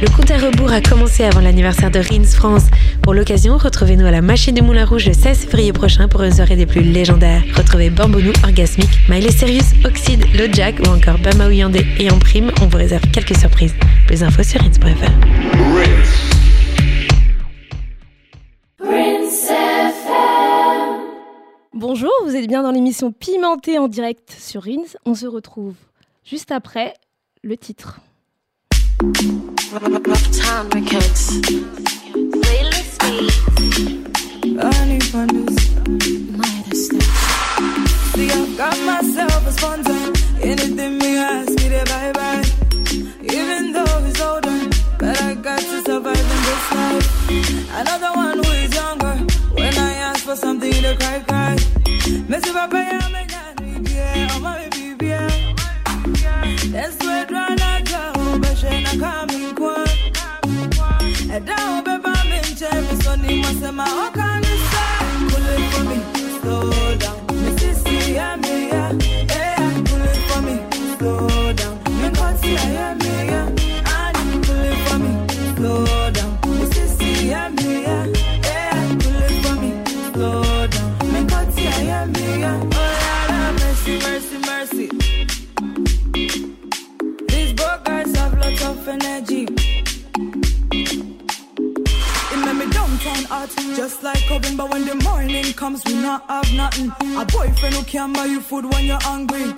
Le compte à rebours a commencé avant l'anniversaire de Rins France. Pour l'occasion, retrouvez-nous à la Machine du Moulin Rouge le 16 février prochain pour une soirée des plus légendaires. Retrouvez Bambounou, Orgasmique, Miley Serious, Oxide, Jack ou encore Bama et en prime, on vous réserve quelques surprises. Plus d'infos sur rins.fr. Bonjour, vous êtes bien dans l'émission Pimentée en direct sur Rins. On se retrouve juste après le titre. See, I've got myself a sponsor. Anything me ask, me to bye bye. Even though it's older, but I got to survive in this life. Another one who is younger. When I ask for something, to cry, cry. Messi papa ya menyani bia, oma baby bia. That's where drana go, but she na coming kwa. Eda obeba minche, misoni masema okani of energy. It made me downtown hot, just like oven. But when the morning comes, we not have nothing. A boyfriend who can buy you food when you're hungry.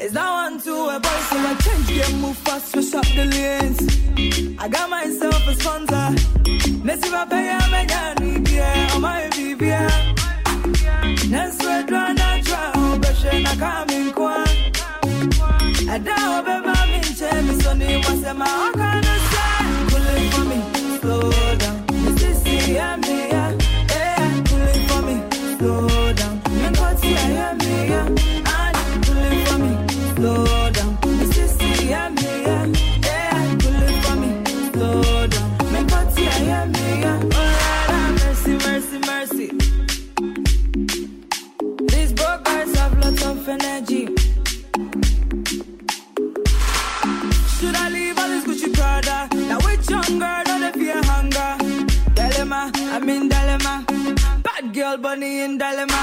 Is that one to a boy, so I change game, move fast, switch up the lanes. I got myself a sponsor. Messi va payer a menyani, yeah, on my baby, yeah. Neswe drana drown, but she na coming kwa. I don't remember me, Jamie, so ni wasema, how can I say? Pull it for me, slow down. Mississippi, yeah, me, girl bunny in dilemma.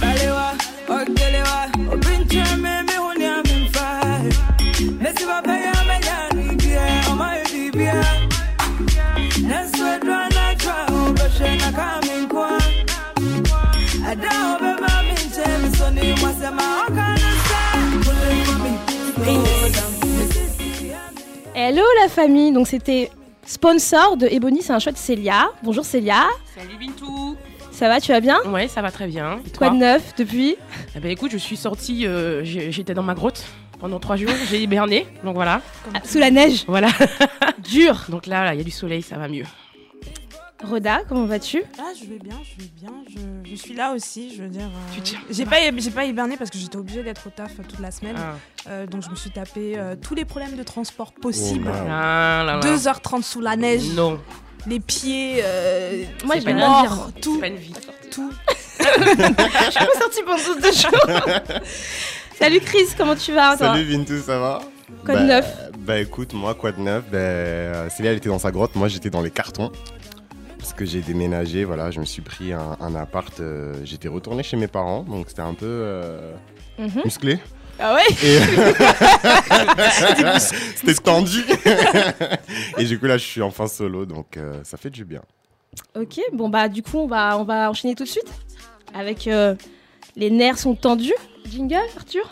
Balewa, or Gelewa, or me, me, kwa. Slow down. Hello la famille, donc c'était sponsor de Ebony, c'est un choix de Célia. Bonjour Célia, Salut Bintou ça va, tu vas bien? Ouais, ça va très bien. Et Quoi toi de neuf depuis? Eh ben écoute, je suis sortie, euh, j'étais dans ma grotte pendant trois jours, j'ai hiberné, donc voilà. Ah, Sous la neige? Voilà. Dur Donc là, là, il y a du soleil, ça va mieux. Roda, comment vas-tu? Ah, je vais bien, je vais bien. Je, je suis là aussi, je veux dire. euh, Tu tiens. J'ai pas, j'ai pas hiberné parce que j'étais obligée d'être au taf toute la semaine. Ah. Euh, donc je me suis tapé euh, tous les problèmes de transport possibles. Oh, Ah là là. 2h30 sous la neige, Non, les pieds, euh, Moi je pas une tout, pas une vie. tout. Je suis pas sortie pendant deux jours. Salut Chris, comment tu vas toi? Salut Vintou, ça va? Quoi de Bah, neuf? Bah écoute, moi quoi de neuf? Bah, euh, Célia elle était dans sa grotte, moi j'étais dans les cartons. Parce que j'ai déménagé, voilà, je me suis pris un, un appart, euh, j'étais retourné chez mes parents, donc c'était un peu euh, Mhm. musclé. Ah ouais Et c'était tendu. Et du coup là je suis enfin solo, donc euh, ça fait du bien. Ok, bon bah du coup on va, on va enchaîner tout de suite avec euh, les nerfs sont tendus. Jingle Arthur?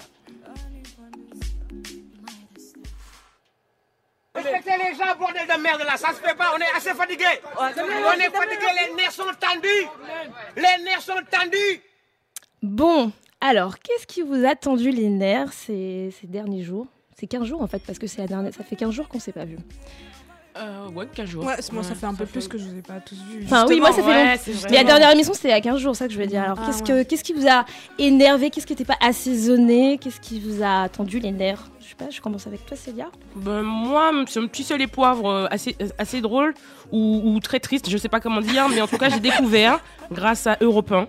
Respectez les gens, bordel de merde là, ça se fait pas, on est assez fatigué. On est fatigué, les nerfs sont tendus. Les nerfs sont tendus. Bon, alors qu'est-ce qui vous a tendu les nerfs ces, ces derniers jours? C'est 15 jours en fait parce que c'est la dernière, ça fait 15 jours qu'on s'est pas vu. Euh, ouais, 15 jours. Ouais, moi ça fait un peu plus que je vous ai pas tous vus. Enfin oui, moi ça fait ouais. Mais la dernière émission c'était il y a 15 jours, ça que je veux dire. Alors Ah, qu'est-ce ouais. que qu'est-ce qui vous a énervé? Qu'est-ce qui n'était pas assaisonné? Qu'est-ce qui vous a tendu les nerfs? Je sais pas, je commence avec toi Célia. Ben, moi, c'est un petit sel et poivre euh, assez, euh, assez drôle ou, ou très triste, je sais pas comment dire, mais en tout cas, j'ai découvert grâce à Europe 1.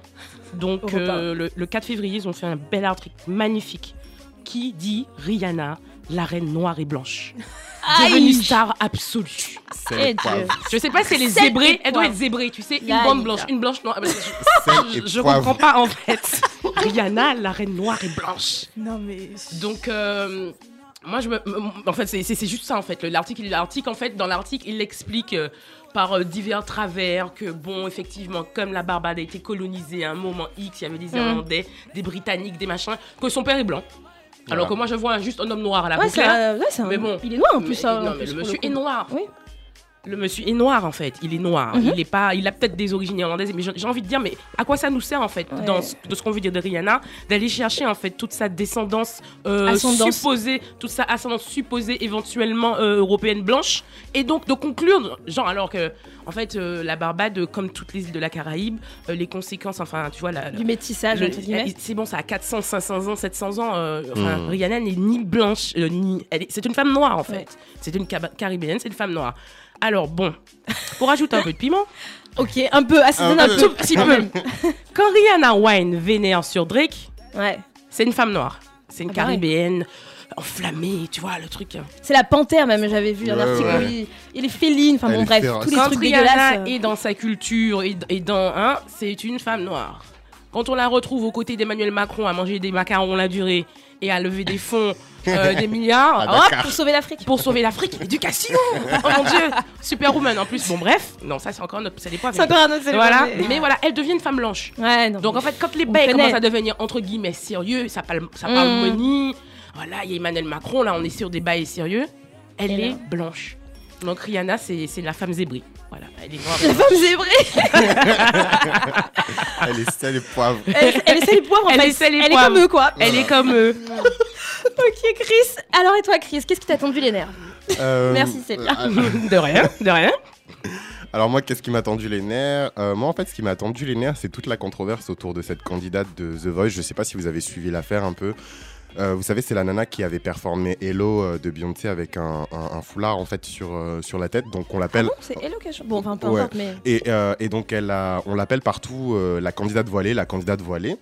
Donc, Europe 1. euh, le, le 4 février, ils ont fait un bel article magnifique qui dit Rihanna, la reine noire et blanche Devenue star absolue. Sel Eh. Je sais pas si elle est zébrée, elle doit être zébrée, tu sais, une bande blanche, une blanche noire. Ah, Je, je comprends pas en fait. Rihanna, la reine noire et blanche. Non, mais. Donc, euh, moi, je me, en fait, c'est- juste ça, en fait. Le- L'article, l'article, en fait, dans l'article, il explique euh, par euh, divers travers que, bon, effectivement, comme la Barbade a été colonisée à un moment X, il y avait des Irlandais, des Britanniques, des machins, que son père est blanc. Alors que moi, je vois juste un homme noir à la Ouais, c'est claire. un- ouais, c'est un- Mais bon. Il est noir en Mais- plus. hein, en non, plus, mais le pour monsieur coup. est noir. Oui. Le monsieur est noir en fait, il est noir. Mhm. Il est pas, il a peut-être des origines irlandaises, mais j'ai envie de dire, mais à quoi ça nous sert en fait, Ouais. dans ce- de ce qu'on veut dire de Rihanna, d'aller chercher en fait toute sa descendance euh, supposée, toute sa ascendance supposée éventuellement euh, européenne blanche, et donc de conclure, genre alors que en fait euh, la Barbade, comme toutes les îles de la Caraïbe, euh, les conséquences, enfin tu vois la, Du métissage, le- entre guillemets. c'est bon, ça a 400, 500 ans, 700 ans. euh, enfin, Mm. Rihanna n'est ni blanche, euh, ni. elle est- C'est une femme noire en fait. Ouais. C'est une caribéenne, c'est une femme noire. Alors bon, pour ajouter un peu de piment, Ok, un peu. Ah, ça Un un peu. tout petit peu. quand Rihanna Wine vénère sur Drake, Ouais. c'est une femme noire. C'est une Ah, caribéenne enflammée, tu vois le truc. C'est la panthère même, j'avais vu un Ouais, article ouais. où il, il est féline, enfin bon bref, féroce. tous les Quand trucs Rihanna dégueulasses. est dans sa culture et, et dans un, c'est une femme noire. Quand on la retrouve aux côtés d'Emmanuel Macron à manger des macarons la durée et à lever des fonds, euh, des milliards, Ah, hop. Pour sauver l'Afrique. pour sauver l'Afrique. Éducation Oh mon dieu Superwoman en plus. Bon, bref. Non, ça, c'est encore notre. C'est des points. C'est encore un autre Voilà. premier. Mais voilà, elle devient une femme blanche. Ouais, non. Donc en fait, quand les bails commencent à devenir entre guillemets sérieux, ça parle, ça parle Mm. money. Voilà, il y a Emmanuel Macron, là, on est sur des bails sérieux. Elle Et est là blanche. Donc Rihanna, c'est c'est la femme zébrée. Voilà, elle est noire. la femme zébrée. Elle est sel et poivre. Elle, elle est sel et poivre en Elle fait. est et elle poivre. est comme eux quoi. Elle est comme eux. Ok Chris. Alors et toi Chris, qu'est-ce qui t'a tendu les nerfs Euh, Merci, Célia. euh, de rien, de rien. Alors moi, qu'est-ce qui m'a tendu les nerfs Euh, Moi, en fait, ce qui m'a tendu les nerfs, c'est toute la controverse autour de cette candidate de The Voice. Je sais pas si vous avez suivi l'affaire un peu. Euh, vous savez, c'est la nana qui avait performé Hello euh, de Beyoncé avec un, un- un foulard en fait sur, euh, sur la tête. Donc on l'appelle. Bon, c'est Hello chose. Bon, enfin peu Ouais. importe, mais Et, et donc elle a, on l'appelle partout la candidate voilée, la candidate voilée.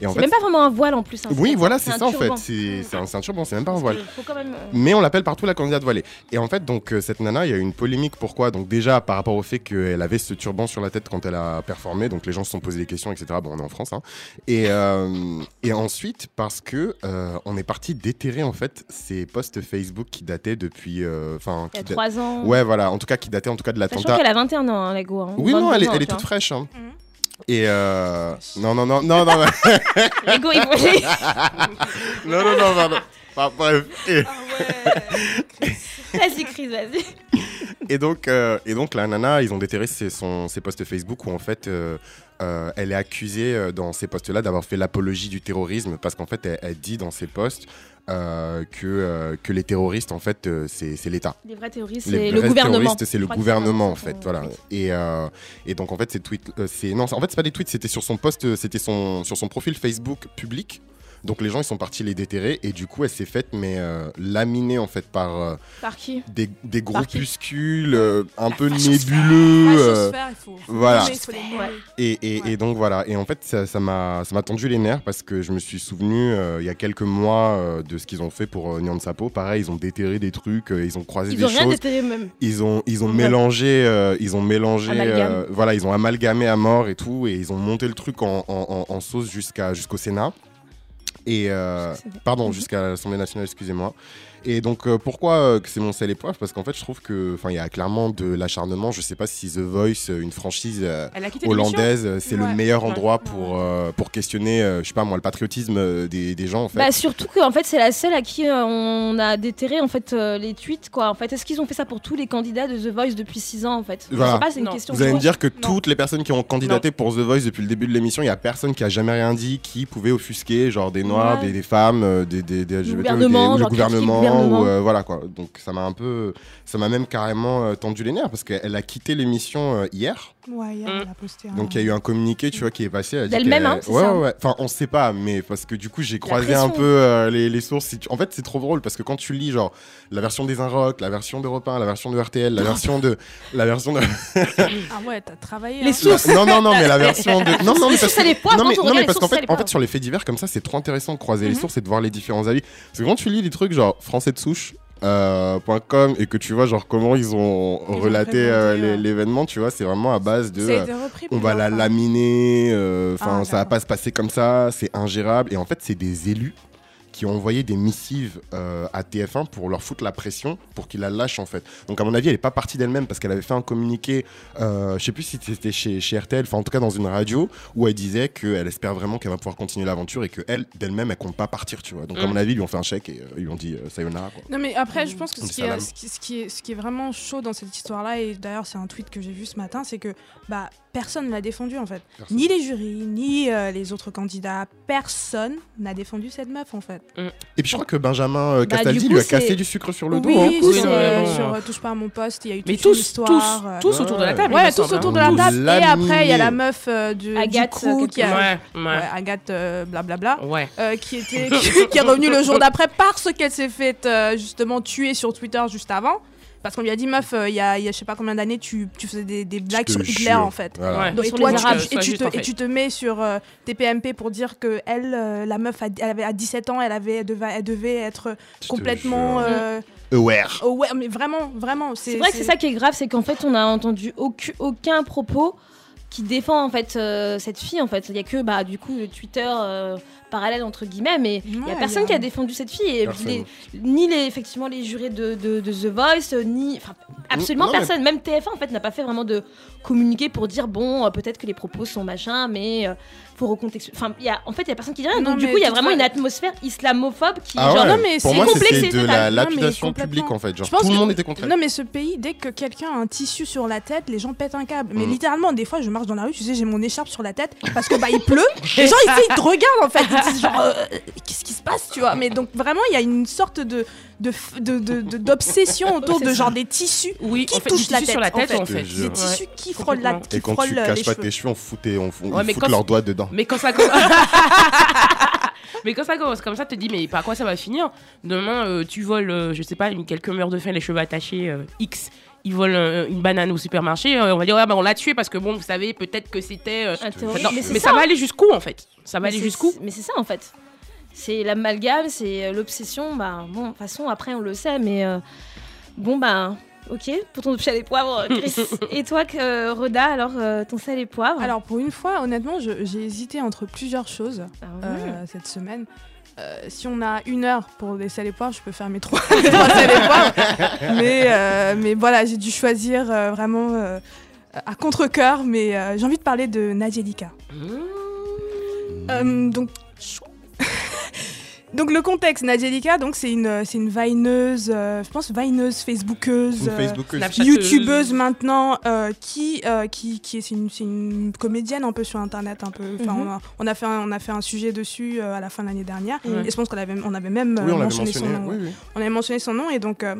Et en c'est fait, même pas vraiment un voile en plus. hein, oui, voilà, c'est ça en fait. C'est c'est un, c'est un turban, c'est même pas un voile. que Faut quand même. euh, Mais on l'appelle partout la candidate voilée. Et en fait, donc euh, cette nana, il y a eu une polémique. Pourquoi? Donc déjà par rapport au fait qu'elle avait ce turban sur la tête quand elle a performé, donc les gens se sont posé des questions, etc. Bon, on est en France. Hein. Et, euh, et ensuite parce que euh, on est parti déterrer en fait ces posts Facebook qui dataient depuis, euh, enfin, Il y a da- trois ans. ouais, voilà, en tout cas qui dataient en tout cas de Sachant l'attentat. qu'elle a 21 ans, hein, la go. hein, Oui, non, 22 elle est, ans, elle est tu toute fraîche. hein. Et euh... non, non, non, non, non, non, Lego, il faut- non, non, non, pardon. Enfin, bref. Et- Vas-y, Chris, vas-y. Et donc, euh, et donc la nana, ils ont déterré ses, son, ses posts Facebook où en fait, euh, euh, elle est accusée euh, dans ces posts-là d'avoir fait l'apologie du terrorisme parce qu'en fait, elle, elle dit dans ses posts euh, que, euh, que les terroristes, en fait, euh, c'est l'État. Les vrais terroristes, c'est le vrais gouvernement. terroristes, c'est le gouvernement en fait, voilà. Et, et donc en fait, ces tweets, c'est non, en fait, c'est pas des tweets, c'était sur son post, c'était son sur son profil Facebook public. Donc les gens ils sont partis les déterrer et du coup elle s'est faite mais euh, laminée en fait par euh, Par qui? des, des Par groupuscules euh, un peu nébuleux. Faire, il faut. voilà. il faut les et, et- Ouais. et donc voilà, et en fait ça m'a ça m'a tendu les nerfs parce que je me suis souvenu euh, il y a quelques mois euh, de ce qu'ils ont fait pour euh, Nyan Sapo. Pareil, ils ont déterré des trucs, euh, ils ont croisé Ils des ont rien choses. déterré même. Ils ont ils ont Ouais. mélangé euh, ils ont mélangé euh, voilà ils ont amalgamé à mort et tout et ils ont monté le truc en, en- en- en sauce jusqu'à jusqu'au Sénat et euh, pardon Mhm. jusqu'à l'Assemblée nationale excusez-moi et donc euh, pourquoi euh, que c'est mon sel et poivre parce qu'en fait je trouve que enfin il y a clairement de l'acharnement je sais pas si The Voice une franchise euh, l'émission. hollandaise c'est le meilleur Ouais. endroit pour euh, pour questionner euh, je sais pas moi le patriotisme des, des gens en fait Bah surtout que en fait c'est la seule à qui euh, on a déterré en fait euh, les tweets quoi. En fait, est-ce qu'ils ont fait ça pour tous les candidats de The Voice depuis 6 ans en fait? Je sais pas, c'est une Non. question. Vous allez me dire que Non. toutes les personnes qui ont candidaté pour The Voice depuis le début de l'émission, il y a personne qui a jamais rien dit qui pouvait offusquer genre des noirs, Ouais. des, des femmes, euh, des, des, des LGBT, gouvernement, des- le genre critiquer le gouvernement, gouvernement. ou, euh, voilà quoi. Donc ça m'a un peu, ça m'a même carrément euh, tendu les nerfs parce qu'elle a quitté l'émission euh, hier. Ouais, hier, Mm. elle a posté un. Donc il y a eu un communiqué, tu vois, qui est passé. elle D'elle-même, hein, ouais, ouais, ouais. Enfin, on sait pas, mais parce que du coup, j'ai croisé un peu euh, les, les sources. En fait, c'est trop drôle parce que quand tu lis, genre, la version des Inrocks, la version d'Europe 1, la version de RTL, la version de. La version de. Ah ouais, t'as travaillé. Les hein. sources. Non, non, non, mais la version de. Non, non, mais Les parce sources, que. non, mais, non, les parce qu'en fait, en fait, sur les faits divers, comme ça, c'est trop intéressant de croiser les Mhm. sources et de voir les différents avis. Parce que quand tu lis des trucs genre français de souche. Euh, .com et que tu vois genre comment ils ont Ils relaté euh, l'événement tu vois c'est vraiment à base de euh, on va la laminer, euh, enfin Ah, ça va pas se passer comme ça, c'est ingérable. Et en fait, c'est des élus qui ont envoyé des missives euh, à TF1 pour leur foutre la pression pour qu'ils la lâchent en fait. Donc à mon avis, elle est pas partie d'elle-même parce qu'elle avait fait un communiqué, euh, je sais plus si c'était chez, chez RTL, enfin en tout cas dans une radio où elle disait qu'elle espère vraiment qu'elle va pouvoir continuer l'aventure et que elle d'elle-même elle compte pas partir, tu vois. Donc à Mm. mon avis, ils lui ont fait un chèque et euh, ils lui ont dit euh, sayonara quoi. Non mais après je pense que ce qui, est, salam. ce, qui, ce qui est, ce qui est vraiment chaud dans cette histoire-là, et d'ailleurs c'est un tweet que j'ai vu ce matin, c'est que bah, personne l'a défendu en fait. Personne. Ni les jurys, ni euh, les autres candidats, personne n'a défendu cette meuf en fait. Et puis je crois que Benjamin euh, Bah, Castaldi coup, lui a cassé du sucre sur le dos. oui, hein. Oui, sur, euh, mais sur, euh, Touche pas à mon poste, il y a eu Mais toute tous, une histoire. euh, tous, tous autour de la table. Ouais, tous semble, autour hein. de la Vous table. Et après, il y a la meuf euh, du, Agathe, du crew euh, qui a... Ouais, ouais. Ouais, Agathe, euh, blablabla. Ouais. euh, qui, était, qui, qui est revenue le jour d'après parce qu'elle s'est fait euh, justement tuer sur Twitter juste avant. Parce qu'on lui a dit, meuf, euh, il y, a, il y a je sais pas combien d'années, tu, tu faisais des, des blagues sur Hitler en fait. Voilà. Ouais. Donc, et toi, tu, et, te, en et fait. tu te mets sur euh, tes PMP pour dire que elle, euh, la meuf, a- elle avait à 17 ans, elle, avait, elle, devait, elle devait être te complètement. euh, Aware. ouais, mais vraiment, vraiment. C'est vrai que c'est ça qui est grave, c'est qu'en fait, on n'a entendu aucun, aucun propos qui défend en fait euh, cette fille. En fait, il y a que bah du coup le Twitter euh, parallèle entre guillemets, mais il y Ouais, a personne y a- qui a défendu cette fille et Personne. les- ni les effectivement les jurés de, de- de The Voice, ni enfin absolument non, mais- personne. Même TF1 en fait n'a pas fait vraiment de communiqué pour dire bon euh, peut-être que les propos sont machin, mais euh, faut recontextualiser. Enfin, il y a en fait il y a personne qui dit rien. Non, Donc du coup il y a vraiment une atmosphère islamophobe qui Ah genre ouais, non, mais pour c'est moi c'est de la Non, mais lapidation publique en fait. Genre Je pense tout le monde était contre elle. Non, mais ce pays, dès que quelqu'un a un tissu sur la tête, les gens pètent un câble. Mais Mm. littéralement, des fois, je marche dans la rue, tu sais, j'ai mon écharpe sur la tête parce que bah il pleut. Les gens ils te regardent en fait. Ils disent genre, euh, qu'est-ce qui se passe, tu vois. Mais donc vraiment, il y a une sorte de d'obsession autour de genre des tissus Oui, qui en fait, touchent la tête. sur la tête, en en fait. Des tissus qui frôlent la, qui Et quand frôlent tu caches les pas cheveux. tes cheveux, on fout, tes- on, on Ouais, mais fout quand leurs doigts dedans. Mais quand ça commence. mais quand ça commence comme ça, tu te dis, mais par quoi ça va finir? Demain, euh, tu voles, euh, je sais pas, une, quelques meurs de faim, les cheveux attachés, euh, X. Ils volent euh, une banane au supermarché, euh, on va dire, ouais, bah, on l'a tué parce que bon, vous savez, peut-être que c'était. euh, non, mais ça, ça, va aller jusqu'où en fait? Ça va Mais aller c'est- jusqu'où? Mais c'est ça en fait. C'est l'amalgame, c'est l'obsession. Bah, bon, de toute façon, après, on le sait, mais euh, bon, bah, ok, pour ton sel et poivre, Chris. et toi, que, Roda, alors, euh, ton sel et poivre? Alors pour une fois, honnêtement, j'ai hésité entre plusieurs choses Ah, euh, cette semaine. Euh, si on a une heure pour les sels et poivres, je peux faire mes trois, trois et. Mais, euh, mais voilà, j'ai dû choisir euh, vraiment à contre-coeur. Mais j'ai envie de parler de Nadielika. Mmh. Donc, donc le contexte, Nadielika, donc c'est une, c'est une vineuse, euh, je pense vineuse, facebookeuse. Euh, Facebookeuse. Youtubeuse maintenant euh, qui euh, qui qui est c'est une, c'est une comédienne un peu sur internet un peu enfin Mhm. on, a, on a fait un, on a fait un sujet dessus euh, à la fin de l'année dernière et je pense qu'on avait on avait même euh, Oui, on mentionné, mentionné. son nom Oui, oui. on avait mentionné son nom et donc euh,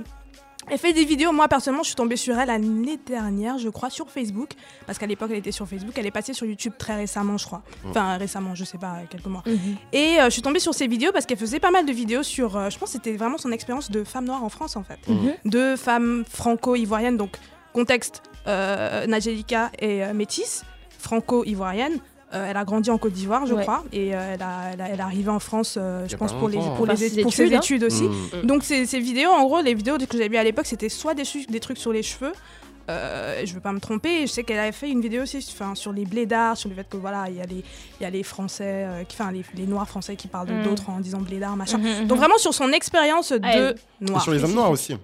elle fait des vidéos. Moi, personnellement, je suis tombée sur elle l'année dernière, je crois, sur Facebook. Parce qu'à l'époque, elle était sur Facebook. Elle est passée sur YouTube très récemment, je crois. Enfin, récemment, je sais pas, quelques mois. Mhm. Et euh, je suis tombée sur ses vidéos parce qu'elle faisait pas mal de vidéos sur. euh, je pense que c'était vraiment son expérience de femme noire en France, en fait. Mhm. De femme franco-ivoirienne. Donc, contexte euh, est euh, métisse, franco-ivoirienne. Euh, elle a grandi en Côte d'Ivoire, je Ouais. crois, et euh, elle, a, elle, a- elle est arrivée en France, euh, je pense, pour, les, longtemps, pour, hein. les, ses pour ses études, hein. études aussi. Mm. Donc ces, ces vidéos, en gros, les vidéos que j'avais vues à l'époque, c'était soit des, des trucs sur les cheveux. Euh, je veux pas me tromper. Je sais qu'elle avait fait une vidéo aussi, enfin, sur les blédards, sur le fait que voilà, il y a les, il y a les Français, euh, enfin les, les Noirs français qui parlent Mm. d'autres en disant blédards, machin. Donc vraiment sur son expérience de Elle. Et noir, sur les hommes noirs aussi.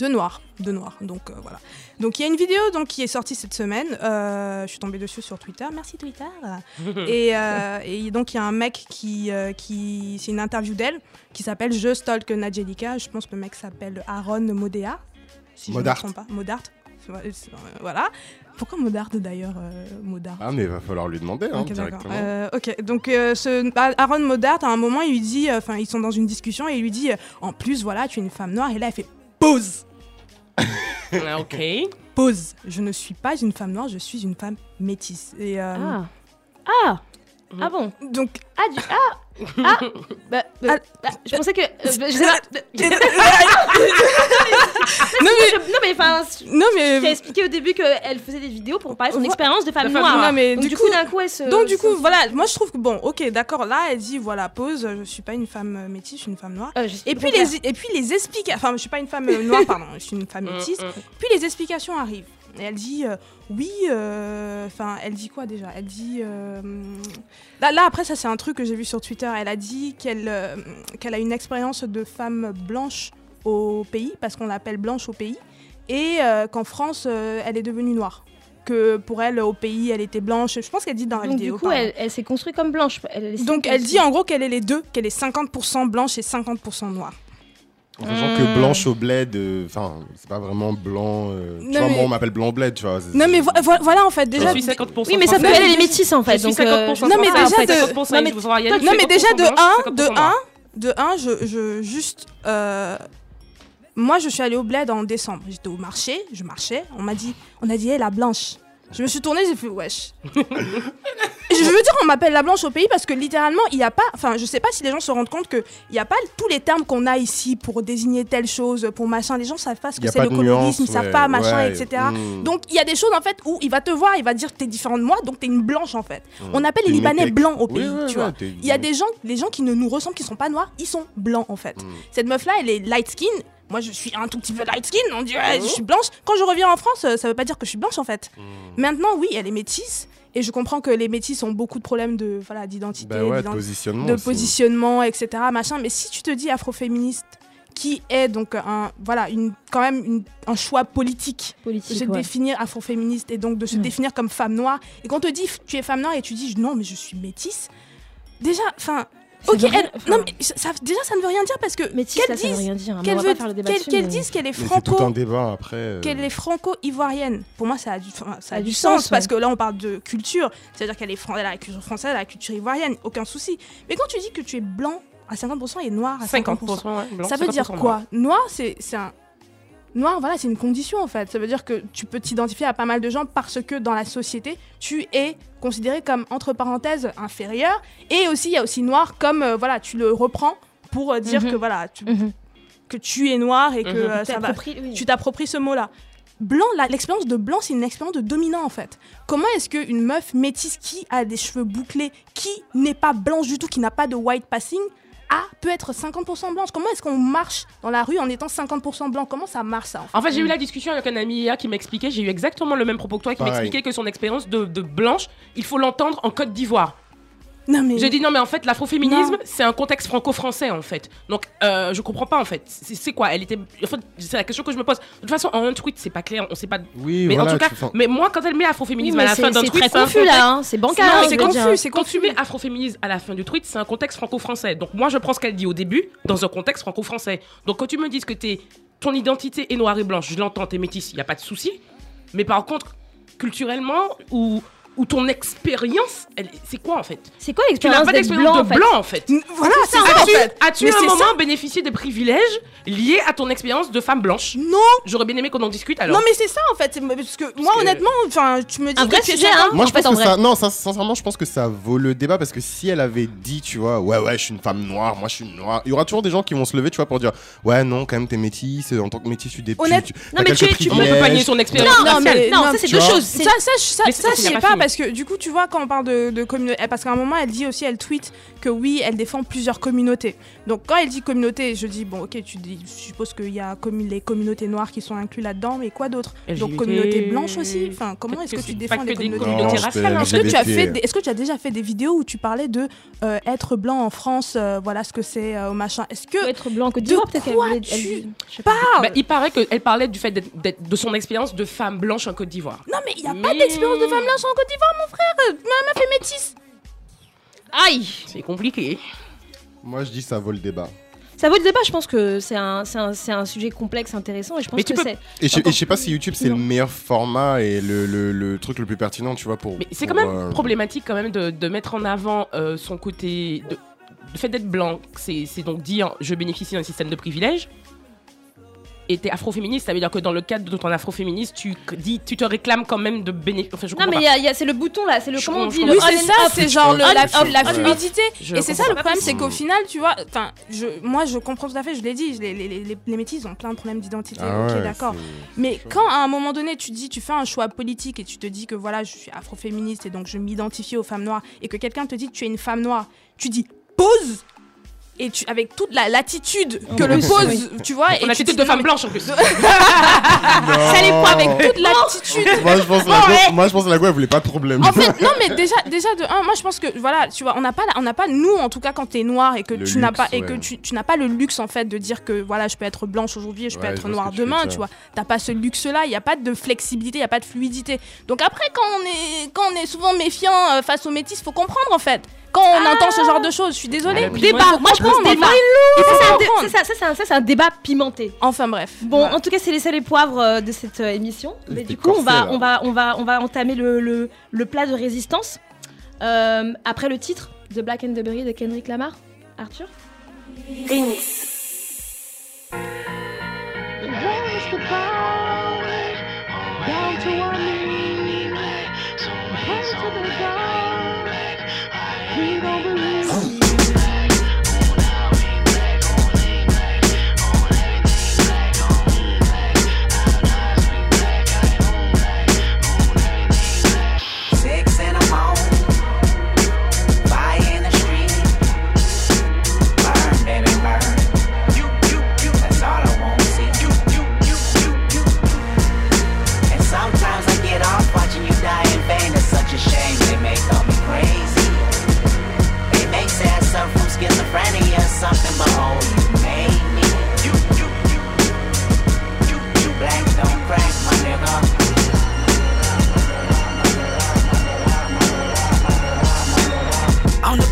De noir, de noir. Donc euh, voilà. Donc il y a une vidéo donc qui est sortie cette semaine. Euh, je suis tombée dessus sur Twitter. Merci Twitter. et, euh, et donc il y a un mec qui, euh, qui c'est une interview d'elle qui s'appelle Je stalk Nadielika. Je pense que le mec s'appelle Aaron Modea. Si Modart. je ne me trompe pas. Modart. Voilà. Pourquoi Modart d'ailleurs euh, Modart Ah, mais il va falloir lui demander hein, Ok, d'accord. directement. Euh, ok, donc euh, ce, Aaron Modart, à un moment, il lui dit, euh, enfin, ils sont dans une discussion et il lui dit, euh, en plus, voilà, tu es une femme noire, et là, elle fait pause. Ah, ok. Pause. Je ne suis pas une femme noire, je suis une femme métisse. Et, euh, Ah. Ah. Ah bon Donc, Ah du ah ah bah, bah, Ah. bah, je pensais que euh, bah, je sais pas. non mais, non mais enfin non mais, as expliqué au début qu'elle faisait des vidéos pour parler de son expérience de femme noire. noire, mais Donc, du coup- d'un coup elle se donc du coup, voilà, moi je trouve que bon, ok, d'accord, là elle dit voilà, pause, je suis pas une femme euh, métisse, je suis une femme noire. Euh, Et puis les, et puis les explications, enfin, je suis pas une femme euh, noire, pardon, je suis une femme Mm, métisse. mm. Puis les explications arrivent. Et elle dit euh, oui, euh, enfin, elle dit quoi déjà? Elle dit euh, là, là après ça c'est un truc que j'ai vu sur Twitter. Elle a dit qu'elle qu'elle a une expérience de femme blanche au pays parce qu'on l'appelle blanche au pays et qu'en France elle est devenue noire. Que pour elle au pays elle était blanche. Je pense qu'elle dit dans la Donc vidéo. du coup elle, elle s'est construite comme blanche. Elle, elle- Donc elle dit en gros qu'elle est les deux, qu'elle est 50% blanche et 50% noire. En sachant Hmm. que blanche au bled, euh, enfin, c'est pas vraiment blanc. euh, tu Non, vois, mais- moi, on m'appelle blanc au bled, tu vois. Non mais vo- vo- voilà en fait Je déjà. suis 50% Oui mais française. qu'elle elle est métisse en fait. Je suis donc, euh, 50% Non, mais déjà de- 50% non, mais- il faut savoir y aller, Non mais 50% déjà de blanche, 1, de 50% noire. 1, de 1, je, je juste euh, moi je suis allée au bled en décembre. J'étais au marché, je marchais, on m'a dit on a dit hey, la blanche. Je me suis tournée, j'ai fait wesh. Je veux dire on m'appelle la blanche au pays parce que littéralement il n'y a pas enfin je sais pas si les gens se rendent compte que il y a pas tous les termes qu'on a ici pour désigner telle chose pour machin les gens savent pas ce que c'est le colorisme, ils savent pas machin ouais, etc. mm. Donc il y a des choses en fait où il va te voir, il va dire que t'es différent de moi, donc t'es une blanche en fait. Mm. On appelle les Libanais blancs au pays, tu ouais, vois. Il y a des gens, les gens qui ne nous ressemblent, qui sont pas noirs, ils sont blancs en fait. Mm. Cette meuf là, elle est light skin. Moi, je suis un tout petit peu light skin. On dirait, je suis blanche. Quand je reviens en France, euh, ça veut pas dire que je suis blanche en fait. Mm. Maintenant, oui, elle est métisse. Et je comprends que les métis ont beaucoup de problèmes de voilà d'identité, Bah ouais, de positionnement. de positionnement, etc. Machin. Mais si tu te dis afroféministe, qui est donc un voilà une quand même une- un choix politique de se ouais. définir afroféministe et donc de se Mm. définir comme femme noire. Et quand on te dit tu es femme noire et tu dis non mais je suis métisse, déjà, enfin, ok, elle- non mais ça, déjà ça ne veut rien dire parce que qu'elle là ça veut dise rien dire. hein, mais qu'elle veut- qu'elle qu'elle mais- dise qu'elle est Mais c'est tout un franco débat après. euh, qu'elle est franco-ivoirienne. Pour moi, ça a du, enfin, ça a a du sens, parce que là, on parle de culture. C'est-à-dire qu'elle est fran- elle a la culture française, elle a la culture ivoirienne, aucun souci. Mais quand tu dis que tu es blanc à 50% et noir à 50%, 50%, ouais, blanc, ça veut dire 50% quoi? Noir, c'est c'est un. Noir, voilà, c'est une condition en fait. Ça veut dire que tu peux t'identifier à pas mal de gens parce que dans la société, tu es considéré comme entre parenthèses inférieur. Et aussi, il y a aussi noir comme euh, voilà, tu le reprends pour euh, dire Mhm. que voilà, tu, Mhm. que tu es noir et que Mhm. euh, ça va oui. tu t'appropries ce mot-là. Blanc, la- l'expérience de blanc, c'est une expérience de dominant en fait. Comment est-ce qu'une meuf métisse qui a des cheveux bouclés, qui n'est pas blanche du tout, qui n'a pas de white passing, a, peut être 50% blanche. Comment est-ce qu'on marche dans la rue en étant 50% blanc? Comment ça marche ça en fait? En fait, j'ai eu la discussion avec un ami hier qui m'expliquait, j'ai eu exactement le même propos que toi, qui m'expliquait que son expérience de, de blanche, il faut l'entendre en Côte d'Ivoire. Non mais. J'ai dit non, mais en fait, l'afroféminisme, c'est un contexte franco-français, en fait. Donc, euh, je comprends pas, en fait. C'est quoi? Elle était. En fait, c'est la question que je me pose. De toute façon, en un tweet, c'est pas clair, on sait pas. Oui, Mais voilà, en tout cas, mais moi, quand elle met afroféminisme à la fin d'un c'est tweet, très c'est un confus là, hein, c'est bancal. Non, c'est confus, c'est Quand tu confus. mets afroféminisme à la fin du tweet, c'est un contexte franco-français. Donc moi, je prends ce qu'elle dit au début dans un contexte franco-français. Donc quand tu me dis que t'es, ton identité est noire et blanche, je l'entends, t'es métisse, il n'y a pas de souci. Mais par contre, culturellement, ou, ou ton expérience, c'est quoi en fait C'est quoi Tu n'as l'expérience pas d'expérience blanc de en fait blanc en fait. Voilà, c'est ça en fait. as-tu un moment bénéficié des privilèges liés à ton expérience de femme blanche Non, J'aurais bien aimé qu'on en discute alors. non mais c'est ça en fait. Parce que moi honnêtement, enfin, tu me dis Un vrai sujet, 50 hein Moi, je pense en que ça. Non, sincèrement, je pense que ça vaut le débat parce que si elle avait dit, tu vois, ouais, ouais, je suis une femme noire, moi, je suis noire, il y aura toujours des gens qui vont se lever, tu vois, pour dire, ouais, non, quand même, t'es métisse, en tant que métisse, tu tu- Non, mais tu peut pas nier son expérience Non, mais- ça c'est deux choses. Ça, ça, je- ça, Mais ça, c'est- je sais pas. Parce que du coup, tu vois, quand on parle de, communauté, parce qu'à un moment, elle dit aussi, elle tweet que oui, elle défend plusieurs communautés. Donc, quand elle dit communauté, je dis, bon, ok, tu dis, je suppose qu'il y a commu- les communautés noires qui sont incluses là-dedans, mais quoi d'autre? Donc, communauté blanche aussi? Enfin, comment est-ce que, que tu défends les que des communautés raciales. est-ce que, tu as LGBT. fait des- est-ce que tu as déjà fait des vidéos où tu parlais de euh, être blanc en France, euh, voilà ce que c'est euh, au machin? Est-ce que être blanc en Côte de d'Ivoire, peut-être qu'elle quoi voulait- elle- tu pas. parles? Bah, il paraît qu'elle parlait du fait d'être- de son expérience de femme blanche en Côte d'Ivoire. Non, mais il n'y a pas d'expérience de femme blanche en Côte d'Ivoire, mon frère Ma meuf est métisse Aïe C'est compliqué. Moi, je dis, ça vaut le débat. Ça vaut le débat, je pense que c'est un, c'est un, c'est un sujet complexe, intéressant, et je pense Mais tu que peux- c'est... Et je, et Encore- je sais pas si YouTube, c'est le Non. meilleur format et le, le- le truc le plus pertinent, tu vois, pour. Mais c'est pour, quand même euh, problématique quand même de, de mettre en avant euh, son côté... De, le fait d'être blanc, c'est c'est donc dire je bénéficie d'un système de privilèges. Et t'es afroféministe, ça veut dire que dans le cadre de ton afroféministe, tu dis, tu te réclames quand même de bénéfices. Enfin, Non, mais y a- y a- c'est le bouton là, c'est le Je comment on dit le Oui, c'est ça, genre le- la, fluidité. Je Et c'est ça le problème, c'est qu'au final, tu vois, enfin, je, moi je comprends tout à fait, je l'ai dit, les, les, les, les métis ont plein de problèmes d'identité, Ah ok, ouais, d'accord. Mais quand à un moment donné, tu dis, tu fais un choix politique et tu te dis que voilà, je suis afroféministe et donc je m'identifie aux femmes noires, et que quelqu'un te dit que tu es une femme noire, tu dis pause et tu, avec toute la l'attitude que le plus, pose, tu vois, et Ton tu attitude dis, de femme blanche en plus. Ça les prend avec toute l'attitude. Moi, je pense que la go, moi, je pense que la elle voulait pas de problème. En fait, non, mais déjà, déjà de un, moi je pense que voilà, tu vois, on n'a pas, la- on n'a pas nous en tout cas quand t'es noir et que Le tu n'as luxe, pas et ouais. que tu, tu n'as pas le luxe en fait de dire que voilà, je peux être blanche aujourd'hui et je peux Ouais, être je vois ce noire que tu veux demain, dire. tu vois. T'as pas ce luxe-là, il y a pas de flexibilité, il y a pas de fluidité. Donc après, quand on est, quand on est souvent méfiant euh, face aux métis, faut comprendre en fait. Quand on entend ce genre de choses, je suis désolée. Ah, Débat, moi, je pense débat. ça, ça, c'est un- débat pimenté. Enfin bref. Bon, en tout cas, c'est les sels et poivres euh, de cette euh, émission. Mais du coup, on va, là. on va, on va, on va entamer le, le, le plat de résistance Euh, après le titre The Black and the Berry de Kendrick Lamar. Arthur? Please don't believe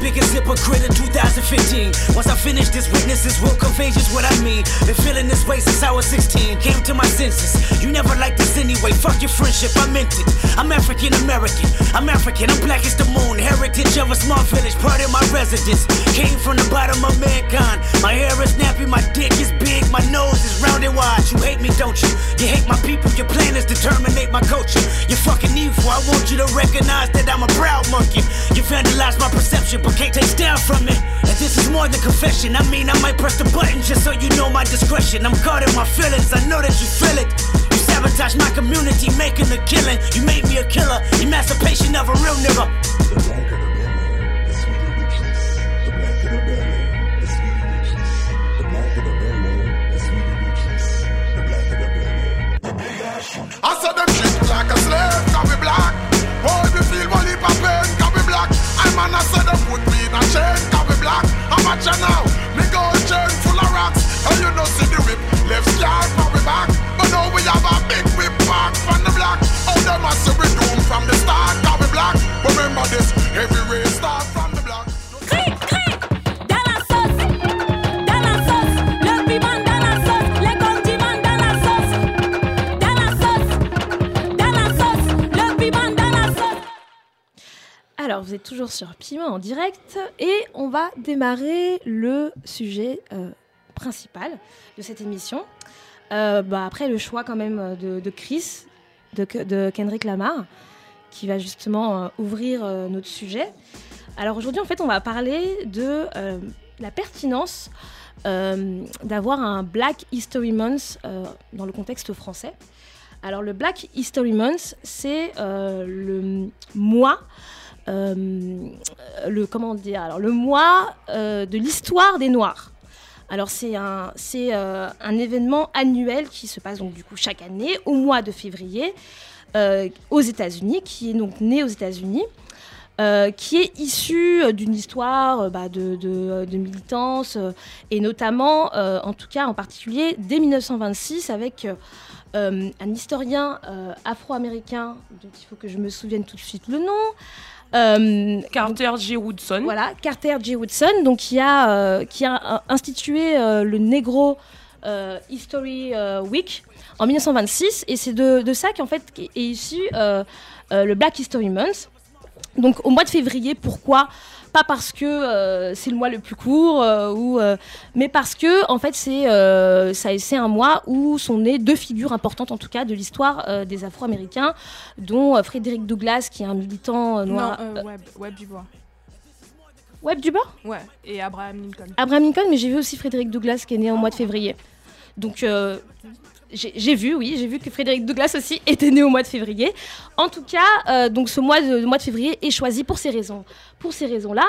biggest hypocrite in 2015. Once I finish this, witnesses will convey just what I mean. Been feeling this way since I was 16. Came to my senses. You never liked this anyway. Fuck your friendship, I meant it. I'm African American. I'm African. I'm black as the moon. Heritage of a small village, part of my residence. Came from the bottom of mankind. My hair is nappy, my dick is big, my nose is round and wide. You hate me, don't you? You hate my people. Your plan is to terminate my culture. You're fucking evil. I want you to recognize that I'm a proud monkey. You vandalize my perception, but can't take down from it. And this is more than confession. I mean, I might press the button just so you know my discretion. I'm guarding my feelings. I know that you feel it. You sabotage my community, making a killing. You made me a killer. Emancipation of a real nigga. Sur Piment en direct et on va démarrer le sujet euh, principal de cette émission. Euh, bah, après le choix quand même de, de Chris, de, Kendrick Lamar, qui va justement euh, ouvrir euh, notre sujet. Alors aujourd'hui, en fait, on va parler de euh, la pertinence euh, d'avoir un Black History Month euh, dans le contexte français. Alors le Black History Month, c'est euh, le mois euh, le dire alors le mois euh, de l'histoire des Noirs. Alors c'est un c'est euh, événement annuel qui se passe donc du coup chaque année au mois de février euh, aux États-Unis, qui est donc né aux États-Unis. euh, qui est issu euh, d'une histoire euh, bah, de, de- de militance euh, et notamment, euh, en tout cas en particulier, dès 1926 avec euh, euh, un historien euh, afro-américain dont il faut que je me souvienne tout de suite le nom. Euh, Carter J. Woodson. voilà, Carter J. Woodson, donc qui a, euh, qui a institué euh, le Negro History Week en 1926, et c'est de, de ça qu'en fait est issu le Black History Month. Donc au mois de février, pourquoi Pas parce que euh, c'est le mois le plus court, euh, ou, euh, mais parce que en fait c'est ça- c'est un mois où sont nées deux figures importantes en tout cas de l'histoire des Afro-Américains, dont Frédéric Douglass qui est un militant noir. Non, Webb, Webb Dubois. Webb Dubois? Ouais, et Abraham Lincoln. Abraham Lincoln, mais j'ai vu aussi Frédéric Douglass qui est né au mois de février. Donc j'ai vu, oui, j'ai vu que Frédéric Douglass aussi était né au mois de février. En tout cas, euh, donc ce mois de, mois de février est choisi pour ces raisons, pour ces raisons-là.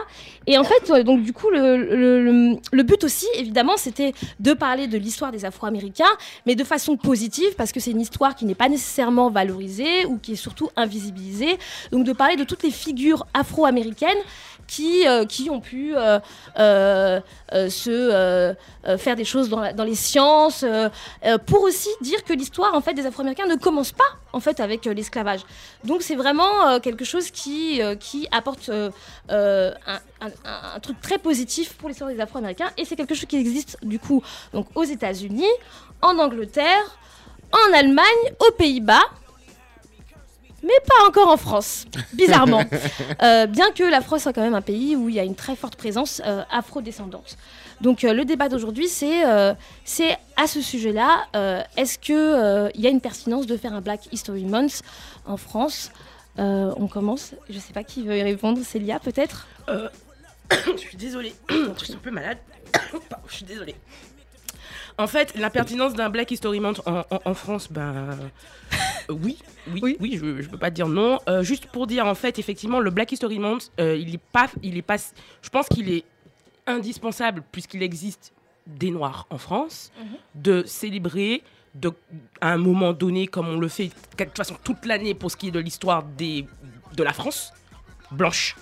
Et en fait, euh, donc du coup, le, le- le- le but aussi, évidemment, c'était de parler de l'histoire des Afro-Américains, mais de façon positive, parce que c'est une histoire qui n'est pas nécessairement valorisée ou qui est surtout invisibilisée. Donc de parler de toutes les figures afro-américaines qui, euh, qui ont pu euh, euh, se faire des choses dans, dans les sciences, pour aussi dire que l'histoire en fait des Afro-Américains ne commence pas en fait avec l'esclavage. Donc c'est vraiment quelque chose qui, qui apporte un- un truc très positif pour l'histoire des Afro-Américains et c'est quelque chose qui existe du coup donc aux États-Unis, en Angleterre, en Allemagne, aux Pays-Bas. Mais pas encore en France, bizarrement. Euh, bien que la France soit quand même un pays où il y a une très forte présence euh, afro-descendante. Donc euh, le débat d'aujourd'hui, c'est euh, c'est à ce sujet-là, euh, est-ce qu'il y a une pertinence de faire un Black History Month en France? Euh, On commence, je sais pas qui veut y répondre, Célia peut-être? Je suis désolée, je suis un peu malade. Je suis désolée. En fait, la pertinence d'un Black History Month en, en- en France, ben euh, oui, oui, oui, je, je peux pas dire non. Euh, juste pour dire, en fait, effectivement, le Black History Month, euh, il est pas, il est pas, je pense qu'il est indispensable puisqu'il existe des Noirs en France, de célébrer de, à un moment donné, comme on le fait de toute façon toute l'année pour ce qui est de l'histoire de la France blanche.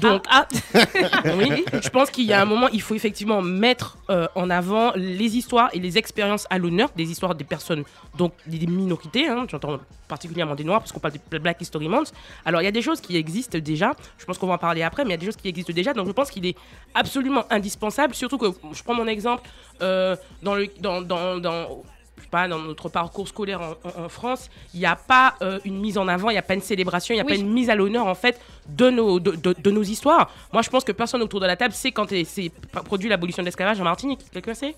Donc, ah, oui, je pense qu'il y a un moment, il faut effectivement mettre euh, en avant les histoires et les expériences à l'honneur des histoires des personnes, donc des minorités, hein, j'entends particulièrement des Noirs, parce qu'on parle de Black History Month. Alors, il y a des choses qui existent déjà, je pense qu'on va en parler après, mais il y a des choses qui existent déjà, donc je pense qu'il est absolument indispensable, surtout que, je prends mon exemple, euh, dans le... Dans, dans, pas, dans notre parcours scolaire en, en- en France, il n'y a pas euh, une mise en avant, il n'y a pas une célébration, il n'y a Oui. pas une mise à l'honneur en fait de nos, de, de- de nos histoires. Moi, je pense que personne autour de la table sait quand est- c'est produit l'abolition de l'esclavage en Martinique. Quelqu'un sait?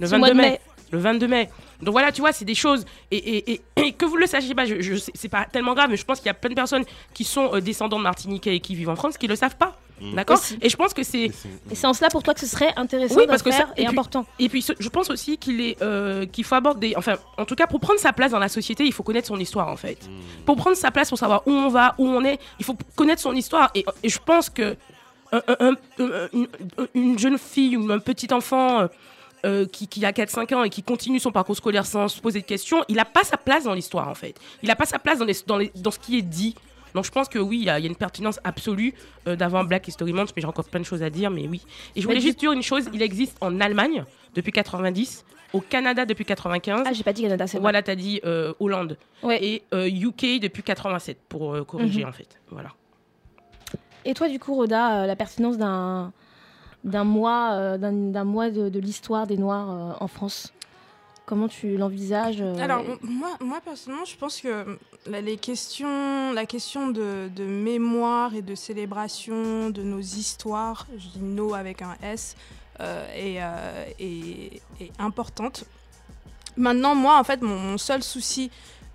Le C'est au mois 22 de mai. mai. Le 22 mai. Donc voilà, tu vois, c'est des choses. Et, et- et- et que vous le sachiez pas, je, je sais- c'est pas tellement grave, mais je pense qu'il y a plein de personnes qui sont euh, descendants de Martiniquais et qui vivent en France qui le savent pas. D'accord Aussi. Et je pense que c'est. Et c'est en cela pour toi que ce serait intéressant Oui, de parce que faire ça- et, et puis- important. Et puis, je pense aussi qu'il est euh, qu'il faut aborder, enfin, en tout cas, pour prendre sa place dans la société, il faut connaître son histoire, en fait. Pour prendre sa place, pour savoir où on va, où on est, il faut connaître son histoire. Et, et je pense que un- un- un- une, une jeune fille ou un petit enfant. euh, euh, qui, qui a 4-5 ans et qui continue son parcours scolaire sans se poser de questions, il n'a pas sa place dans l'histoire en fait. Il n'a pas sa place dans, les- dans, les- dans ce qui est dit. Donc je pense que oui, il y, a il y a une pertinence absolue euh, d'avoir un Black History Month, mais j'ai encore plein de choses à dire, mais oui. Et je voulais Mais juste dire une chose, il existe en Allemagne depuis 90, au Canada depuis 95. Ah, j'ai pas dit Canada, c'est. Voilà, t'as dit euh, Hollande. Ouais. Et euh, UK depuis 87, pour euh, corriger Mhm. en fait. Voilà. Et toi, du coup, Roda, euh, la pertinence d'un d'un mois, euh, d'un mois de, de l'histoire des Noirs euh, en France? Comment tu l'envisages euh, Alors, moi, moi, personnellement, je pense que la, les questions, la question de, de mémoire et de célébration de nos histoires, je dis nos avec un S, euh, est, euh, est- est importante. Maintenant, moi, en fait, mon, mon seul souci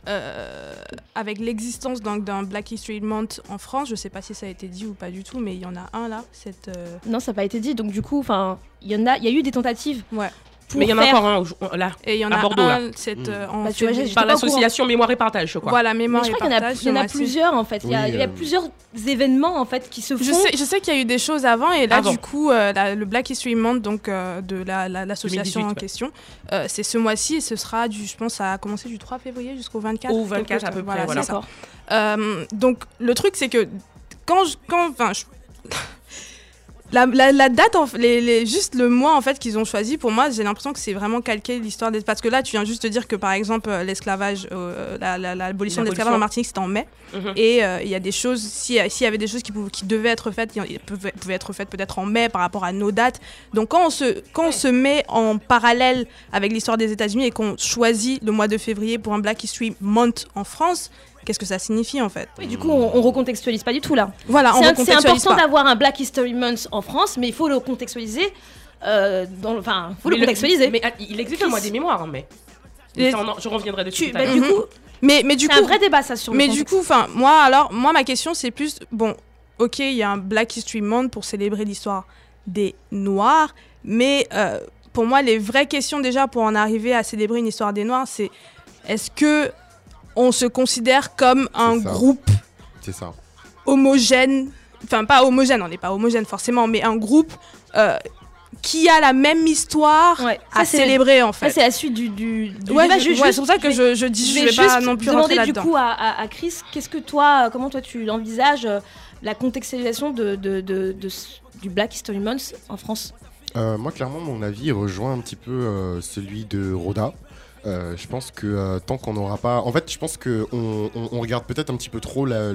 euh, avec l'existence d'un Black History Month en France, je sais pas si ça a été dit ou pas du tout, mais il y en a un là. Cette, euh, Non, ça n'a pas été dit. Donc, du coup, enfin, il y en a, il y a eu des tentatives. Ouais. Pour mais il y en a faire- encore un au- là, Et il y en à a Bordeaux. un, là. cette, euh, en Bah, tu vois, février. j'ai- Par j'étais pas au l'association Mémoire et Partage, je crois. Voilà, mémoire Mais je et crois qu'il y en a, partage. il y en a plusieurs en fait. Il y a, Oui, il y a euh, plusieurs événements en fait qui se font. Je sais, je sais qu'il y a eu des choses avant et là Avant. du coup euh, la- le Black History Month donc euh, de la- la- l'association 2018, en ouais. question euh, c'est ce mois-ci et ce sera du je pense ça a commencé du 3 février jusqu'au 24 Au 24 quelque à peu près, voilà. c'est ça. D'accord. Euh, donc le truc c'est que quand je, quand enfin je- la, la- la date, en les, les- juste le mois en fait qu'ils ont choisi, pour moi, j'ai l'impression que c'est vraiment calqué l'histoire des. Parce que là, tu viens juste de dire que par exemple, euh, l'esclavage, euh, la- la- l'abolition de l'esclavage en L'abolition. Martinique, c'était en mai. Mhm. Et euh, il y a des choses, si- s'il y avait des choses qui, pouvaient- qui devaient être faites, pouvaient être faites peut-être en mai par rapport à nos dates. Donc quand on se, quand on se met en parallèle avec l'histoire des États-Unis et qu'on choisit le mois de février pour un Black History Month en France, qu'est-ce que ça signifie en fait. Oui, du coup, on, on recontextualise pas du tout là. Voilà, on C'est important d'avoir un Black History Month en France, mais il faut le contextualiser. euh, dans le- Enfin, faut le Mais le- contextualiser. Mais ah, il existe un mois des mémoires, hein, mais. Les- Ça, on en- je reviendrai dessus. Tu- bah, du coup, Mais, mais du coup, un vrai débat ça sur le mais du coup, enfin, moi alors, moi ma question c'est plus bon, ok, il y a un Black History Month pour célébrer l'histoire des Noirs, mais euh, pour moi les vraies questions déjà pour en arriver à célébrer une histoire des Noirs, c'est est-ce que on se considère comme un ça. groupe C'est ça. homogène, enfin pas homogène, on n'est pas homogène forcément, mais un groupe euh, qui a la même histoire Ouais, à ça, célébrer en fait. c'est la suite du, du, du Ouais, débat. je- Je- ouais, juste- c'est pour ça que je, je dis, je vais, vais pas non plus demander du coup à, à- à Chris, qu'est-ce que toi, euh, comment toi tu envisages euh, la contextualisation de, de- de- de ce- du Black History Month en France? Euh, moi, clairement, mon avis rejoint un petit peu euh, celui de Roda. Euh, je pense que euh, tant qu'on n'aura pas. En fait, je pense qu'on on, on regarde peut-être un petit peu trop la-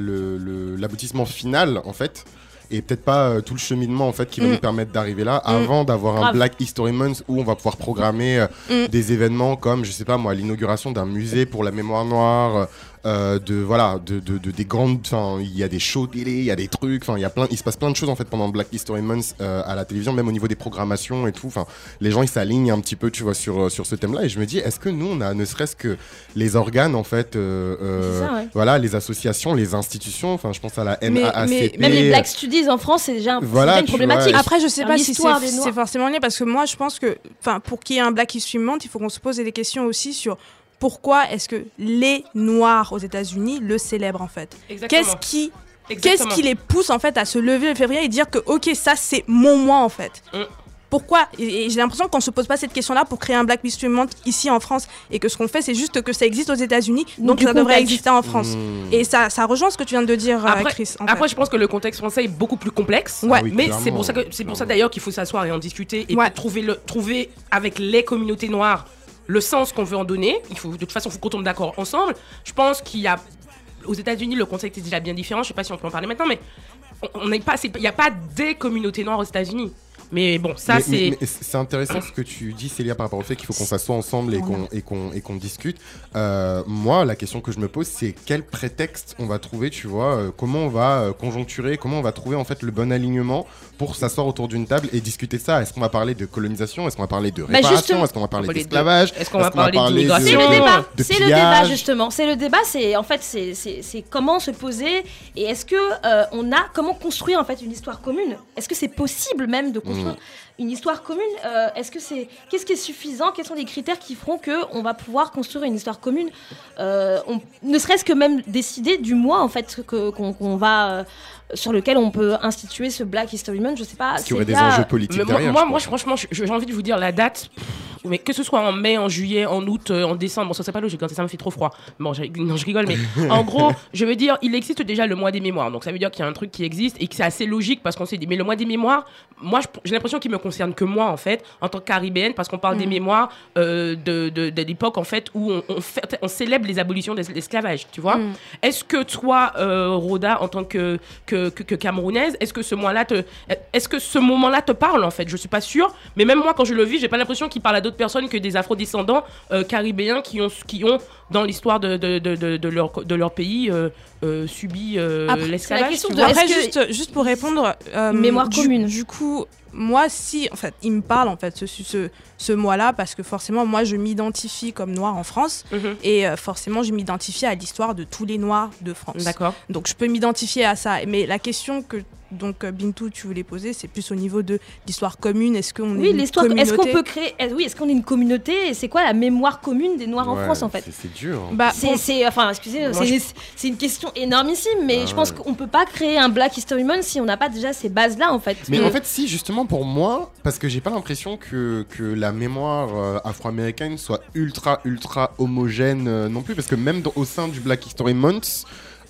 l'aboutissement final, en fait. Et peut-être pas euh, tout le cheminement en fait qui va Mm. nous permettre d'arriver là avant d'avoir un. Black History Month où on va pouvoir programmer Mm. des événements comme je sais pas moi l'inauguration d'un musée pour la mémoire noire euh, de voilà de, de- de- des grandes enfin il y a des shows télé il y a des trucs enfin il y a plein il se passe plein de choses en fait pendant Black History Month euh, à la télévision même au niveau des programmations et tout enfin les gens ils s'alignent un petit peu tu vois sur euh, sur ce thème là et je me dis est-ce que nous on a ne serait-ce que les organes en fait euh, euh, C'est ça, ouais. voilà les associations les institutions enfin je pense à la Mais- NAACP mais Même les Black Studies en France, c'est déjà, un- Voilà, déjà une problématique. vois, Après, je sais pas si c'est forcément lié parce que moi, je pense que, enfin, pour qu'il y ait un Black History Month, il faut qu'on se pose des questions aussi sur pourquoi est-ce que les Noirs aux États-Unis le célèbrent en fait? Qu'est-ce qui, qu'est-ce qui les pousse en fait à se lever le février et dire que ok, ça c'est mon mois en fait? Mm. Pourquoi? Et, j'ai l'impression qu'on se pose pas cette question-là pour créer un Black History Month ici en France et que ce qu'on fait, c'est juste que ça existe aux États-Unis, donc Du ça devrait exister en France. Mmh. Et ça, ça rejoint ce que tu viens de dire, euh, Après- Chris. en Après, fait. je pense que le contexte français est beaucoup plus complexe. Ouais. Ah oui, mais c'est pour ça que c'est pour ça clairement. d'ailleurs qu'il faut s'asseoir et en discuter et Ouais. trouver le trouver avec les communautés noires le sens qu'on veut en donner. Il faut de toute façon, il faut qu'on tombe d'accord ensemble. Je pense qu'il y a aux États-Unis le contexte est déjà bien différent. Je sais pas si on peut en parler maintenant, mais on- n'est pas il n'y a pas des communautés noires aux États-Unis. Mais bon, ça c'est c'est intéressant ce que tu dis, Célia, par rapport au fait qu'il faut qu'on s'assoie ensemble et qu'on et qu'on et qu'on discute. Euh, moi, la question que je me pose, c'est quel prétexte on va trouver, tu vois, euh, comment on va euh, conjoncturer, comment on va trouver en fait le bon alignement pour s'asseoir autour d'une table et discuter de ça? Est-ce qu'on va parler de colonisation? Est-ce qu'on va parler de Bah, réparation? Est-ce qu'on va parler d'esclavage? est-ce qu'on va parler d'immigration? C'est le de- débat. C'est le débat justement. C'est le débat. C'est en fait c'est comment se poser et est-ce que euh, on a comment construire en fait une histoire commune? Est-ce que c'est possible même de construire に une histoire commune Euh, Est-ce que c'est qu'est-ce qui est suffisant Quels sont les critères qui feront que on va pouvoir construire une histoire commune Euh, on- Ne serait-ce que même décider du mois en fait que qu'on qu'on va euh, sur lequel on peut instituer ce Black History Month. Je sais pas. Y aurait des là- enjeux politiques derrière. moi, je moi, franchement, je- j'ai envie de vous dire la date. pff, Mais que ce soit en mai, en juillet, en août, en décembre, bon, ça c'est pas logique, hein, ça me fait trop froid. Bon, j'ai- non, je rigole, mais en gros, je veux dire, il existe déjà le mois des mémoires. Donc ça veut dire qu'il y a un truc qui existe et que c'est assez logique parce qu'on s'est dit, mais le mois des mémoires, moi, je- j'ai l'impression qu'il me concerne que moi, en fait, en tant que caribéenne, parce qu'on parle des mémoires euh, de, de, de l'époque, en fait, où on, on, fait- on célèbre les abolitions de l'esclavage, tu vois. Mm. Est-ce que toi, euh, Rhoda, en tant que, que, que, que Camerounaise, est-ce que ce mois-là te, est-ce que ce moment-là te parle en fait? Je suis pas sûre, mais même moi quand je le vis, j'ai pas l'impression qu'il parle à d'autres personnes que des afrodescendants euh, caribéens qui ont, qui ont dans l'histoire de, de, de, de, de leur, de leur pays euh, euh, subi euh, Après, l'esclavage. Après, juste, juste pour répondre. euh, Mémoire du- commune. Du coup, moi, si, en fait, il me parle, en fait, ce, ce, ce mois-là, parce que forcément, moi, je m'identifie comme noire en France. Mhm. Et euh, forcément, je m'identifie à l'histoire de tous les noirs de France. D'accord. Donc, je peux m'identifier à ça. Mais la question que. Donc, euh, Bintou, tu voulais poser, c'est plus au niveau de l'histoire commune. Est-ce qu'on est Oui, une l'histoire. Est-ce qu'on communauté peut créer est- Oui, est-ce qu'on est une communauté c'est quoi la mémoire commune des Noirs en France en fait c'est- dur. hein. Bah, C'est, bon, c'est- enfin, excusez, Moi, c'est, je- une- c'est une question énormissime, mais Ah je pense ouais. qu'on peut pas créer un Black History Month si on n'a pas déjà ces bases-là, en fait. Mais en fait, si, justement, pour moi, parce que j'ai pas l'impression que, que la mémoire euh, afro-américaine soit ultra, ultra homogène euh, non plus, parce que même dans- au sein du Black History Month,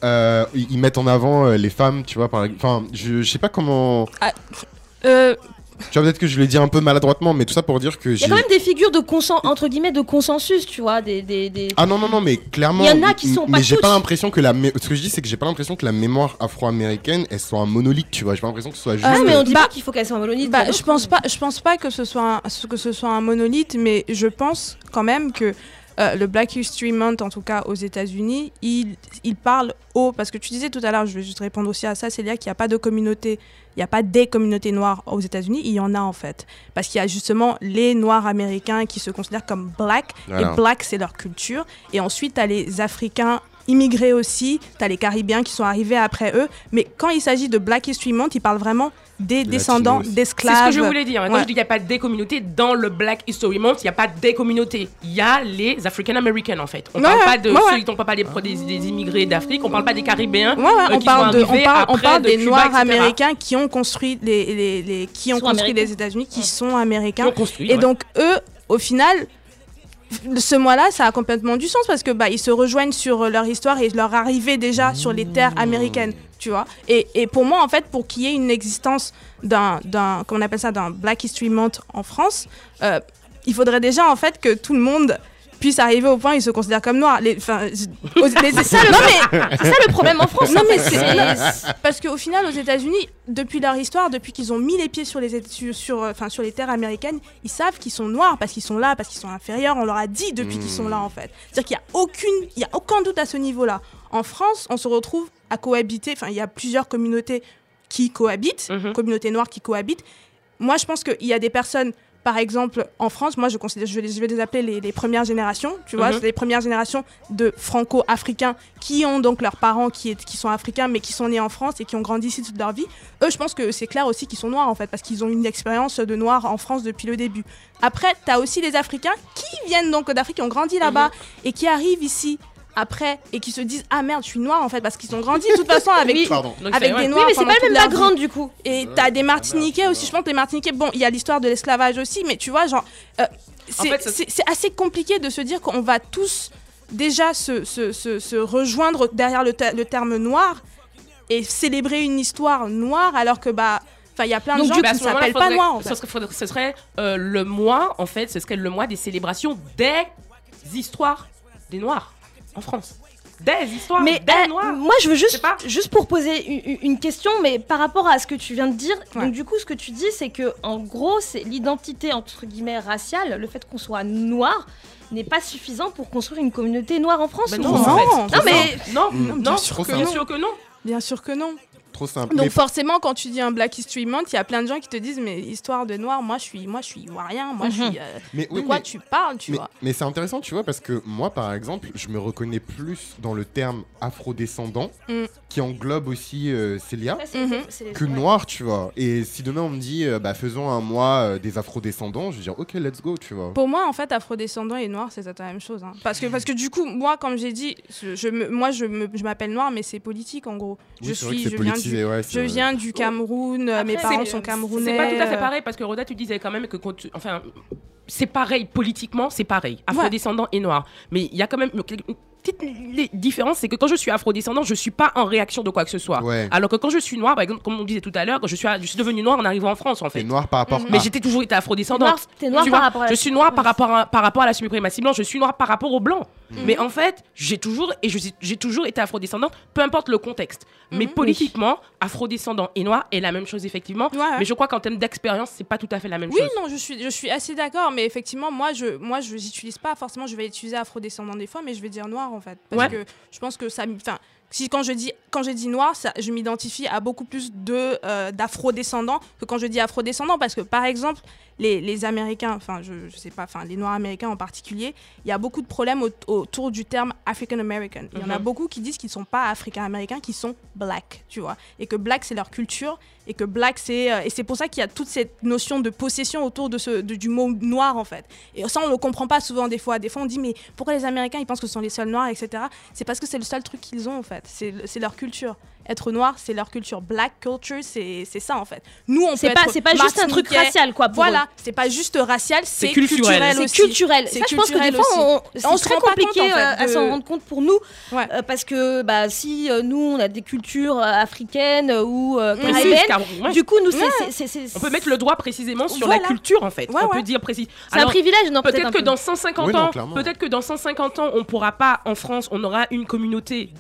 euh, ils, mettent en avant euh, les femmes, tu vois, par Enfin, je, je sais pas comment. euh, Tu vois, peut-être que je l'ai dit un peu maladroitement, mais tout ça pour dire que Il y a quand même des figures de consen- entre guillemets de consensus, tu vois, des, des, des- Ah non, non, non, mais clairement. Il y en a qui sont pas Mais j'ai pas l'impression que la. mé- Ce que je dis, c'est que j'ai pas l'impression que la mémoire afro-américaine, elle soit un monolithe, tu vois. J'ai pas l'impression que ce soit juste. Ah, mais on dit Bah, pas qu'il faut qu'elle soit un monolithe. Bah, je pense pas, je pense pas que ce soit un, que ce soit un monolithe, mais je pense quand même que euh, le Black History Month, en tout cas aux États-Unis, il, il parle au. Parce que tu disais tout à l'heure, je vais juste répondre aussi à ça, c'est qu'il n'y a pas de communauté, il n'y a pas des communautés noires aux États-Unis, il y en a en fait. Parce qu'il y a justement les Noirs américains qui se considèrent comme black, Voilà. et black c'est leur culture. Et ensuite, tu as les Africains immigrés aussi, tu as les Caribéens qui sont arrivés après eux. Mais quand il s'agit de Black History Month, il parle vraiment des descendants C'est d'esclaves. ce que je voulais dire. Quand Ouais. je dis qu'il n'y a pas des communautés, dans le Black History Month, il n'y a pas des communautés. Il y a les African Americans en fait. On Ouais, parle pas de ouais, ceux ouais. qui ne parle pas des, des, des immigrés d'Afrique, on parle pas des Caribéens. Ouais, ouais, euh, on, qui parle sont de, on parle, on après parle de des Cuba, Noirs etc. américains qui ont construit les, les, les- qui ont Sont construit les américains. États-Unis, qui sont américains. Qui ont construit, Et ouais. donc eux, au final, ce mois-là, ça a complètement du sens parce que bah ils se rejoignent sur euh, leur histoire et leur arrivée déjà sur les terres américaines, tu vois. Et, et pour moi, en fait, pour qu'il y ait une existence d'un d'un comment on appelle ça d'un Black History Month en France, euh, il faudrait déjà en fait que tout le monde puisse arriver au point où ils se considèrent comme noirs. Les, aux- C'est ça le- non mais c'est ça le problème en France, Non mais c'est C'est- parce qu'au final aux États-Unis, depuis leur histoire, depuis qu'ils ont mis les pieds sur les sur, sur, euh, enfin, sur les terres américaines, ils savent qu'ils sont noirs parce qu'ils sont là, parce qu'ils sont inférieurs. On leur a dit depuis qu'ils sont là en fait. C'est-à-dire qu'il y a aucune, il y a aucun doute à ce niveau-là. En France, on se retrouve à cohabiter. Enfin, il y a plusieurs communautés qui cohabitent, communautés noires qui cohabitent. Moi, je pense qu'il y a des personnes, par exemple, en France, moi, je considère, je vais, les- je vais les appeler les, les premières générations, tu vois, Mhm. les premières générations de franco-africains qui ont donc leurs parents qui, est, qui sont africains, mais qui sont nés en France et qui ont grandi ici toute leur vie. Eux, je pense que c'est clair aussi qu'ils sont noirs, en fait, parce qu'ils ont une expérience de noir en France depuis le début. Après, tu as aussi les Africains qui viennent donc d'Afrique, qui ont grandi là-bas et qui arrivent ici après et qui se disent ah merde je suis noir en fait parce qu'ils ont grandi. De toute façon avec, Oui. avec des Oui, noirs mais c'est pas le même background, du coup. et t'as des martiniquais aussi. Je pense que les martiniquais bon il y a l'histoire de l'esclavage aussi mais tu vois genre euh, c'est fait, assez compliqué de se dire qu'on va tous déjà se, se, se, se rejoindre derrière le, le terme noir et célébrer une histoire noire alors que bah enfin il y a plein de gens bah, qui ce moment-là, s'appellent pas noirs en ce fait. serait, faudrait- ce serait, euh, le mois, en fait, ce serait le mois des célébrations des histoires des Noirs en France. Des histoires Mais des euh, Noirs. moi, je veux juste, juste pour poser une, une question, mais par rapport à ce que tu viens de dire. Donc, du coup, ce que tu dis, c'est que en gros, c'est l'identité entre guillemets raciale, le fait qu'on soit noir n'est pas suffisant pour construire une communauté noire en France. Bah ou- non, en fait. non, mais non, Mm. non, Bien sûr que bien non. sûr que non. bien sûr que non Trop simple. Donc Mais- forcément, quand tu dis un Black History Month, il y a plein de gens qui te disent mais histoire de noir, moi je suis, moi je suis ivoirien, moi je Mhm. suis. euh, Mais de oui, quoi mais- tu parles, tu mais, vois mais c'est intéressant, tu vois, parce que moi, par exemple, je me reconnais plus dans le terme afrodescendant, Mm. qui englobe aussi euh, Célia, Ça, les- que noir, tu vois. Et si demain on me dit, euh, bah, faisons un mois euh, des afrodescendants, je vais dire, ok, let's go, tu vois. Pour moi, en fait, afrodescendant et noir, c'est la même chose. hein. Parce que, parce que du coup, moi, comme j'ai dit, je, je me- moi, je me- je m'appelle noir, mais c'est politique en gros. Oui, je suis, je viens du, ouais, je viens du Cameroun. euh, mes Après, parents sont camerounais. C'est pas tout à fait pareil parce que Roda, tu disais quand même que quand tu- enfin, c'est pareil politiquement, c'est pareil, afrodescendant et noir. Mais il y a quand même une petite différence, c'est que quand je suis afrodescendant, je suis pas en réaction de quoi que ce soit. Ouais. Alors que quand je suis noir, par exemple, comme on disait tout à l'heure, je suis, je suis devenue noire en arrivant en France en fait. T'es noir par rapport Mais à- j'étais toujours été afrodescendante. T'es noir- noir Tu par vois, rapport à Je suis noire par rapport à, par rapport à la suprématie blanche. Je suis noire par rapport aux blancs. Mhm. Mais en fait, j'ai toujours et j'ai toujours été afrodescendante, peu importe le contexte. Mais Mhm. politiquement, afrodescendant et noir est la même chose effectivement. Ouais, ouais. Mais je crois qu'en termes d'expérience, c'est pas tout à fait la même Oui, chose. non, je suis, je suis assez d'accord, mais effectivement, moi, je, moi, je n'utilise pas forcément. Je vais utiliser afrodescendant des fois, mais je vais dire noir en fait, parce Ouais. que je pense que ça, enfin, si quand je dis quand j'ai dit noir, ça, je m'identifie à beaucoup plus de euh, d'afrodescendants que quand je dis afrodescendants, parce que par exemple, les, les Américains, enfin, je, je sais pas, enfin, les Noirs américains en particulier, il y a beaucoup de problèmes au- autour du terme African American. Il y en a Mhm. beaucoup qui disent qu'ils sont pas africains américains, qui sont black, tu vois, et que black c'est leur culture et que black c'est euh, et c'est pour ça qu'il y a toute cette notion de possession autour de ce du mot noir en fait. Et ça on le comprend pas souvent des fois. Des fois on dit mais pourquoi les Américains ils pensent que ce sont les seuls noirs etc. C'est parce que c'est le seul truc qu'ils ont en fait. C'est leur culture. Être noir c'est leur culture. Black culture c'est c'est ça en fait. Nous on C'est peut pas- être c'est pas juste un truc racial, quoi, pour Voilà, c'est pas juste racial, c'est culturel. culturel. C'est culturel. Ça, je pense que des fois, c'est On se très rend pas compte, compliqué en fait, euh, à s'en rendre compte pour nous, euh, parce que bah, si euh, nous on a des cultures euh, africaines ou euh, Précise, caribéennes, du coup nous c'est- On peut mettre le doigt précisément sur Voilà. la culture en fait. Ouais, on peut dire précis. C'est un privilège, non, peut-être que peu. dans 150 Oui, non, ans, clairement. peut-être que dans 150 ans, on pourra pas en France, on aura une communauté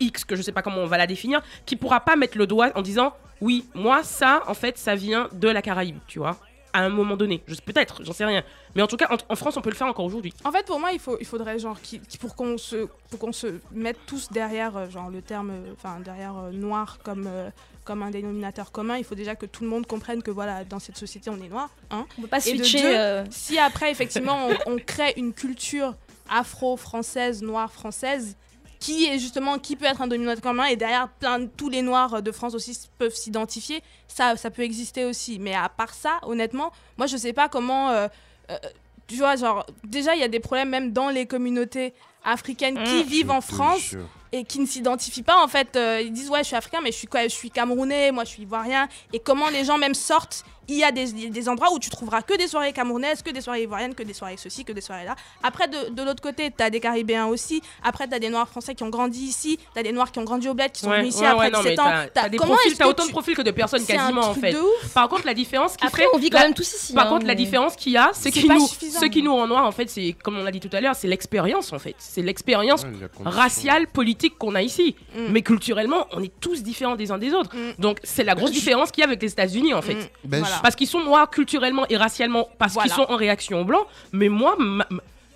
X que je sais pas comment on va la définir, qui pourra pas mettre le doigt en disant oui, moi ça en fait ça vient de la Caraïbe, tu vois. à un moment donné. Je sais peut-être, j'en sais rien. Mais en tout cas, en, en France, on peut le faire encore aujourd'hui. En fait, pour moi, il, faut, il faudrait genre qui, qui- pour qu'on se pour qu'on se mette tous derrière euh, genre le terme euh, enfin derrière euh, noir comme euh, comme un dénominateur commun, il faut déjà que tout le monde comprenne que voilà, dans cette société, on est noir, hein. On peut pas Et de switcher. deux, euh, si après effectivement on, on crée une culture afro-française, noire française qui est justement qui peut être un dominateur commun et derrière plein tous les noirs de France aussi peuvent s'identifier, ça ça peut exister aussi. Mais à part ça, honnêtement, moi je sais pas comment euh, euh, tu vois genre déjà il y a des problèmes même dans les communautés africaines qui Mmh. vivent en France et qui ne s'identifient pas en fait euh, ils disent ouais je suis africain mais je suis quoi je suis camerounais moi je suis ivoirien et comment les gens même sortent il y a des, des endroits où tu trouveras que des soirées camerounaises que des soirées ivoiriennes que des soirées ceci que des soirées là après de, de l'autre côté tu as des caribéens aussi après tu as des noirs français qui ont grandi ici tu as des noirs qui ont grandi au bled qui sont Ouais, venus ici ouais, après ouais, non, 17 mais ans t'as- T'as- t'as t'as que autant de profils que de personnes quasiment en fait. de ouf. Par contre, la différence qui Après, fait, on vit quand la- même tous ici. Par hein, contre, la différence qu'il y a, c'est qui nous, ceux qui nous en noir, en fait, c'est comme on l'a dit tout à l'heure, c'est l'expérience en fait, c'est l'expérience Ouais, raciale, politique qu'on a ici. Mm. Mais culturellement, on est tous différents des uns des autres. Mm. Donc c'est la grosse différence qu'il y a avec les États-Unis en fait. Mm. Ben, Voilà. Parce qu'ils sont noirs culturellement et racialement, parce qu'ils sont en réaction au blanc. Mais moi, ma-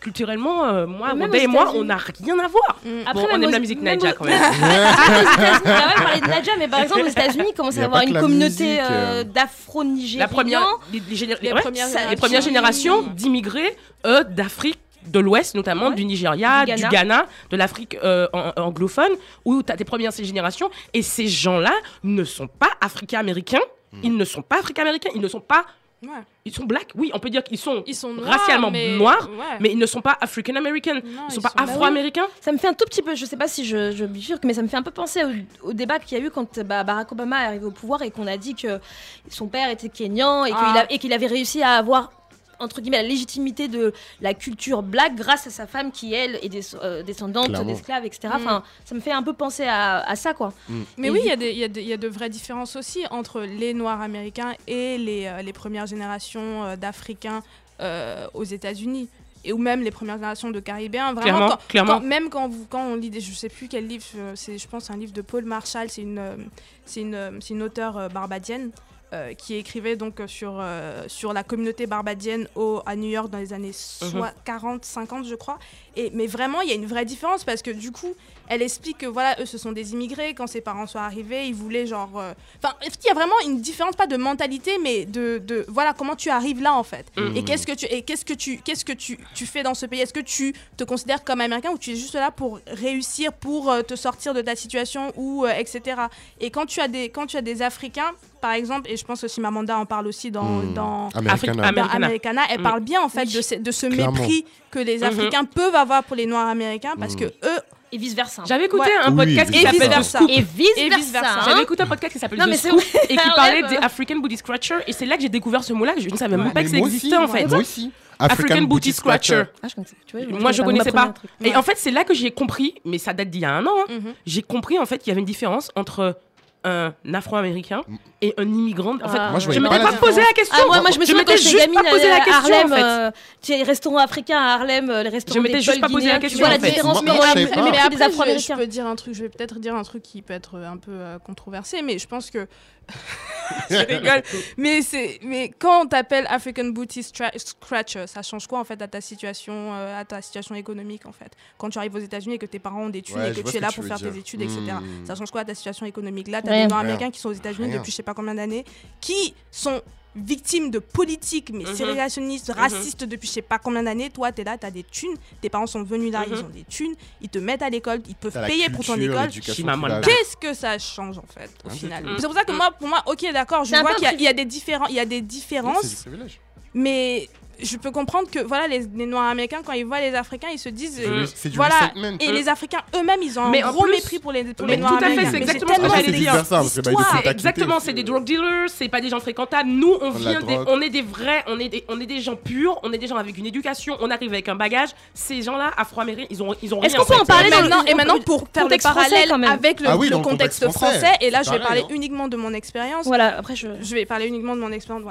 culturellement, euh, moi, aux et moi, on n'a rien à voir. Mm. Après, bon, on aime aux- la musique Nadja aux- quand même. Ah, aux on va parler de Nadja, mais par exemple aux États-Unis, il commence Y à avoir une communauté euh, euh. d'afro-nigériens. Les, générations. premières générations d'immigrés euh, d'Afrique de l'Ouest, notamment Ouais. du Nigeria, Du du Ghana. De l'Afrique euh, an- anglophone, où tu as tes premières générations. Et ces gens-là ne sont pas africains-américains. Ils ne sont pas africains-américains. Ils ne sont pas. Ouais. Ils sont blacks, oui, on peut dire qu'ils sont, ils sont noirs, racialement mais... noirs, ouais. mais ils ne sont pas african-américains. Non, Ils ne sont pas afro-américains. Ça me fait un tout petit peu, je sais pas si je, je bifurque, mais ça me fait un peu penser au, au débat qu'il y a eu quand bah, Barack Obama est arrivé au pouvoir et qu'on a dit que son père était kényan et qu'il Ah. a- et qu'il avait réussi à avoir entre guillemets la légitimité de la culture black grâce à sa femme qui elle est des, euh, descendante d'esclaves etc. Mm. Enfin, ça me fait un peu penser à, à ça quoi. Mais Et oui, il y, a des- il y, a de- il y a de vraies différences aussi entre les Noirs américains et les, euh, les premières générations euh, d'Africains euh, aux États-Unis. Et ou même les premières générations de Caribéens. Vraiment, Clairement, quand- clairement. quand- même quand, vous, quand on lit des. Je sais plus quel livre, c'est, je pense un livre de Paul Marshall, c'est une, euh, c'est une, c'est une auteure euh, barbadienne. Euh, qui écrivait donc euh, sur, euh, sur la communauté barbadienne au, à New York dans les années soit 40, 50 je crois. Et, mais vraiment il y a une vraie différence parce que du coup elle explique que voilà eux ce sont des immigrés quand ses parents sont arrivés ils voulaient genre euh, enfin il y a vraiment une différence pas de mentalité mais de, de voilà comment tu arrives là en fait? Mhm. et qu'est-ce que tu et qu'est-ce que tu qu'est-ce que tu, tu fais dans ce pays? Est-ce que tu te considères comme américain ou tu es juste là pour réussir pour euh, te sortir de ta situation ou euh, etc et quand tu as des quand tu as des africains par exemple et je pense aussi Mamanda en parle aussi dans, Hmm. dans Americana. Afrique- dans Americana. Americana, elle Mm. parle bien en fait Oui. de ce, de ce mépris que les Mhm. Africains peuvent avoir pour les Noirs américains parce Mm. que eux, Et vice versa. J'avais écouté Ouais. un Oui, podcast qui vice s'appelle Scoop. Et vice versa. hein. J'avais écouté un podcast qui s'appelle Non, The mais c'est Scoop et qui Harlem, parlait des African Booty Scratcher et c'est là que j'ai découvert ce mot-là que je ne savais même Ouais, pas que ça existait en fait. Moi aussi. African Booty Scratcher. Ah, je tu vois, Moi, je on connaissais pas. Et en fait, c'est là que j'ai compris, mais ça date d'il y a un an, hein, Mhm. j'ai compris en fait qu'il y avait une différence entre un afro-américain et un immigrant. En fait, Ah, Moi, je je m'étais pas posé la question. Ah, moi, moi, je me quand m'étais juste gamine pas posé la question, Harlem, en fait. euh, tu sais, les restaurants africains à Harlem, euh, les restaurants Je m'étais juste pas posé la question, Tu vois la en fait. différence savais pas. mépris mais des après, je, je Afro-Américains. peux dire un truc, je vais peut-être dire un truc qui peut être un peu euh, controversé, mais je pense que je rigole. Mais c'est, mais quand on t'appelle African Booty Scratcher, ça change quoi en fait à ta situation, euh, à ta situation économique en fait? Quand tu arrives aux États-Unis et que tes parents ont des thunes Ouais, et que tu es là que tu pour faire dire. tes études, etc. Hmm. Ça change quoi à ta situation économique? Là, t'as Rien. des Noirs Rien. américains qui sont aux États-Unis depuis je sais pas combien d'années, qui sont victimes de politiques mais Mhm. ségrégationnistes, racistes depuis je sais pas combien d'années. Toi, t'es là, t'as des thunes, tes parents sont venus là, Mhm. ils ont des thunes, ils te mettent à l'école, ils peuvent payer pour ton école. Qu'est-ce que ça change en fait au final. C'est pour ça que moi, pour moi, ok, d'accord, je vois qu'il y a- y, des différents, il y a des Oui, différences, mais je peux comprendre que voilà, les, les Noirs américains quand ils voient les Africains, ils se disent, C'est euh, voilà, et les Africains eux-mêmes, ils ont un Mais gros plus- mépris pour les, pour Mais les Noirs tout à fait, américains. c'est exactement ce que j'allais dire. bah, C'est tactés exactement, c'est des drug dealers, c'est pas des gens fréquentables. Nous, on vient des, on est des vrais, on est des, on est des gens purs, on est des gens avec une éducation, on arrive avec un bagage. Ces gens-là, afro-américains, ils ont, ils ont Est-ce qu'on peut en parler Et dans le- maintenant, et maintenant pour faire le parallèle avec le, Ah contexte français, et là c'est je vais parler hein. uniquement de mon expérience. Voilà, après je. Vais parler uniquement de mon expérience.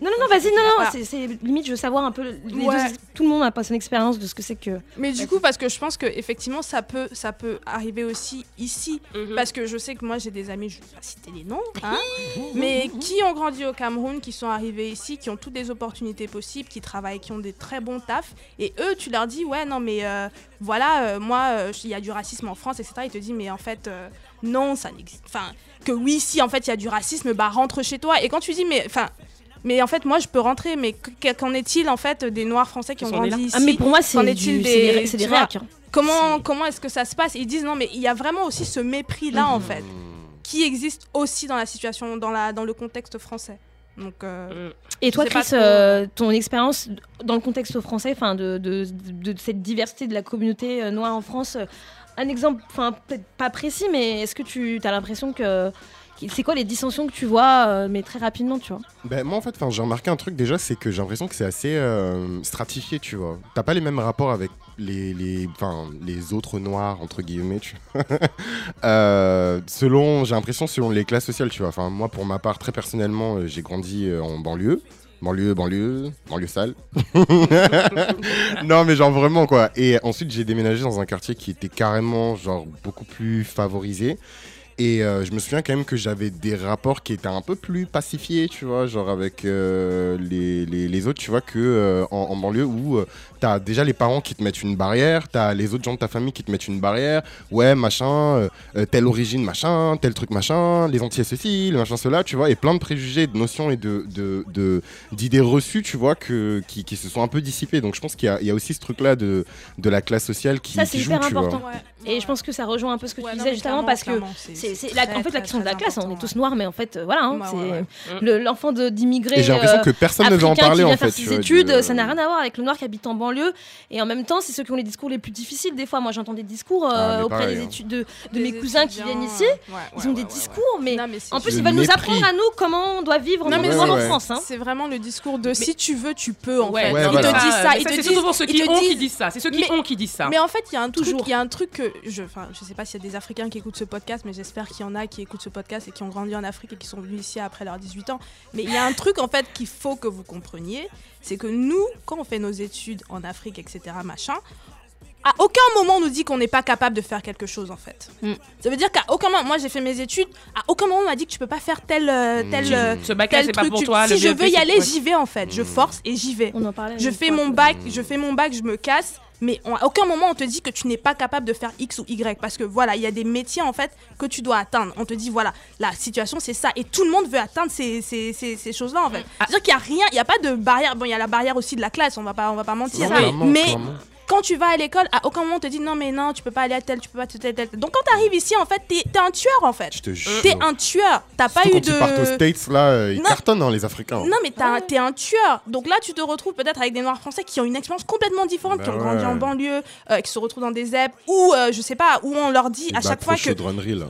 Non, non, non, vas-y, non, non, c'est limite, je savoir un peu. les Ouais. deux- tout le monde n'a pas son expérience de ce que c'est que. Mais du coup, parce que je pense que effectivement, ça peut, ça peut arriver aussi ici, Mhm. parce que je sais que moi j'ai des amis, je vais pas citer les noms, hein, mais qui ont grandi au Cameroun, qui sont arrivés ici, qui ont toutes les opportunités possibles, qui travaillent, qui ont des très bons tafs, et eux, tu leur dis ouais non mais euh, voilà, euh, moi euh, il y a du racisme en France, etc. Ils te disent mais en fait euh, non, ça n'existe, enfin que oui si en fait il y a du racisme, bah rentre chez toi. Et quand tu dis mais enfin mais en fait, moi, je peux rentrer. Mais qu- qu'en est-il en fait des Noirs français qui ont grandi ici Ah, mais pour moi, c'est des- des, réacs, hein. Comment comment est-ce que ça se passe Ils disent non, mais il y a vraiment aussi ce mépris là en fait, qui existe aussi dans la situation, dans la dans le contexte français. Donc euh, Mm. Et toi, Chris, trop. euh, ton expérience dans le contexte français, enfin de, de, de, de cette diversité de la communauté euh, noire en France, un exemple, enfin peut-être pas précis, mais est-ce que tu as l'impression que c'est quoi les dissensions que tu vois, euh, mais très rapidement, tu vois? Ben, moi, en fait, j'ai remarqué un truc déjà, c'est que j'ai l'impression que c'est assez euh, stratifié, tu vois. T'as pas les mêmes rapports avec les, les, autres noirs, entre guillemets, tu vois. Euh, selon, j'ai l'impression, selon les classes sociales, tu vois. Enfin, moi, pour ma part, très personnellement, j'ai grandi en banlieue. Banlieue, banlieue, banlieue sale. non, mais genre vraiment, quoi. Et ensuite, j'ai déménagé dans un quartier qui était carrément, genre, beaucoup plus favorisé. Et euh, je me souviens quand même que j'avais des rapports qui étaient un peu plus pacifiés, tu vois, genre avec euh, les, les, les autres, tu vois, que euh, en, en banlieue où t'as déjà les parents qui te mettent une barrière, t'as les autres gens de ta famille qui te mettent une barrière, ouais, machin, telle origine, machin, tel truc, machin, les entiers ceci, le machin cela, tu vois, et plein de préjugés, de notions et de de- de- d'idées reçues, tu vois, que, qui, qui se sont un peu dissipées. Donc je pense qu'il y, a- il y a aussi ce truc-là de, de la classe sociale qui, Ça, qui joue, hyper tu vois. important. Et je pense que ça rejoint un peu ce que Ouais, tu non, disais mais juste avant parce que c'est- la- en fait la question de la classe. On est tous noirs, mais en fait, euh, voilà, hein, c'est ouais, ouais. le- l'enfant de- d'immigrés. Et j'ai l'impression euh, que personne ne veut en parler en faire fait. ses vois, études, de- ça n'a rien à voir avec le noir qui habite en banlieue. Et en même temps, c'est ceux qui ont les discours les plus difficiles. Des fois, moi, j'entends des discours euh, Ah, mais auprès pareil, des hein. études de, de Des mes cousins qui viennent ici. euh, ouais, Ils ont des discours, mais Non, en plus, Le ils veulent nous apprendre à nous comment on doit vivre Non, en. France. hein. C'est vraiment le discours de si tu veux, tu peux en fait. Ils te disent ça, mais ils te c'est disent, surtout pour ceux qui ont qui disent- ça. C'est ceux qui Mais- ont qui disent ça. Mais en fait, il y a un truc, Toujours. il y a un truc que je, enfin, je sais pas s'il y a des Africains qui écoutent ce podcast, mais j'espère qu'il y en a qui écoutent ce podcast et qui ont grandi en Afrique et qui sont venus ici après leurs 18 ans. Mais il y a un truc en fait qu'il faut que vous compreniez, c'est que nous, quand on fait nos études en Afrique, etc., machin. À aucun moment on nous dit qu'on n'est pas capable de faire quelque chose en fait. Mm. Ça veut dire qu'à aucun moment, moi j'ai fait mes études, à aucun moment on m'a dit que tu peux pas faire tel euh, tel Mm. euh, Ce bac-là, tel c'est pas truc. pour Tu- toi. si je veux y aller, j'y vais en fait. Je Mm. force et j'y vais. On en parlait. Je fais mon bac, je fais mon bac, je me casse, mais on- à aucun moment on te dit que tu n'es pas capable de faire X ou Y parce que voilà, il y a des métiers en fait que tu dois atteindre. On te dit voilà, la situation c'est ça et tout le monde veut atteindre ces, ces, ces, ces choses-là en fait. C'est-à-dire qu'il n'y a rien, il n'y a pas de barrière. Bon, il y a la barrière aussi de la classe, on va pas, on va pas mentir. Mais clairement. Quand tu vas à l'école, à aucun moment on te dit non mais non, tu peux pas aller à tel, tu peux pas tel, tel, tel. Donc quand tu arrives ici en fait, t'es es un tueur en fait. Je te jure. T'es un tueur. T'as pas eu quand ils partent aux de States, là, euh, ils Non. cartonnent, hein, les Africains. non, mais t'as- t'es un tueur. Donc là, tu te retrouves peut-être avec des Noirs français qui ont une expérience complètement différente, Bah qui ont grandi ouais. en banlieue, euh, qui se retrouvent dans des ZEP, ou euh, je sais pas, où on leur dit à chaque fois que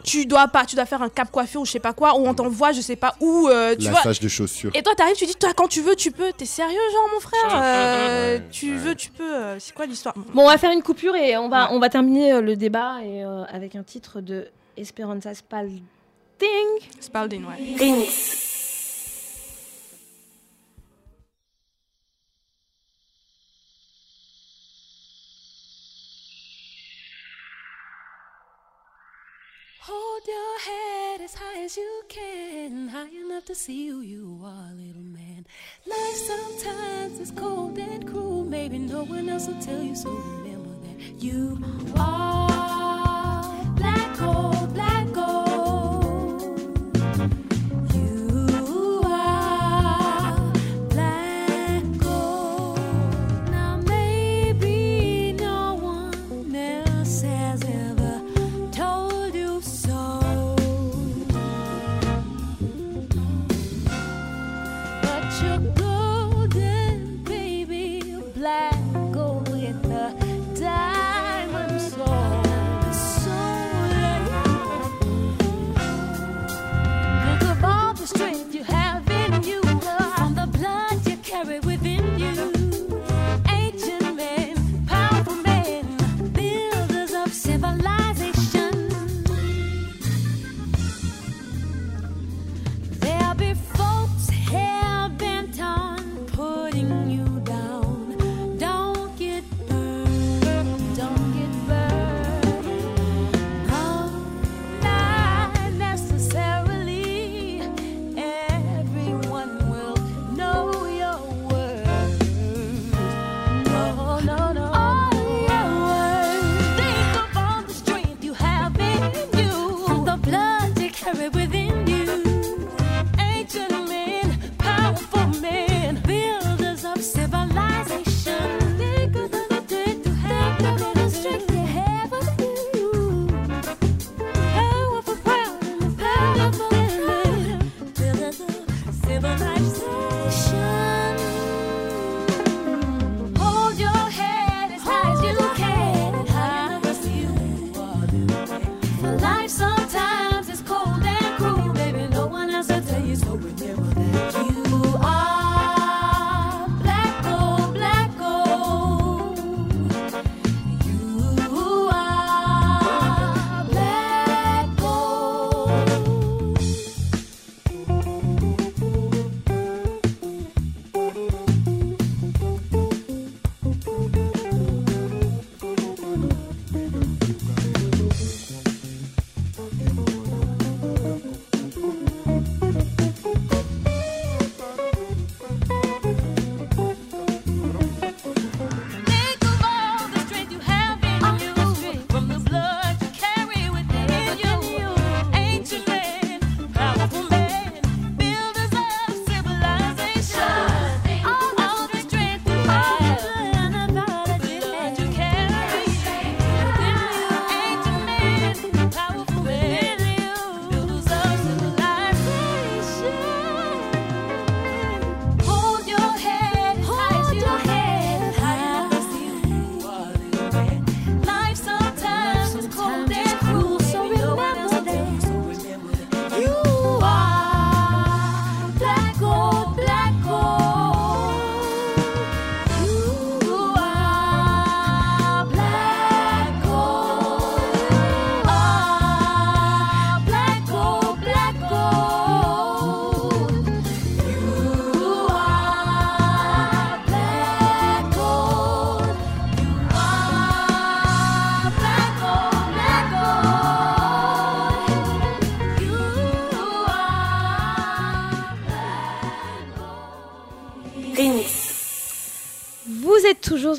tu dois pas, tu dois faire un cap coiffure ou je sais pas quoi, ou on t'envoie, je sais pas où, euh, tu vois. De chaussures. Et toi, t'arrives, tu dis, toi, quand tu veux, tu peux. T'es sérieux, genre, mon frère? Euh, Ouais, Tu ouais. veux, tu peux. C'est quoi l'histoire? Bon, on va faire une coupure et on va, on va terminer euh, le débat et, euh, avec un titre de Esperanza Spalding. Spalding, ouais. Your head as high as you can, high enough to see who you are, little man. Life sometimes is cold and cruel, maybe no one else will tell you, so remember that you are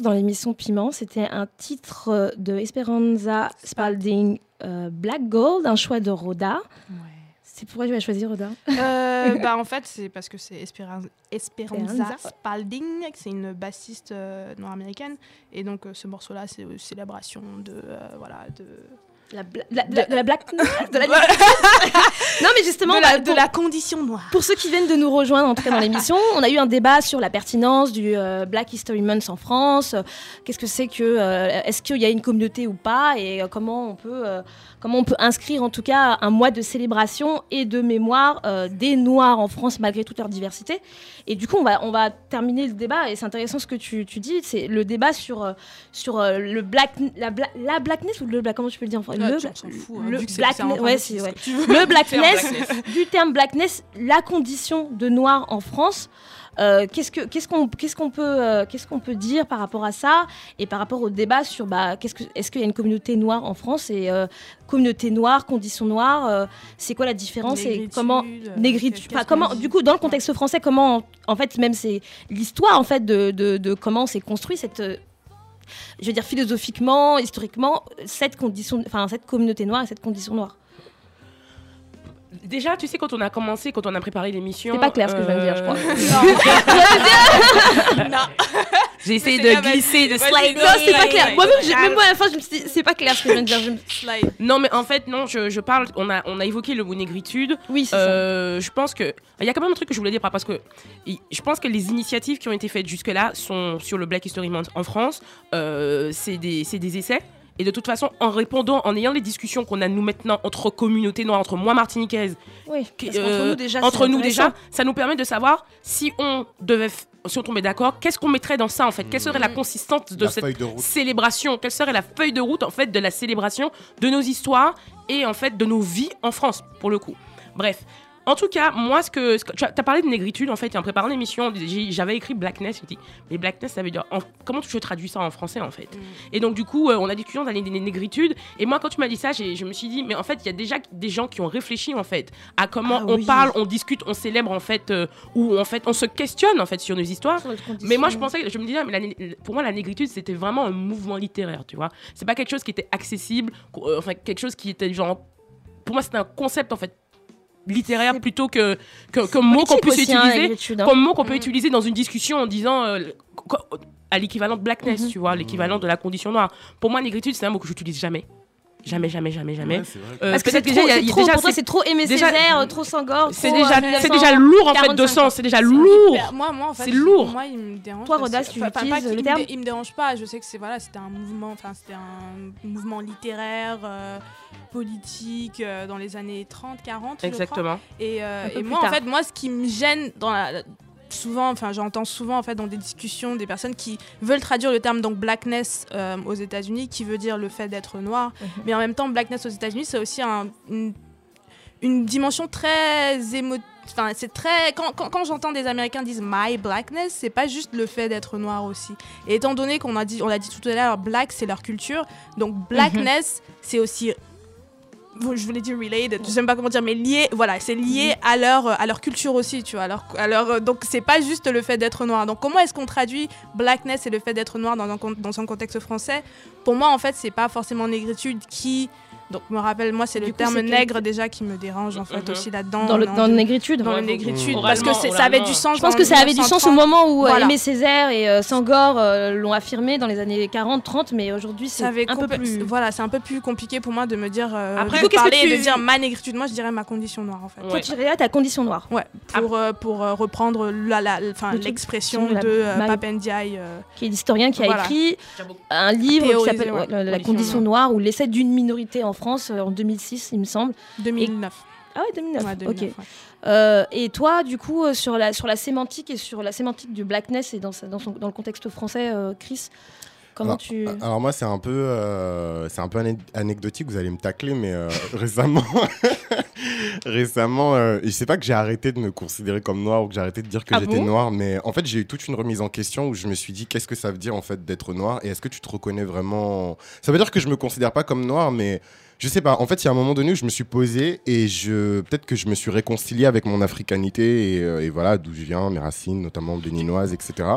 dans l'émission Piment. C'était un titre euh, de Esperanza Spalding, euh, Black Gold, un choix de Roda. C'est pourquoi tu as choisi Roda? Euh, bah, en fait, c'est parce que c'est Esperanza. Spalding, c'est une bassiste euh, nord-américaine. Et donc, ce morceau-là, c'est une célébration de. voilà, de. La, bla- la- de la- de la black de la- non mais justement de la, bah, de la condition noire. Pour ceux qui viennent de nous rejoindre, en tout cas dans l'émission, on a eu un débat sur la pertinence du euh, Black History Month en France. Qu'est-ce que c'est que, euh, est-ce qu'il y a une communauté ou pas, et euh, comment on peut, comment on peut inscrire en tout cas un mois de célébration et de mémoire euh, des Noirs en France malgré toute leur diversité. Et du coup, on va, on va terminer le débat. Et c'est intéressant ce que tu, tu dis, c'est le débat sur euh, sur euh, le black, la, bla- la blackness ou le black, comment tu peux le dire en français Ah, le, bla- hein, le vu que c'est- black, c'est en ouais, informatique, c'est- ce ouais. que tu veux. le blackness, blackness. du terme blackness, la condition de noir en France. Euh, qu'est-ce peut euh, qu'est-ce qu'on peut dire par rapport à ça et par rapport au débat sur bah est-ce qu'il y a une communauté noire en France et euh, communauté noire condition noire c'est quoi la différence et comment négritude comment du coup dans le contexte français comment en fait même c'est l'histoire en fait de, de, de comment s'est construit cette je veux dire philosophiquement historiquement cette condition enfin cette communauté noire et cette condition noire Déjà, tu sais, quand on a commencé, quand on a préparé l'émission. C'était pas clair ce que je viens de dire, je crois. J'ai essayé Mais c'est de glisser, de vas-y. slider. non c'est pas clair moi-même j'ai- même moi à la fin je me suis dit c'est pas clair ce que je viens de dire Je me- Slide. Non, mais en fait, non, je, je parle. On a, on a évoqué le mot négritude. oui c'est Euh, je pense que il y a quand même un truc que je voulais dire par- parce que je pense que les initiatives qui ont été faites jusque-là sont sur le Black History Month en France. euh, c'est des, c'est des essais. Et de toute façon, en répondant, en ayant les discussions qu'on a nous maintenant entre communautés noires, entre moi martiniquaise, oui euh, nous déjà entre nous déjà, ça nous permet de savoir si on devait, si on tombait d'accord, qu'est-ce qu'on mettrait dans ça en fait, quelle serait la consistance de La cette de célébration, quelle serait la feuille de route en fait de la célébration de nos histoires et en fait de nos vies en France pour le coup? Bref. En tout cas, moi, ce que, ce que- tu as, parlé de négritude, en fait, et en préparant l'émission, j'avais écrit blackness, je me dis, mais blackness, ça veut dire, en- comment tu traduis ça en français, en fait? Et donc, du coup, euh, on a discuté, a des négritudes, et moi, quand tu m'as dit ça, je me suis dit, mais en fait, il y a déjà des gens qui ont réfléchi, en fait, à comment Ah on oui. parle, on discute, on célèbre, en fait, euh, ou en fait, on se questionne, en fait, sur nos histoires. Sur. Mais moi, je pensais, je me disais, mais la pour moi, la négritude, c'était vraiment un mouvement littéraire, tu vois. C'est pas quelque chose qui était accessible, euh, enfin, quelque chose qui était genre. Pour moi, c'était un concept, en fait, littéraire plutôt que, que, que mot qu'on Politique puisse aussi, hein, utiliser. hein. Comme mot qu'on peut utiliser dans une discussion en disant. euh, à l'équivalent de blackness, Mhm. tu vois, l'équivalent de la condition noire. Pour moi, négritude, c'est un mot que j'utilise jamais. Jamais, jamais, jamais, jamais. Ouais, c'est vrai. Euh, parce que c'est trop, déjà, c'est pour toi c'est- c'est trop Aimé déjà- Césaire, trop Sangor, c'est trop, déjà, euh, c'est 1945. déjà lourd en fait de sens, c'est déjà lourd. Moi, moi, en fait, C'est lourd. Moi, il me dérange. Toi, Rodas, tu utilises le me terme Il me dérange pas. Je sais que c'est voilà, c'était un mouvement, enfin, c'était un mouvement littéraire, euh, politique euh, dans les années 30, 40. je crois. Exactement. Et, euh, moi, en fait, moi, ce qui me gêne dans la souvent, enfin, j'entends souvent en fait dans des discussions des personnes qui veulent traduire le terme donc blackness euh, aux États-Unis, qui veut dire le fait d'être noir, Mhm. mais en même temps, blackness aux États-Unis, c'est aussi un- une, une dimension très émotive. Enfin, c'est très. Quand, quand, quand j'entends des Américains dire my blackness, c'est pas juste le fait d'être noir aussi. Et étant donné qu'on a dit, on l'a dit tout à l'heure, black c'est leur culture, donc blackness c'est aussi je voulais dire related, je sais pas comment dire, mais lié, voilà, c'est lié à leur, à leur culture aussi, tu vois. donc c'est pas juste le fait d'être noir. Donc comment est-ce qu'on traduit blackness et le fait d'être noir dans dans un contexte français? Pour moi, en fait, c'est pas forcément négritude qui. Donc me rappelle, moi, c'est le coup, terme nègre déjà qui me dérange en fait Mhm. aussi là-dedans. Dans le, dans le négritude. dans le Ouais, négritude, Mmh. parce que ça avait du sens. Je pense que ça avait du sens au 1930. moment où euh, Voilà. Aimé Césaire et euh, Sangor euh, l'ont affirmé dans les années 40, 30, mais aujourd'hui c'est un peu plus. Voilà, c'est un peu plus compliqué pour moi de me dire. euh, Après, du coup, que tu- de dire ma négritude? Moi, je dirais ma condition noire en fait. Toi, tu dirais ta condition noire. Ouais, pour, euh, pour reprendre la, la, l'expression la- de Papendiaï. qui est l'historien qui a écrit un livre qui s'appelle La, la Condition condition noire ou l'essai d'une minorité en France euh, en 2006, il me semble. 2009. Ah ouais, 2009. Ouais, 2009, ok. ouais. Euh, et toi, du coup, euh, sur la, sur la sémantique et sur la sémantique du blackness et dans, sa- dans, son- dans le contexte français, euh, Chris, comment alors, tu. alors moi c'est un peu euh, c'est un peu anecdotique vous allez me tacler mais euh, récemment récemment euh, je sais pas que j'ai arrêté de me considérer comme noir ou que j'ai arrêté de dire que Ah j'étais bon noir mais en fait j'ai eu toute une remise en question où je me suis dit qu'est-ce que ça veut dire en fait d'être noir? Et est-ce que tu te reconnais vraiment? Ça veut dire que je me considère pas comme noir mais je sais pas, en fait, il y a un moment donné où je me suis posé et je peut-être que je me suis réconcilié avec mon africanité et, euh, et voilà d'où je viens, mes racines, notamment béninoises, etc.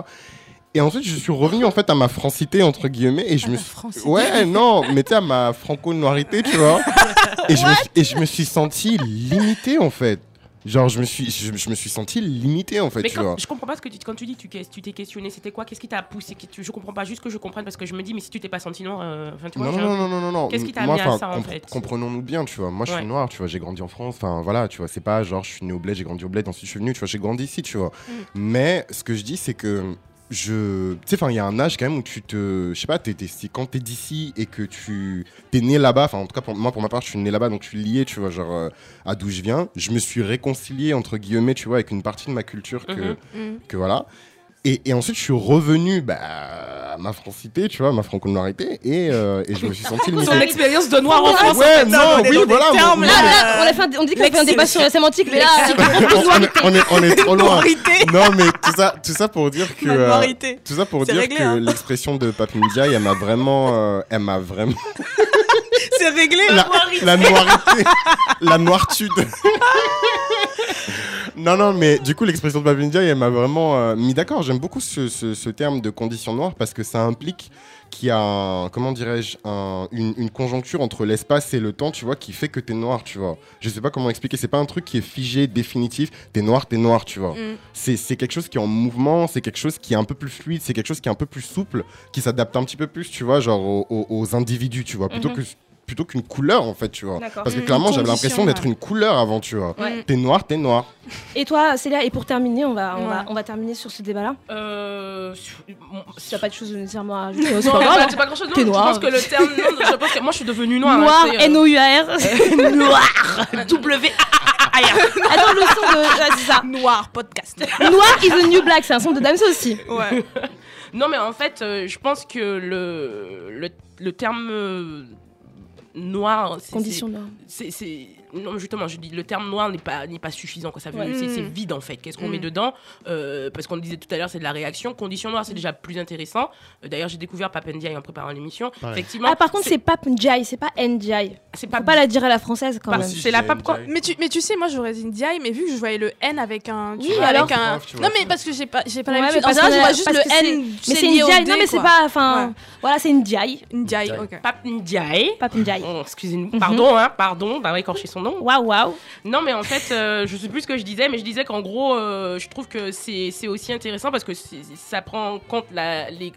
Et ensuite, je suis revenu en fait à ma francité entre guillemets et je me suis... ouais non, mais tu à ma franco-noirité, tu vois. et je me suis- et je me suis senti limité en fait. Genre je me suis je, je me suis senti limité en fait, Mais tu quand, vois. je comprends pas ce que tu, quand tu dis tu tu t'es questionné, c'était quoi? Qu'est-ce qui t'a poussé? Que tu- Je comprends pas, juste que je comprenne parce que je me dis, mais si tu t'es pas senti noir, euh, tu vois. Non, non, non, non, non, non. Qu'est-ce qui t'a amené à ça en fait? Comprenons-nous bien, tu vois. Moi, je Ouais. suis noir, tu vois. J'ai grandi en France. Enfin, voilà, tu vois. C'est pas genre, je suis né au bled, j'ai grandi au bled, ensuite je suis venu, tu vois. J'ai grandi ici, tu vois. Mm. Mais ce que je dis, c'est que je. Tu sais, enfin, il y a un âge quand même où tu te. Je sais pas, t'es, quand t'es d'ici et que tu. T'es né là-bas, enfin, en tout cas, pour moi, pour ma part, je suis né là-bas, donc je suis lié, tu vois, genre, euh, à d'où je viens. Je me suis réconcilié, entre guillemets, tu vois, avec une partie de ma culture que. Mhm. Mhm. que voilà. Et, et ensuite, je suis revenu bah, à ma francité, tu vois, ma franco-noirité, et, euh, et je me suis senti limité. Son expérience de noir en France. Ouais, non, oui, voilà. termes, moi- Là, moi, là, on, a fait un- on dit qu'on a fait un débat sur la sémantique, mais là, on, est, on, est, on est trop loin. Non, mais tout ça, tout ça pour dire que. Euh, tout ça pour dire réglé, que hein. l'expression de Pape Ndiaye, elle m'a vraiment. euh, elle m'a vraiment. C'est réglé. la, la noirité. la noirtude. non, non, mais du coup, l'expression de Pape Ndiaye, elle m'a vraiment euh, mis d'accord. J'aime beaucoup ce, ce- ce terme de condition noire parce que ça implique qu'il y a, un- comment dirais-je, un- une, une conjoncture entre l'espace et le temps, tu vois, qui fait que t'es noir, tu vois. Je sais pas comment expliquer, c'est pas un truc qui est figé, définitif. T'es noir, t'es noir, tu vois. Mm. C'est quelque chose qui est en mouvement, c'est quelque chose qui est un peu plus fluide, c'est quelque chose qui est un peu plus souple, qui s'adapte un petit peu plus, tu vois, genre aux, aux- aux individus, tu vois, plutôt Mhm. que plutôt qu'une couleur en fait, tu vois. Parce que Mm, clairement, j'avais l'impression d'être une couleur avant, tu vois. Ouais. T'es noir, t'es noir. Et toi, Célia, et pour terminer, on va, on va, Ouais. on va terminer sur ce débat-là. Euh, bon, Si t'as pas de choses nécessairement à ajouter, c'est Non, pas mais grave. c'est pas grand chose. T'es Je noir. pense que le terme. Non, je pense que moi je suis devenue noire. Noir, hein, euh, N-O-U-A-R. Noir. W. Attends, le son de. ah, c'est ça. Noir podcast. Noir is the new black, c'est un son de Damso aussi. Ouais. Non, mais en fait, euh, je pense que le, le, le terme euh, noir. c'est- Condition noire. c'est c'est non justement je dis le terme noir n'est pas n'est pas suffisant quoi ça veut Ouais. c'est c'est Mm. vide en fait qu'est-ce qu'on Mm. met dedans? Euh, parce qu'on le disait tout à l'heure c'est de la réaction condition noire c'est déjà plus intéressant Euh, d'ailleurs j'ai découvert Papendiaï en préparant l'émission effectivement Ah, par contre, c'est Pape Njai, c'est pas Njai. c'est Faut pas pas la dire à la française quand Bah, même. c'est la quoi Mais tu, mais tu sais, moi j'aurais dit Ndiaye, mais vu que je voyais le N avec un. Tu Oui, vois, alors avec un... Non, mais parce que j'ai pas, j'ai pas Ouais, En parce général, je vois juste le c'est- N. Mais c'est. D, Non, mais c'est pas. Enfin, voilà, c'est. Ndiaye, Ndiaye. ok. Papendiaï. Oh, excusez-nous pardon hein pardon d'avoir écorché son nom Waouh, waouh. Non, mais en fait, euh, je sais plus ce que je disais, mais je disais qu'en gros, euh, je trouve que c'est aussi intéressant parce que ça prend en compte la, les-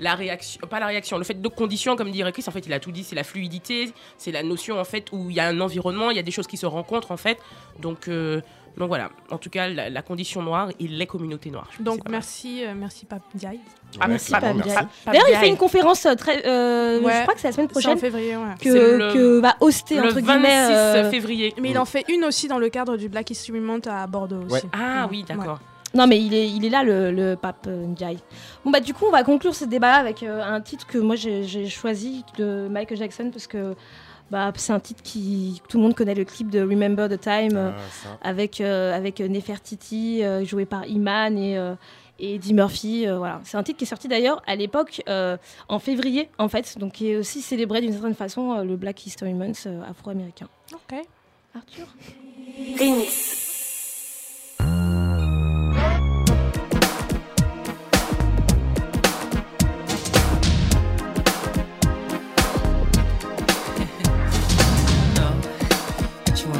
la réaction, pas la réaction, le fait de conditions, comme dirait Chris, en fait, il a tout dit, c'est la fluidité, c'est la notion, en fait, où il y a un environnement, il y a des choses qui se rencontrent, en fait. Donc, euh, donc voilà, en tout cas, la, la condition noire et les communautés noires. Donc merci, euh, merci Pape Ndiaye. Ah, Merci, Pape. Ndiaye. pas D'ailleurs, il fait une conférence euh, très. euh, Ouais. Je crois que c'est la semaine C'est en prochaine février, ouais. Que, le- que va hoster, le entre 26 guillemets. euh, février. Mais il en fait une aussi dans le cadre du Black History Month à Bordeaux aussi. Ah Ouais. oui, d'accord. Non, mais il est, il est là, le, le pape Njai. Bon, bah, du coup, on va conclure ce débat avec euh, un titre que moi j'ai j'ai choisi de Michael Jackson parce que bah, c'est un titre qui. Tout le monde connaît le clip de Remember the Time euh, Ah, ça. avec, euh, avec euh, Nefertiti, euh, joué par Iman et. euh, et Eddie Murphy, euh, voilà. C'est un titre qui est sorti d'ailleurs à l'époque, euh, en février en fait, donc qui est aussi célébré d'une certaine façon euh, le Black History Month euh, afro-américain. Ok. Arthur?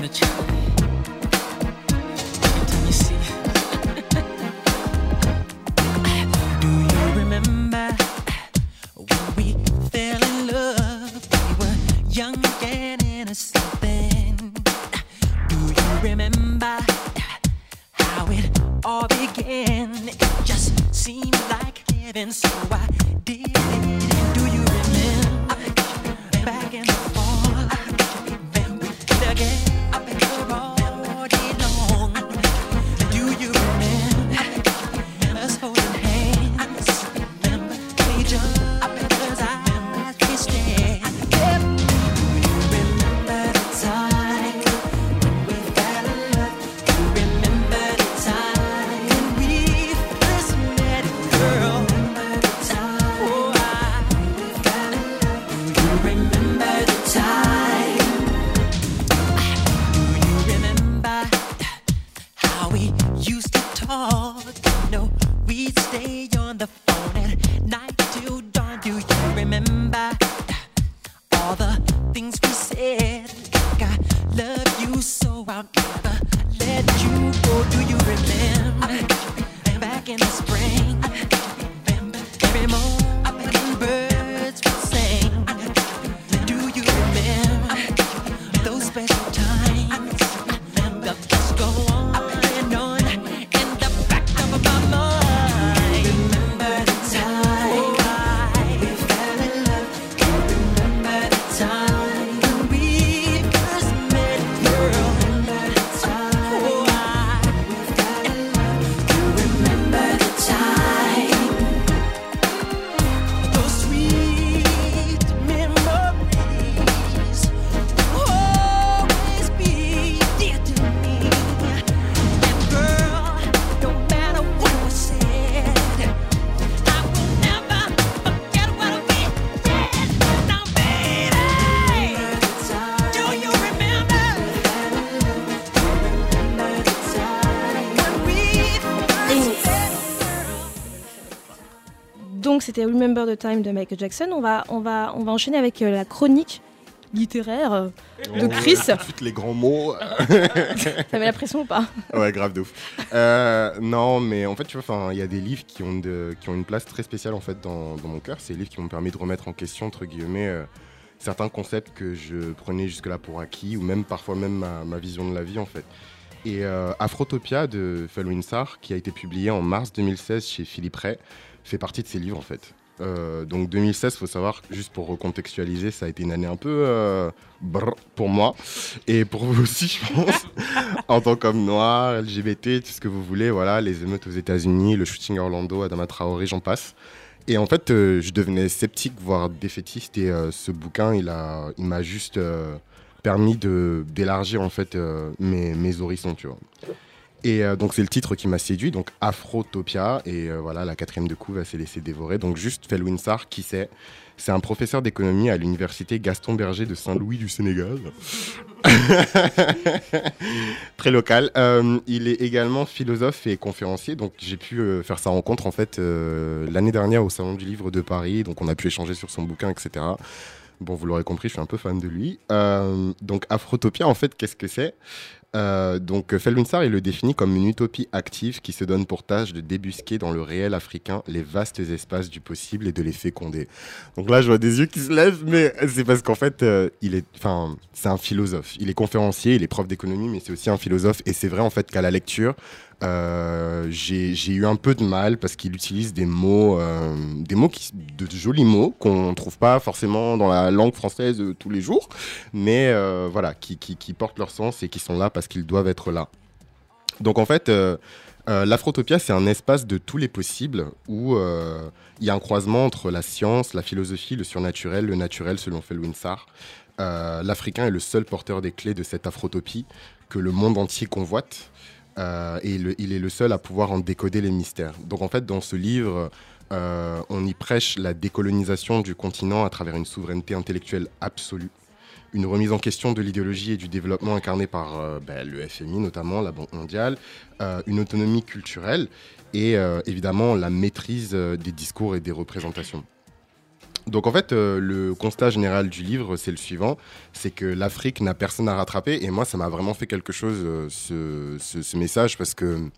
Wanna try. Every time you see. Do you remember when we fell in love? We were young and innocent then. Do you remember how it all began? It just seemed like heaven, so I did it. Do you remember back in the fall? Again back in the spring? C'était Remember the Time de Michael Jackson. On va, on va, on va enchaîner avec euh, la chronique littéraire euh, de Chris. Toutes les grands mots. T'avais la pression ou pas? Ouais, grave de ouf. Euh, non, mais en fait, tu vois, il y a des livres qui ont, de- qui ont une place très spéciale en fait dans, dans mon cœur. C'est des livres qui m'ont permis de remettre en question, entre guillemets, euh, certains concepts que je prenais jusque-là pour acquis, ou même parfois même ma, ma vision de la vie en fait. Et euh, Afrotopia de Felwine Sarr, qui a été publié en mars 2016 chez Philippe Ray, fait partie de ces livres en fait. Euh, donc 2016, faut savoir, juste pour recontextualiser, ça a été une année un peu euh, brr pour moi et pour vous aussi, je pense, en tant qu'homme noir, LGBT, tout ce que vous voulez, voilà, les émeutes aux États-Unis, le shooting Orlando, Adama Traoré, j'en passe. Et en fait, euh, je devenais sceptique, voire défaitiste, et euh, ce bouquin, il a, il m'a juste permis d'élargir en fait mes, mes horizons, tu vois. Et euh, donc c'est le titre qui m'a séduit, donc Afrotopia, et euh, voilà, la quatrième de couve, elle s'est laissée dévorer. Donc juste Felwine Sarr, qui c'est C'est un professeur d'économie à l'université Gaston Berger de Saint-Louis du Sénégal. Très local. Euh, il est également philosophe et conférencier, donc j'ai pu faire sa rencontre en fait l'année dernière au Salon du Livre de Paris, donc on a pu échanger sur son bouquin, etc. Bon, vous l'aurez compris, je suis un peu fan de lui. Donc Afrotopia, en fait, qu'est-ce que c'est? Euh, donc Felwinsar, il le définit comme une utopie active qui se donne pour tâche de débusquer dans le réel africain les vastes espaces du possible et de les féconder. Donc là, je vois des yeux qui se lèvent, mais c'est parce qu'en fait, euh, il est, c'est un philosophe. Il est conférencier, il est prof d'économie, mais c'est aussi un philosophe. Et c'est vrai en fait qu'à la lecture, euh, j'ai eu un peu de mal parce qu'il utilise des mots, euh, des mots de jolis mots qu'on ne trouve pas forcément dans la langue française euh, tous les jours, mais voilà, qui, qui, portent leur sens et qui sont là parce qu'ils doivent être là. Donc en fait, l'Afrotopia, c'est un espace de tous les possibles où il y a un croisement entre la science, la philosophie, le surnaturel, le naturel selon. Euh, L'Africain est le seul porteur des clés de cette Afrotopie que le monde entier convoite. Euh, et il est le seul à pouvoir en décoder les mystères. Donc en fait, dans ce livre, euh, on y prêche la décolonisation du continent à travers une souveraineté intellectuelle absolue, une remise en question de l'idéologie et du développement incarné par euh, ben, le FMI notamment, la Banque mondiale, une autonomie culturelle et évidemment la maîtrise des discours et des représentations. Donc en fait, euh, le constat général du livre, c'est le suivant, c'est que l'Afrique n'a personne à rattraper. Et moi, ça m'a vraiment fait quelque chose, euh, ce, message, parce que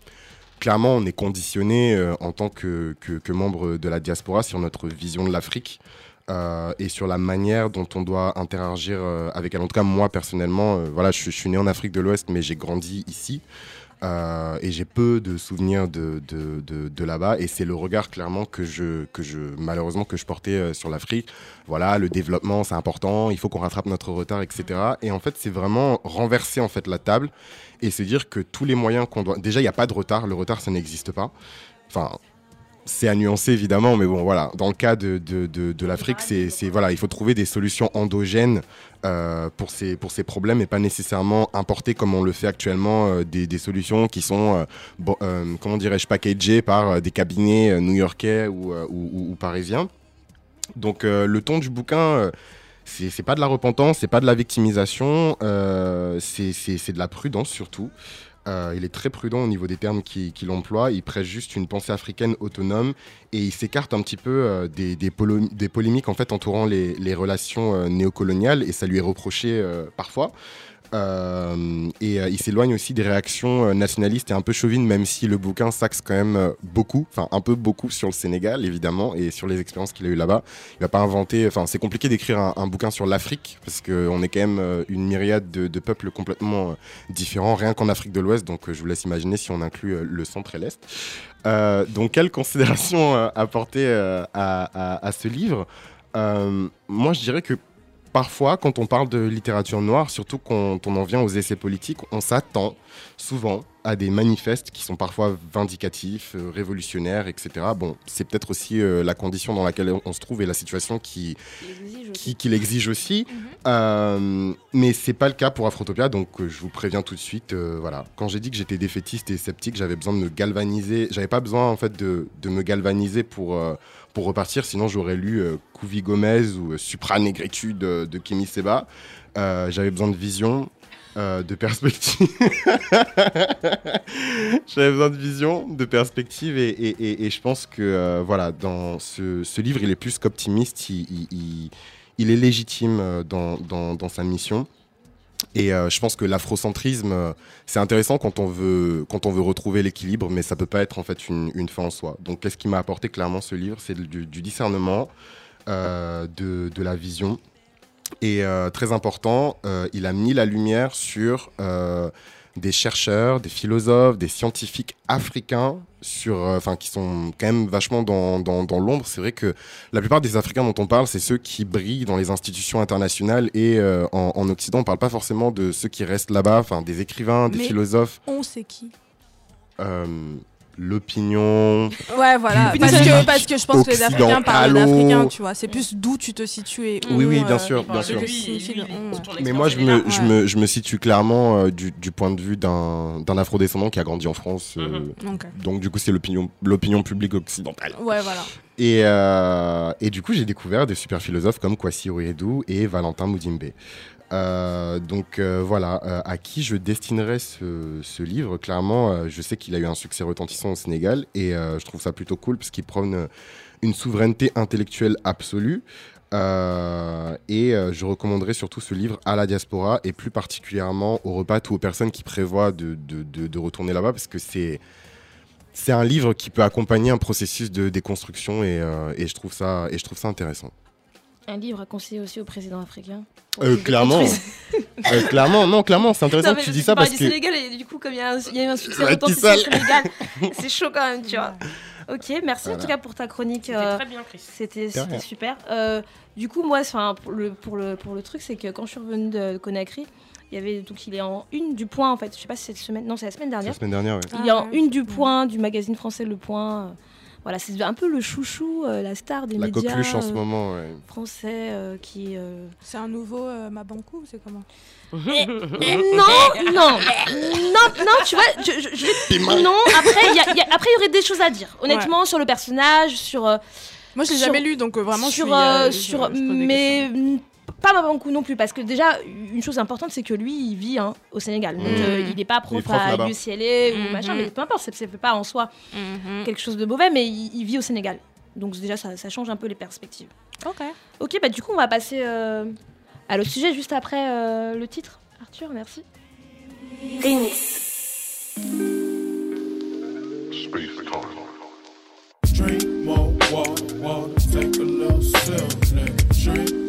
clairement, on est conditionné euh, en tant que, que, membre de la diaspora sur notre vision de l'Afrique. et sur la manière dont on doit interagir avec elle. En tout cas, moi personnellement, voilà, je suis né en Afrique de l'Ouest, mais j'ai grandi ici. Euh, et j'ai peu de souvenirs de, de, de, là-bas. Et c'est le regard clairement que je, que je malheureusement que je portais euh, sur l'Afrique. Voilà le développement c'est important. Il faut qu'on rattrape notre retard etc et en fait c'est vraiment renverser en fait la table et se dire que tous les moyens qu'on doit déjà il n'y a pas de retard. Le retard ça n'existe pas. Enfin c'est à nuancer évidemment, mais bon voilà. Dans le cas de, de, de, l'Afrique, c'est voilà, il faut trouver des solutions endogènes euh, pour ces pour ces problèmes et pas nécessairement importer comme on le fait actuellement euh, des, des solutions qui sont euh, comment dirais-je packagées par des cabinets new-yorkais ou, ou, parisiens. Donc le ton du bouquin. c'est pas de la repentance, c'est pas de la victimisation, c'est de la prudence surtout. Euh, il est très prudent au niveau des termes qu'il emploie. Il prêche juste une pensée africaine autonome et il s'écarte un petit peu euh, des, polémiques en fait entourant les, relations euh, néocoloniales et ça lui est reproché parfois. Euh, et euh, il s'éloigne aussi des réactions euh, nationalistes et un peu chauvines, même si le bouquin s'axe quand même beaucoup, enfin un peu beaucoup sur le Sénégal évidemment et sur les expériences qu'il a eues là-bas. Il va pas inventer, enfin c'est compliqué d'écrire un, bouquin sur l'Afrique parce qu'on est quand même une myriade de, peuples complètement différents, rien qu'en Afrique de l'Ouest. Donc je vous laisse imaginer si on inclut le centre et l'Est. Donc quelle considération apporter à, ce livre? Moi je dirais que parfois, quand on parle de littérature noire, surtout quand on en vient aux essais politiques, on s'attend souvent à des manifestes qui sont parfois vindicatifs, euh, révolutionnaires, etc. Bon, c'est peut-être aussi euh, la condition dans laquelle on se trouve et la situation qui, qui, qui l'exige aussi. Euh, mais c'est pas le cas pour Afrotopia, donc euh, je vous préviens tout de suite. voilà, quand j'ai dit que j'étais défaitiste et sceptique, j'avais besoin de me galvaniser. J'avais pas besoin en fait de, de me galvaniser pour pour repartir. Sinon, j'aurais lu euh, Couvi Gomez ou euh, Supra Negritude de, Kémy Seba. Euh, j'avais besoin de vision. euh, de perspective. J'avais besoin de vision, de perspective, et, et- je pense que euh, voilà, dans ce, livre, il est plus qu'optimiste, il, il- il- est légitime euh, dans, dans- dans sa mission. Et euh, je pense que l'afrocentrisme, euh, c'est intéressant quand on veut, quand on veut retrouver l'équilibre, mais ça peut pas être en fait une, fin en soi. Donc, qu'est-ce qui m'a apporté clairement ce livre C'est du, discernement, euh, de, la vision. Et très important, il a mis la lumière sur des chercheurs, des philosophes, des scientifiques africains, sur, euh, qui sont quand même vachement dans, dans, dans l'ombre. C'est vrai que la plupart des Africains dont on parle, c'est ceux qui brillent dans les institutions internationales et euh, en, en Occident, on parle pas forcément de ceux qui restent là-bas, enfin, des écrivains, des Mais philosophes. On sait qui? euh, L'opinion. Ouais, voilà. Parce que, parce que je pense que les Africains parlent d'Africains, tu vois. C'est plus d'où tu te situes et où. Oui, oui, bien euh, sûr, bien sûr. Mais moi, je me, je, me, je me situe clairement euh, du, du point de vue d'un d'un afrodescendant qui a grandi en France. euh, Mhm. Donc, du coup, c'est l'opinion l'opinion publique occidentale. Ouais, voilà. Et, euh, et du coup, j'ai découvert des super philosophes comme Kwasi Ouredou et Valentin Moudimbe. Euh, donc euh, voilà, euh, à qui je destinerai ce, livre? Clairement, je sais qu'il a eu un succès retentissant au Sénégal et je trouve ça plutôt cool parce qu'il prône une souveraineté intellectuelle absolue. Et je recommanderais surtout ce livre à la diaspora et plus particulièrement aux repas ou aux personnes qui prévoient de, retourner là-bas parce que c'est un livre qui peut accompagner un processus de déconstruction et je trouve ça intéressant. Un livre à conseiller aussi au président africain. Euh, clairement, Euh, clairement, non, clairement, c'est intéressant Non, que tu dis ça parce du que Sénégal et du coup, comme il y, a il y a eu un succès Ouais, retentissant au qui seul. Sénégal, c'est chaud quand même, tu vois. Ok, merci en tout cas pour ta chronique. C'était euh, très bien, Chris. C'était super. Euh, du coup, moi, enfin, pour le, pour, le, pour le truc, c'est que quand je suis revenue de Conakry, il y avait donc il est en une du point en fait. Je sais pas si c'est cette semaine. Non, c'est la semaine la dernière. semaine dernière, ouais. Il est en une du point du magazine français Le Point. Voilà, c'est un peu le chouchou, euh, la star des La médias coqueluche en ce euh, moment, ouais. français euh, qui. euh, C'est un nouveau euh, Mabankou, c'est comment? Eh, non, non, non, non, tu vois, je, je- je vais- non. Après, il y a- il y a- après, il y aurait des choses à dire, honnêtement, sur le personnage, sur. euh, Moi, je l'ai jamais lu, donc euh, vraiment, je sur, suis, euh, je- sur, je mais pas Mabankou non plus, parce que déjà, une chose importante, c'est que lui, il vit hein, au Sénégal, donc Mhm. euh, il n'est pas prof prof à. UCLA ou Mhm. machin, mais peu importe, ça ne fait pas en soi quelque chose de mauvais, mais il, il vit au Sénégal, donc déjà, ça, ça change un peu les perspectives. Ok. Ok, bah du coup, on va passer euh, à l'autre sujet juste après euh, le titre. Arthur, merci. Drink more water, water, take a little sip, nigga. Drink more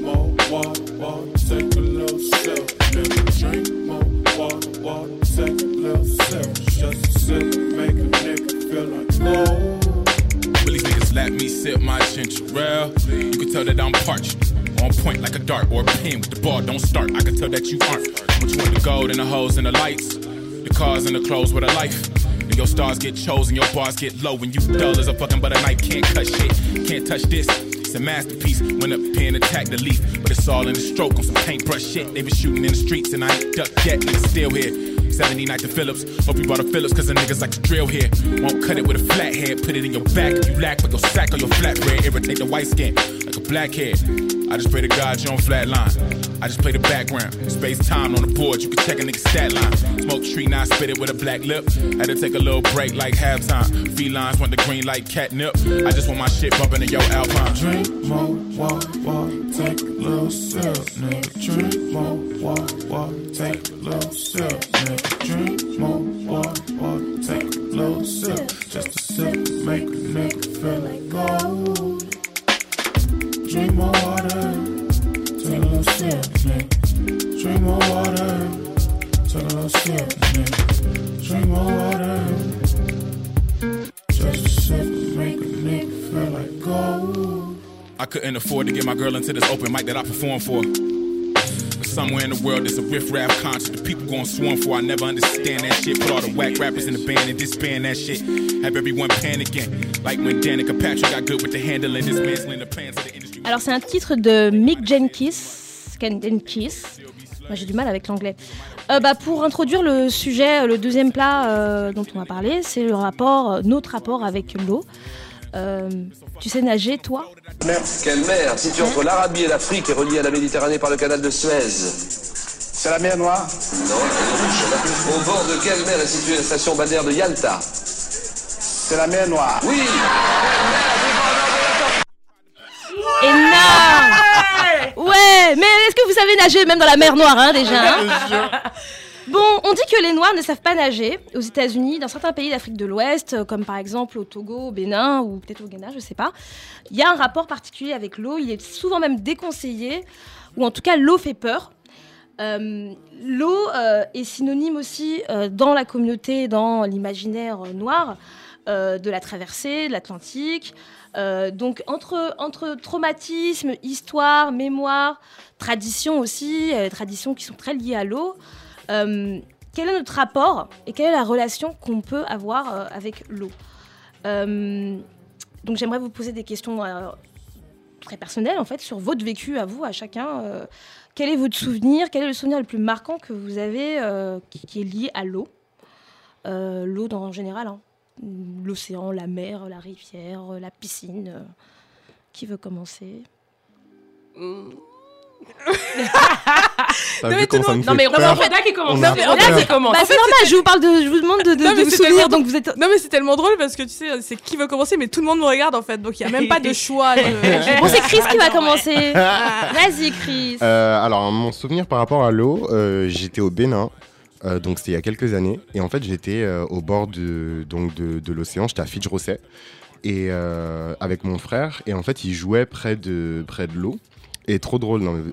water, water, take a little sip, nigga. Drink more water, water, take a little sip. Just a sip, make a nigga feel like gold. Really niggas let me sip my ale. You can tell that I'm parched. On point like a dart or a pin with the ball don't start. I can tell that you aren't. But you want the gold and the hoes and the lights. The cars and the clothes with a life. And your stars get chosen, your bars get low. When you dull as a fucking butter knife, can't cut shit. Can't touch this. It's a masterpiece. Up here and attacked the leaf. But it's all in the stroke on some paintbrush shit. They been shooting in the streets and I ain't ducked yet. Niggas still here. 79 to Phillips. Hope you bought a Phillips cause the niggas like to drill here. Won't cut it with a flat head. Put it in your back if you lack. Put your sack on your flat. Irritate the white skin like a blackhead. I just pray to God you don't flatline. I just play the background. Space time on the board, you can check a nigga's stat line. Smoke tree, now spit it with a black lip. Had to take a little break like halftime. Felines want the green like catnip. I just want my shit bumping in your Alpine. Drink more water, take a little sip. Drink more water, take a little sip, nigga. Drink more water, take a little sip. Just a sip, make a nigga feel like gold. Drink more water, sip. Drink more water, take a little sip. Drink more water, just a sip, make a nigga feel like gold. I couldn't afford to get my girl into this open mic that I perform for. But somewhere in the world, there's a riff raff concert the people gon' swarm for. I never understand that shit. Put all the whack rappers in the band and disband that shit. Have everyone panicking. Like when Danica Patrick got good with the handling, dismantling the plans of the industry. Alors c'est un titre de Mick Jenkins. Jenkins. Moi j'ai du mal avec l'anglais. Euh, bah, pour introduire le sujet, le deuxième plat euh, dont on va parler, c'est le rapport, euh, notre rapport avec l'eau. Euh, tu sais nager, toi? Quelle mer Située entre l'Arabie et l'Afrique et reliée à la Méditerranée par le canal de Suez. C'est la mer Noire Non, la. Au bord de quelle mer est située la station balnéaire de Yalta? C'est la mer Noire. Oui Énorme Ouais, mais est-ce que vous savez nager même dans la mer Noire hein, déjà hein Bon, on dit que les Noirs ne savent pas nager aux États-Unis, dans certains pays d'Afrique de l'Ouest, euh, comme par exemple au Togo, au Bénin ou peut-être au Ghana, je sais pas. Il y a un rapport particulier avec l'eau, il est souvent même déconseillé, ou en tout cas l'eau fait peur. Euh, l'eau euh, est synonyme aussi euh, dans la communauté, dans l'imaginaire noir, de la traversée de l'Atlantique. Euh, donc entre, entre traumatisme, histoire, mémoire, tradition aussi, euh, traditions qui sont très liées à l'eau, euh, quel est notre rapport et quelle est la relation qu'on peut avoir euh, avec l'eau Donc j'aimerais vous poser des questions très personnelles en fait sur votre vécu à vous, à chacun. Quel est votre souvenir? Quel est le souvenir le plus marquant que vous avez qui, est lié à l'eau? L'eau en général, hein. L'océan, la mer, la rivière, euh, la piscine. euh. Qui veut commencer ça me fait Non, mais qui commence. Non, mais. Roda qui commence. Bah, normal, je vous parle de, je vous demande de, de, Non, de mais souvenir, tellement- donc vous êtes. Non mais c'est tellement drôle parce que tu sais c'est qui veut commencer mais tout le monde me regarde en fait donc il y a même pas de choix. de- Bon, c'est Chris qui va commencer. Vas-y, Chris. Euh, alors, mon souvenir par rapport à l'eau, euh, j'étais au Bénin. Euh, donc c'était il y a quelques années et en fait j'étais euh, au bord de, donc de, de l'océan, j'étais à Fitch-Rosset et euh, avec mon frère et en fait il jouait près de, près de l'eau et trop drôle, non,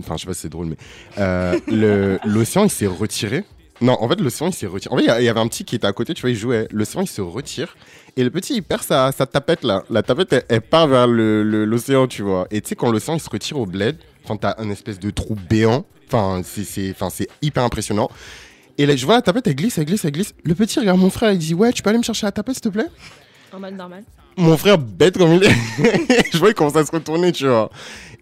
enfin je sais pas si c'est drôle mais l'océan il s'est retiré. Non, en fait l'océan il s'est retiré. En fait il y avait un petit qui était à côté, tu vois, il jouait. L'océan il se retire et le petit il perd sa, sa tapette là. La tapette elle, elle part vers l'océan, tu vois. Et tu sais quand l'océan il se retire au bled, enfin t'as un espèce de trou béant. Enfin, c'est hyper impressionnant. Et là, je vois la tapette, elle glisse, elle glisse, elle glisse. Le petit regarde mon frère, il dit Ouais, tu peux aller me chercher la tapette, s'il te plaît? Normal, normal. Mon frère, bête comme il est, je vois, il commence à se retourner, tu vois.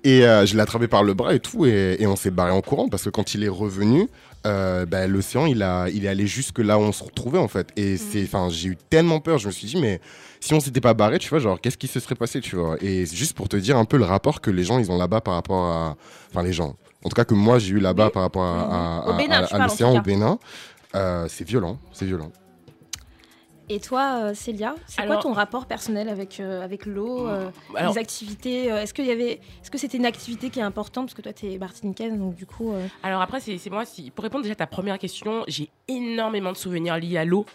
Et euh, je l'ai attrapé par le bras et tout, et, et on s'est barré en courant parce que quand il est revenu, euh, bah, l'océan, il, a, il est allé jusque là où on se retrouvait, en fait. Et c'est, enfin, j'ai eu tellement peur, je me suis dit, mais si on s'était pas barré, tu vois, genre, qu'est-ce qui se serait passé, tu vois? Et c'est juste pour te dire un peu le rapport que les gens, ils ont là-bas par rapport à. Enfin, les gens. En tout cas, que moi, j'ai eu là-bas par rapport à, à- Bénin, tu l'océan, au. Bénin. Euh, c'est violent, c'est violent. Et toi, euh, Célia, c'est quoi ton rapport personnel avec, euh, avec l'eau euh, Alors- Les activités euh, Est-ce y avait, est-ce que c'était une activité qui est importante? Parce que toi, t'es martiniquaise, donc du coup. euh, Alors après, c'est c'est moi, si, pour répondre déjà à ta première question, j'ai énormément de souvenirs liés à l'eau.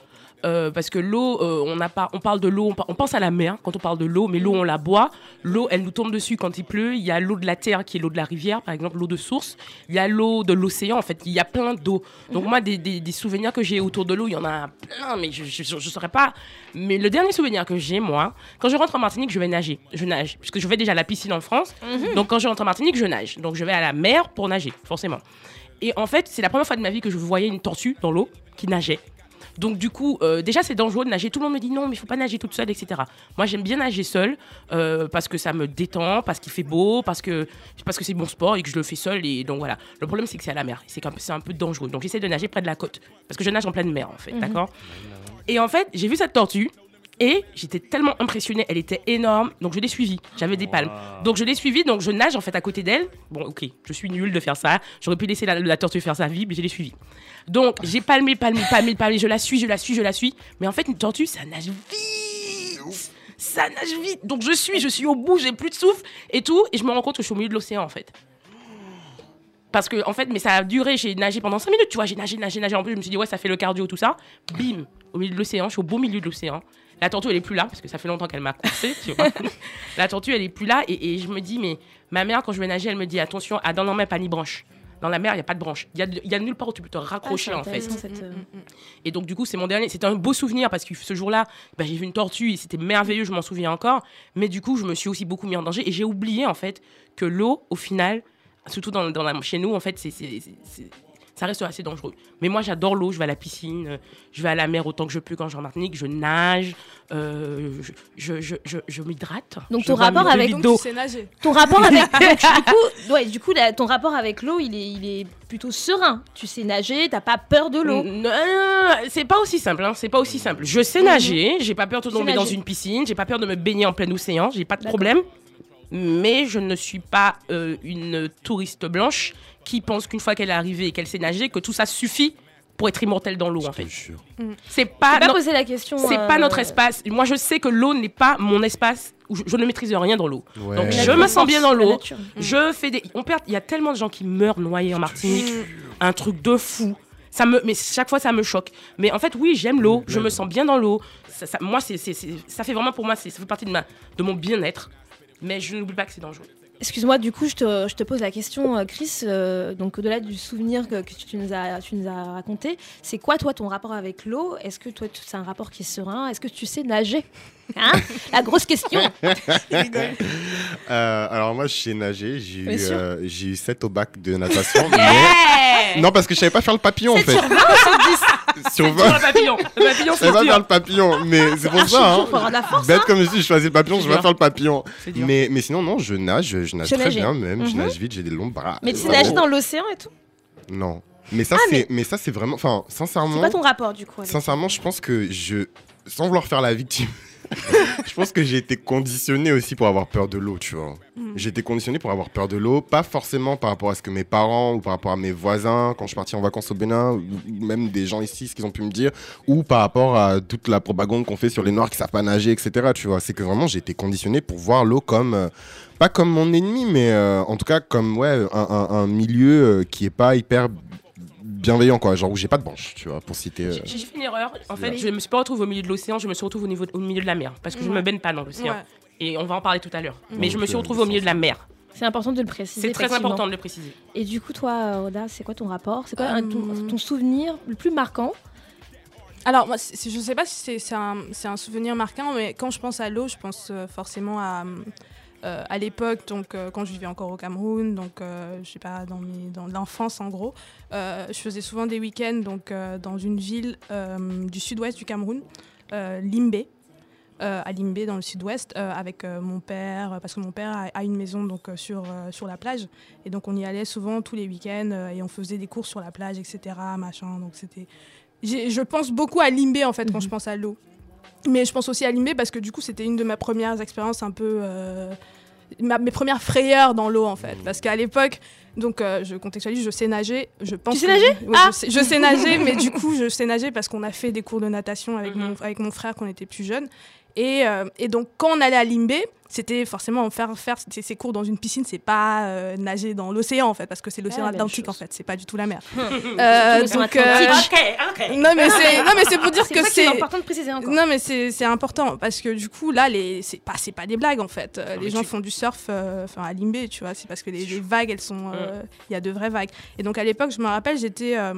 Euh, parce que l'eau, euh, on, a pas, on parle de l'eau, on, pense à la mer quand on parle de l'eau, mais l'eau, on la boit. L'eau, elle nous tombe dessus quand il pleut. Il y a l'eau de la terre qui est l'eau de la rivière, par exemple, l'eau de source. Il y a l'eau de l'océan, en fait. Il y a plein d'eau. Donc, moi, des, des- des souvenirs que j'ai autour de l'eau, il y en a plein, mais je ne saurais pas. Mais le dernier souvenir que j'ai, moi, quand je rentre en Martinique, je vais nager. Je nage. Puisque je vais déjà à la piscine en France. Mhm. Donc, quand je rentre en Martinique, je nage. Donc, je vais à la mer pour nager, forcément. Et en fait, c'est la première fois de ma vie que je voyais une tortue dans l'eau qui nageait. Donc du coup, euh, déjà c'est dangereux de nager. Tout le monde me dit non, mais il faut pas nager toute seule, etc. Moi j'aime bien nager seule euh, parce que ça me détend, parce qu'il fait beau, parce que parce que c'est mon sport et que je le fais seule. Et donc voilà. Le problème c'est que c'est à la mer, c'est c'est un peu dangereux. Donc j'essaie de nager près de la côte parce que je nage en pleine mer en fait, Mhm. d'accord? Et en fait, j'ai vu cette tortue Et j'étais tellement impressionnée, elle était énorme, donc je l'ai suivie. J'avais des palmes. Donc je l'ai suivie, donc je nage en fait à côté d'elle. Bon, ok, je suis nulle de faire ça. J'aurais pu laisser la, la tortue faire sa vie, mais je l'ai suivie. Donc j'ai palmé, palmé, palmé, palmé, je la suis, je la suis, je la suis. Mais en fait, une tortue, ça nage vite. Ça nage vite. Donc je suis, je suis au bout, j'ai plus de souffle et tout. Et je me rends compte que je suis au milieu de l'océan en fait. Parce que, en fait, mais ça a duré, j'ai nagé pendant 5 minutes, tu vois, j'ai nagé, nagé, nagé. En plus, je me suis dit, ouais, ça fait le cardio, tout ça. Bim, au milieu de l'océan, je suis au beau milieu de l'océan. La tortue, elle est plus là, parce que ça fait longtemps qu'elle m'a coursé, tu vois. La tortue, elle est plus là, et, et je me dis, mais ma mère, quand je vais nager, elle me dit, attention, à dans la mer, pas ni branche. Dans la mer, il n'y a pas de branche. Il y a, il y a nulle part où tu peux te raccrocher, en fait. Et donc, du coup, c'est mon dernier. C'était un beau souvenir parce que ce jour-là, bah, j'ai vu une tortue et c'était merveilleux, je m'en souviens encore. Mais du coup, je me suis aussi beaucoup mis en danger et j'ai oublié, en fait, que l'eau, au final, surtout dans, dans la, chez nous, en fait, c'est- ça reste assez dangereux. Mais moi, j'adore l'eau. Je vais à la piscine, euh, je vais à la mer autant que je peux quand je suis en Martinique. Je nage, euh, je, je, je, je, je m'hydrate. Donc Je ton rapport avec donc, tu sais nager. Ton rapport avec du coup, ouais, du coup là, ton rapport avec l'eau, il est, il est plutôt serein. Tu sais nager, t'as pas peur de l'eau. Non, c'est pas aussi simple. Hein, c'est pas aussi simple. Je sais nager. J'ai pas peur de tomber dans une piscine. J'ai pas peur de me baigner en plein océan. J'ai pas de problème. Mais je ne suis pas euh, une touriste blanche qui pense qu'une fois qu'elle est arrivée et qu'elle sait nager, que tout ça suffit pour être immortelle dans l'eau en fait. Mm. C'est pas, J'ai pas no- posé la question, C'est euh, pas notre espace. Moi, je sais que l'eau n'est pas mon espace. où Je, je ne maîtrise rien dans l'eau. Ouais. Donc, je me sens bien dans l'eau. Mm. Je fais des. On perd. Il y a tellement de gens qui meurent noyés en Martinique. Un truc de fou. Ça me, mais chaque fois, ça me choque. Mais en fait, oui, j'aime l'eau. Je me sens bien dans l'eau. Ça, ça- moi, c'est, ça fait vraiment pour moi, ça fait partie de, ma, de mon bien-être. Mais je n'oublie pas que c'est dangereux. Excuse-moi, du coup, je te, je te pose la question, euh, Chris. euh, donc, au-delà du souvenir que, que tu, nous as, tu nous as raconté, c'est quoi, toi, ton rapport avec l'eau? Est-ce que toi, c'est un rapport qui est serein? Est-ce que tu sais nager? Hein? La grosse question. Euh, alors moi, je sais nager. J'ai eu, euh, j'ai eu 7 au bac de natation. Mais... Non, parce que je savais pas faire le papillon en fait. sur 20 ou Sur Sur le papillon. Le papillon, c'est pas dur. faire le papillon, mais c'est pour Ah, ça. Hein. avoir de la force, Bête hein. comme je suis, je choisis le papillon, C'est je vais pas faire le papillon. C'est. Mais, mais sinon, non, je nage, je nage Tu très nages. bien même. Je Mhm. nage vite, j'ai des longs bras. Mais tu nager dans l'océan et tout? Non. Mais ça, Ah, c'est, mais- mais ça, c'est vraiment. Enfin, C'est sincèrement. quoi ton rapport, du coup Sincèrement, je pense que je. Sans vouloir faire la victime. Je pense que j'ai été conditionné aussi pour avoir peur de l'eau, tu vois. Mm. J'ai été conditionné pour avoir peur de l'eau, pas forcément par rapport à ce que mes parents ou par rapport à mes voisins, quand je suis parti en vacances au Bénin, ou ou même des gens ici, ce qu'ils ont pu me dire, ou par rapport à toute la propagande qu'on fait sur les Noirs qui savent pas nager, etc. Tu vois, c'est que vraiment j'ai été conditionné pour voir l'eau comme. euh, pas comme mon ennemi, mais euh, en tout cas comme ouais, un, un- un milieu euh, qui est pas hyper bienveillant, quoi. Genre où j'ai pas de branche, tu vois, pour citer. euh, J'ai fait une erreur. En fait, je me suis pas retrouvée au milieu de l'océan, je me suis retrouvée au, niveau, au milieu de la mer. Parce que je Ouais. me baigne pas dans l'océan. Ouais. Et on va en parler tout à l'heure. Mais je me suis euh, retrouvée au milieu de la mer. C'est important de le préciser. C'est très effectivement. important de le préciser. Et du coup, toi, euh, Roda, c'est quoi ton rapport? C'est quoi un- ton, Euh, ton souvenir le plus marquant? Alors, moi, c'est- je sais pas si c'est- c'est un, c'est un souvenir marquant, mais quand je pense à l'eau, je pense euh, forcément à, euh, à l'époque, donc euh, quand je vivais encore au Cameroun, donc euh, je sais pas, dans, mes- dans l'enfance en gros. Je faisais souvent des week-ends donc, dans une ville du sud-ouest du Cameroun, Limbé. euh, à Limbé dans le sud-ouest avec mon père parce que mon père a, a une maison donc sur sur la plage et donc on y allait souvent tous les week-ends et on faisait des courses sur la plage etc machin donc c'était je pense beaucoup à Limbé en fait quand je pense à l'eau. Mais je pense aussi à Limbé parce que du coup c'était une de mes premières expériences un peu euh, ma- mes premières frayeurs dans l'eau en fait. Parce qu'à l'époque donc euh, je contextualise je sais nager je pense Tu sais que- nager Ah je, sais, je sais nager mais du coup je sais nager parce qu'on a fait des cours de natation avec mon avec mon frère quand on était plus jeune et, euh, et donc quand on allait à Limbé c'était forcément faire faire ces, cours dans une piscine c'est pas euh, nager dans l'océan en fait parce que c'est l'océan Atlantique en fait c'est pas du tout la mer. Euh, donc euh, non mais c'est non mais c'est pour dire que c'est c'est important de préciser encore. non mais c'est c'est important parce que du coup là les c'est pas c'est pas des blagues en fait. Les gens font du surf euh, enfin à Limbé tu vois c'est parce que les, les vagues elles sont euh, il y a de vraies vagues. Et donc à l'époque je me rappelle j'étais euh,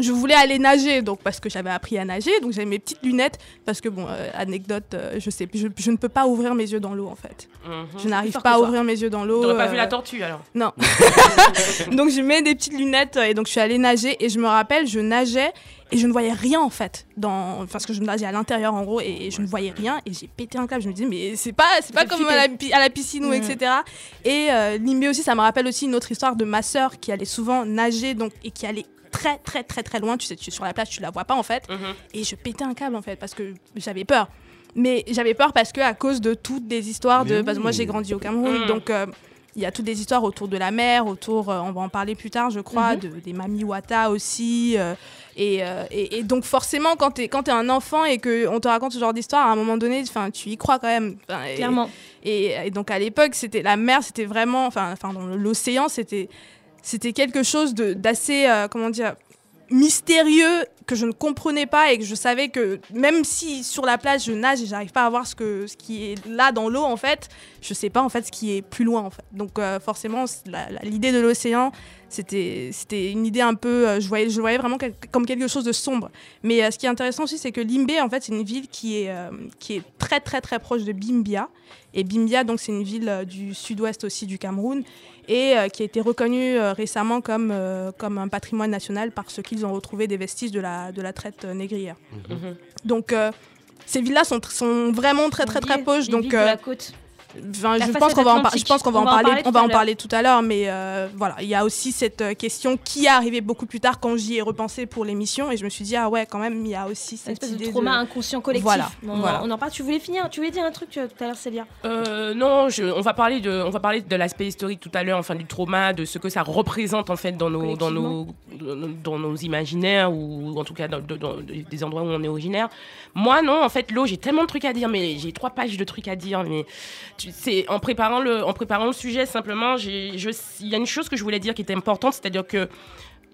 je voulais aller nager donc parce que j'avais appris à nager donc j'avais mes petites lunettes parce que bon euh, anecdote euh, je sais je, je ne peux pas ouvrir mes yeux dans l'eau en fait Mhm. je n'arrive pas à toi. ouvrir mes yeux dans l'eau T'aurais pas euh, vu la tortue alors non. donc je mets des petites lunettes euh, et donc je suis allée nager et je me rappelle, je nageais et je ne voyais rien en fait dans parce que je me nageais à l'intérieur en gros et, je ne voyais rien et j'ai pété un câble. Je me disais mais c'est pas c'est pas comme à la, à piscine ou Mhm. etc. Et euh, Limbé aussi, ça me rappelle aussi une autre histoire de ma sœur qui allait souvent nager donc et qui allait très très très très loin. Tu sais, tu es sur la plage, tu la vois pas en fait. Mhm. Et je pétais un câble en fait parce que j'avais peur. Mais j'avais peur parce que à cause de toutes les histoires de. Parce que moi, j'ai grandi au Cameroun, Mm. donc. euh, il y a toutes des histoires autour de la mer, autour, euh, on va en parler plus tard, je crois, Mhm. de, des Mami Wata aussi. euh, et, euh, et, et donc, forcément, quand tu es, quand es un enfant et qu'on te raconte ce genre d'histoire, à un moment donné, 'fin, tu y crois quand même. et- Clairement. Et, et donc, à l'époque, c'était la mer, c'était vraiment. Enfin, l'océan, c'était c'était quelque chose d'assez, euh, comment dire, mystérieux que je ne comprenais pas et que je savais que même si sur la plage je nage et j'arrive pas à voir ce, que, ce qui est là dans l'eau en fait, je sais pas en fait ce qui est plus loin en fait. Donc euh, forcément l'idée de l'océan c'était c'était une idée un peu, euh, je voyais je voyais vraiment comme quelque chose de sombre. Mais ce qui est intéressant aussi c'est que Limbé en fait c'est une ville qui est qui est très très très proche de Bimbia et Bimbia donc c'est une ville du sud-ouest aussi du Cameroun et euh, qui a été reconnue euh, récemment comme, euh, comme un patrimoine national parce qu'ils ont retrouvé des vestiges de la, de la traite euh, négrière. Mhm. Donc euh, ces villes-là sont, sont vraiment très très très proches. les Donc de la côte. Enfin, je pense qu'on va en, par- je atlantique. pense qu'on va On en va en parler, parler on tout va à en l'heure. parler tout à l'heure, mais euh, voilà, il y a aussi cette euh, question qui est arrivée beaucoup plus tard quand j'y ai repensé pour l'émission et je me suis dit ah ouais quand même il y a aussi Une cette espèce idée de trauma inconscient collectif. Voilà, on, voilà. on en parle. Tu voulais finir Tu voulais dire un truc euh, tout à l'heure, Célia? Euh, non, je- on va parler de, on va parler de l'aspect historique tout à l'heure, enfin du trauma, de ce que ça représente en fait dans nos, dans nos, dans nos imaginaires ou en tout cas dans, dans- dans des endroits où on est originaire. Moi, non, en fait, l'eau, j'ai tellement de trucs à dire, mais j'ai trois pages de trucs à dire, mais sais, en préparant le, en préparant le sujet, simplement, il y a une chose que je voulais dire qui était importante, c'est-à-dire que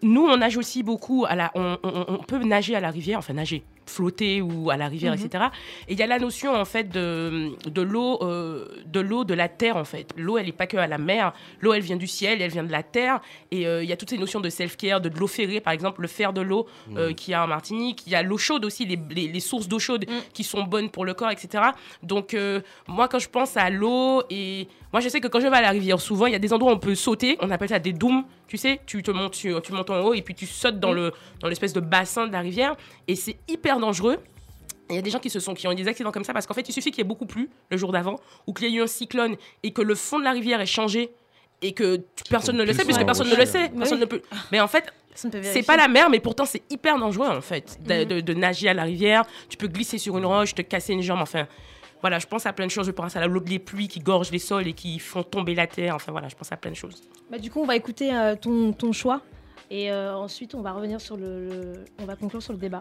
nous, on nage aussi beaucoup à la, on- on peut nager à la rivière, enfin nager, flotter ou à la rivière, Mhm. etc. Et il y a la notion en fait de, de l'eau, euh, de l'eau de la terre en fait. L'eau, elle n'est pas que à la mer. L'eau, elle vient du ciel, elle vient de la terre. Et euh, il y a toutes ces notions de self-care, de, de l'eau ferrée, par exemple, le fer de l'eau euh, qu'il y a en Martinique. Il y a l'eau chaude aussi, les, les- les sources d'eau chaude qui sont bonnes pour le corps, etc. Donc euh, moi, quand je pense à l'eau et moi, je sais que quand je vais à la rivière, souvent, il y a des endroits où on peut sauter. On appelle ça des dooms. Tu sais, tu te montes, tu, tu montes en haut et puis tu sautes dans le dans l'espèce de bassin de la rivière. Et c'est hyper dangereux. Il y a des gens qui se sont qui ont eu des accidents comme ça parce qu'en fait, il suffit qu'il y ait beaucoup plu le jour d'avant ou qu'il y ait eu un cyclone et que le fond de la rivière ait changé et que personne ne le sait puisque personne ne le sait, personne ne peut. Mais en fait, c'est pas la mer, mais pourtant c'est hyper dangereux en fait de, Mhm. de- de nager à la rivière. Tu peux glisser sur une roche, te casser une jambe. Enfin, voilà, je pense à plein de choses. Je pense à l'eau des pluies qui gorgent les sols et qui font tomber la terre. Enfin voilà, je pense à plein de choses. Bah, du coup, on va écouter euh, ton, ton choix. Et euh, ensuite, on va revenir sur le, le- On va conclure sur le débat.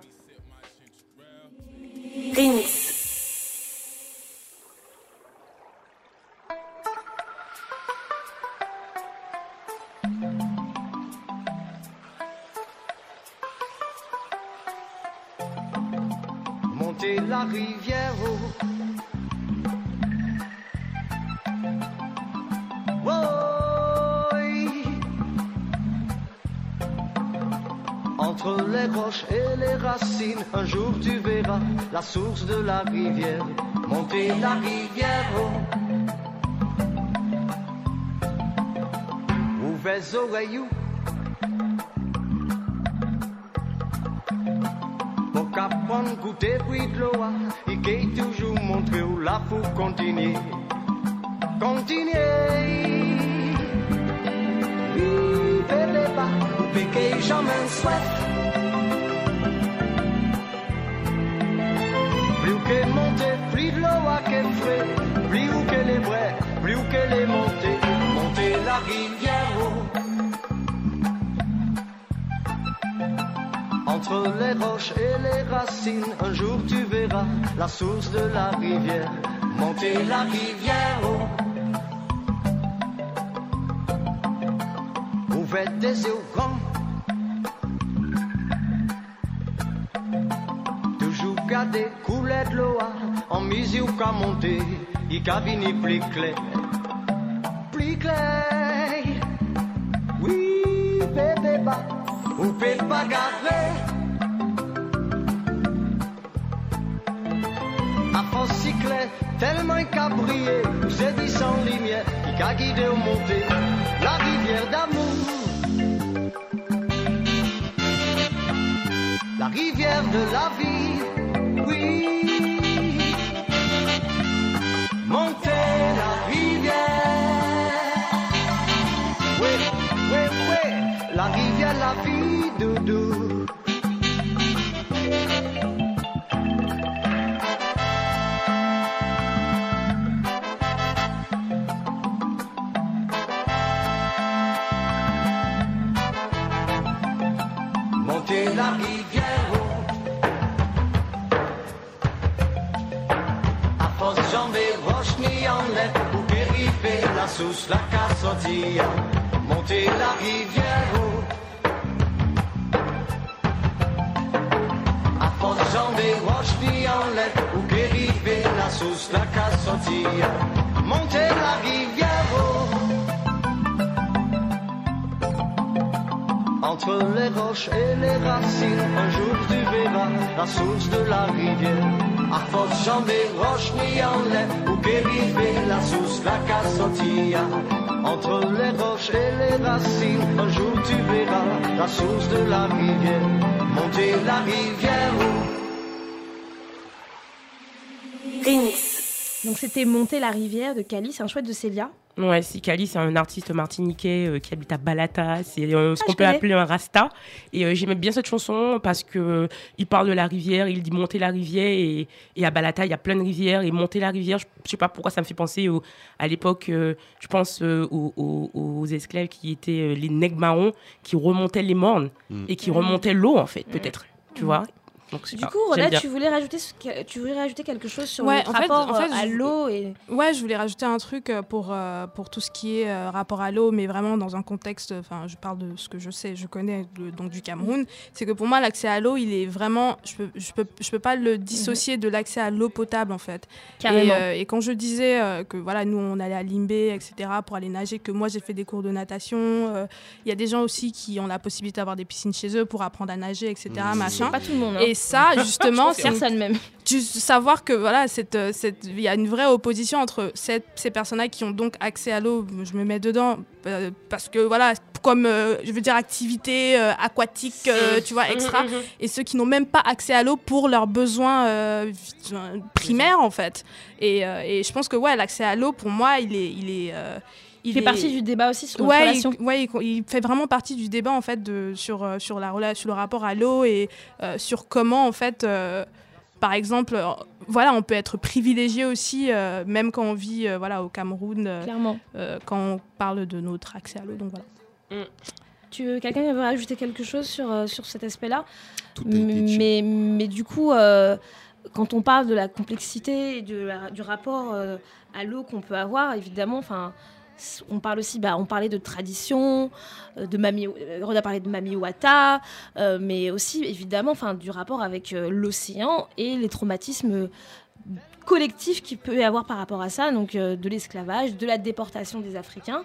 Monter la rivière. Entre les roches et les racines, un jour tu verras la source de la rivière. Monter la rivière. Ouvrez les oreilles. Pour qu'apprendre goûter bruit de l'eau, il qui toujours montré où la faut continuer. Continuer. Piquer jamais souhaite. Plus que monter, plus de l'eau à qu'elle frais. Plus ou qu'elle est vraie, plus ou qu'elle est montée. Monter la rivière. oh. Entre les roches et les racines, un jour tu verras la source de la rivière. Monter la rivière. Des. Toujours garder couler de l'eau en mesure qu'à monter, il cabine plus clair. Plus clair. Oui, bébé, bah, ou peut pas garder. À force cycler, tellement qu'a brillé, c'est dit sans lumière, qui a guidé au monter, la rivière d'amour. Rivière de la vie, oui. Source de la rivière. À force jamais roches ni en lait, ou dériver la source, la cassotilla. Entre les roches et les racines, un jour tu verras la source de la rivière. Monter la rivière Donc c'était Monter la rivière de Cali, c'est un chouette de Célia. Ouais, si Kali, c'est un artiste martiniquais euh, qui habite à Balata. C'est euh, ce Ah, qu'on peut connais. appeler un rasta. Et euh, j'aimais bien cette chanson parce que euh, il parle de la rivière, il dit monter la rivière. Et, et à Balata, il y a plein de rivières. Et monter la rivière, je, je sais pas pourquoi ça me fait penser au- à l'époque, euh, je pense euh, aux, aux- aux esclaves qui étaient euh, les nègres marrons qui remontaient les mornes Mm. et qui Mm. remontaient l'eau, en fait, peut-être. Tu vois Donc, Du coup, bien. tu voulais rajouter, ce que- tu voulais rajouter quelque chose sur Ouais, le en fait- rapport en fait, euh, à l'eau et Ouais, je voulais rajouter un truc euh, pour, euh, pour tout ce qui est rapport à l'eau, mais vraiment dans un contexte, enfin, je parle de ce que je sais, je connais de- donc du Cameroun. C'est que pour moi, l'accès à l'eau, il est vraiment, je peux, je peux, je peux pas le dissocier de l'accès à l'eau potable en fait. Carrément. Et, euh, et quand je disais euh, que voilà, nous on allait à Limbé, etc., pour aller nager, que moi j'ai fait des cours de natation, euh, il y a des gens aussi qui ont la possibilité d'avoir des piscines chez eux pour apprendre à nager, etc., Mmh. machin. C'est pas tout le monde, hein. Et ça, justement, c'est personne même. Savoir que voilà, cette, euh, cette, il y a une vraie opposition entre cette- ces personnes-là qui ont donc accès à l'eau, je me mets dedans, euh, parce que voilà, comme euh, je veux dire activité euh, aquatique, tu vois, extra, Mhm, mhm. et ceux qui n'ont même pas accès à l'eau pour leurs besoins primaires en fait. Et, et je pense que ouais, l'accès à l'eau pour moi, il est, il est, Il fait est- partie du débat aussi sur ouais, relation. Il, ouais, il, il fait vraiment partie du débat en fait de, sur, euh, sur, la, sur le rapport à l'eau et euh, sur comment en fait, euh, par exemple, euh, voilà, on peut être privilégié aussi, euh, même quand on vit euh, voilà, au Cameroun, euh, Clairement. euh, quand on parle de notre accès à l'eau. Donc voilà. Tu, quelqu'un veut rajouter quelque chose sur, euh, sur cet aspect-là? Mais, mais du coup, euh, quand on parle de la complexité et de la- du rapport euh, à l'eau qu'on peut avoir, évidemment, enfin, on parle aussi, bah, on parlait de tradition, euh, de Mami, euh, Rhoda parlait de Mami Wata, euh, mais aussi évidemment, enfin, du rapport avec l'océan et les traumatismes collectifs qu'il peut y avoir par rapport à ça, donc de l'esclavage, de la déportation des Africains.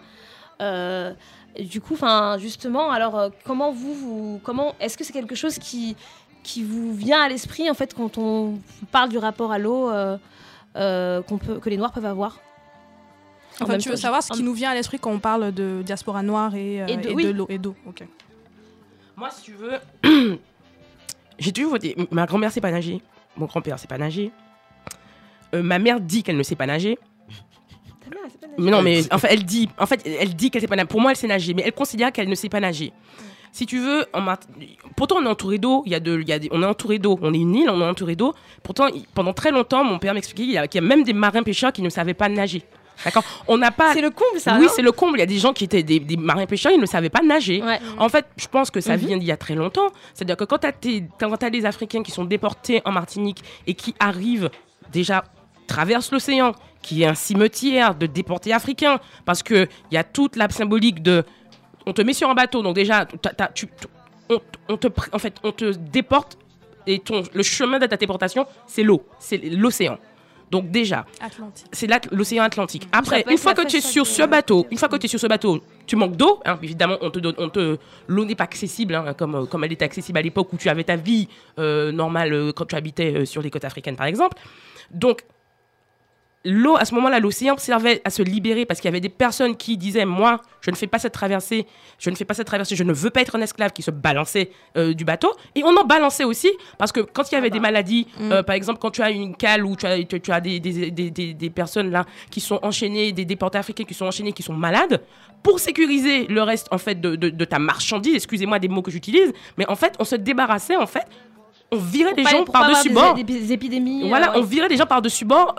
Du coup, enfin, justement, alors comment vous, comment est-ce que c'est quelque chose qui qui vous vient à l'esprit en fait quand on parle du rapport à l'eau que les Noirs peuvent avoir? Enfin, tu veux savoir ce qui nous vient à l'esprit quand on parle de diaspora noire et, euh, Et de- et oui. de l'eau et d'eau. Moi, si tu veux, j'ai toujours voté. Ma grand-mère sait pas nager. Mon grand-père sait pas nager. Euh, ma mère dit qu'elle ne sait pas nager. Ta mère, elle sait pas nager. Mais non, mais en fait, elle dit, en fait, elle dit qu'elle sait pas nager. Pour moi, elle sait nager, mais elle considère qu'elle ne sait pas nager. Si tu veux, en Mart- pourtant on est entouré d'eau. Il y a de, il y a des- on est entouré d'eau. On est une île, on est entouré d'eau. Pourtant, pendant très longtemps, mon père m'expliquait qu'il y, a- y a même des marins pêcheurs qui ne savaient pas nager. D'accord On n'a pas. C'est le comble, ça. Oui, c'est le comble. Il y a des gens qui étaient des, des marins pêcheurs, ils ne savaient pas nager. Ouais. En fait, je pense que ça Mhm. vient d'il y a très longtemps. C'est-à-dire que quand tu as, des Africains qui sont déportés en Martinique et qui arrivent déjà traversent l'océan, qui est un cimetière de déportés africains, parce que il y a toute la symbolique de, on te met sur un bateau, donc déjà, tu- tu- on, on te, en fait, on te déporte et ton, le chemin de ta déportation, c'est l'eau, c'est l'océan. Donc déjà, c'est l'océan Atlantique. Après, une fois que tu es sur ce bateau, une fois que tu es sur ce bateau, tu manques d'eau. hein, évidemment, on te donne, on te, l'eau n'est pas accessible hein, comme, euh, comme elle était accessible à l'époque où tu avais ta vie euh, normale euh, quand tu habitais sur les côtes africaines, par exemple. Donc, l'eau, à ce moment-là, l'océan servait à se libérer parce qu'il y avait des personnes qui disaient Moi, je ne fais pas cette traversée, je ne fais pas cette traversée, je ne veux pas être un esclave qui se balançait euh, du bateau. Et on en balançait aussi parce que quand il y avait des maladies, euh, par exemple, quand tu as une cale ou tu as, tu, tu as des, des, des, des- des personnes là qui sont enchaînées, des déportés africains qui sont enchaînés, qui sont malades, pour sécuriser le reste en fait de, de, de ta marchandise, excusez-moi des mots que j'utilise, mais en fait, on se débarrassait en fait. On virait pas- gens pas par-dessus des- bord. Des, épidémies. Voilà, on virait des gens par-dessus bord. donc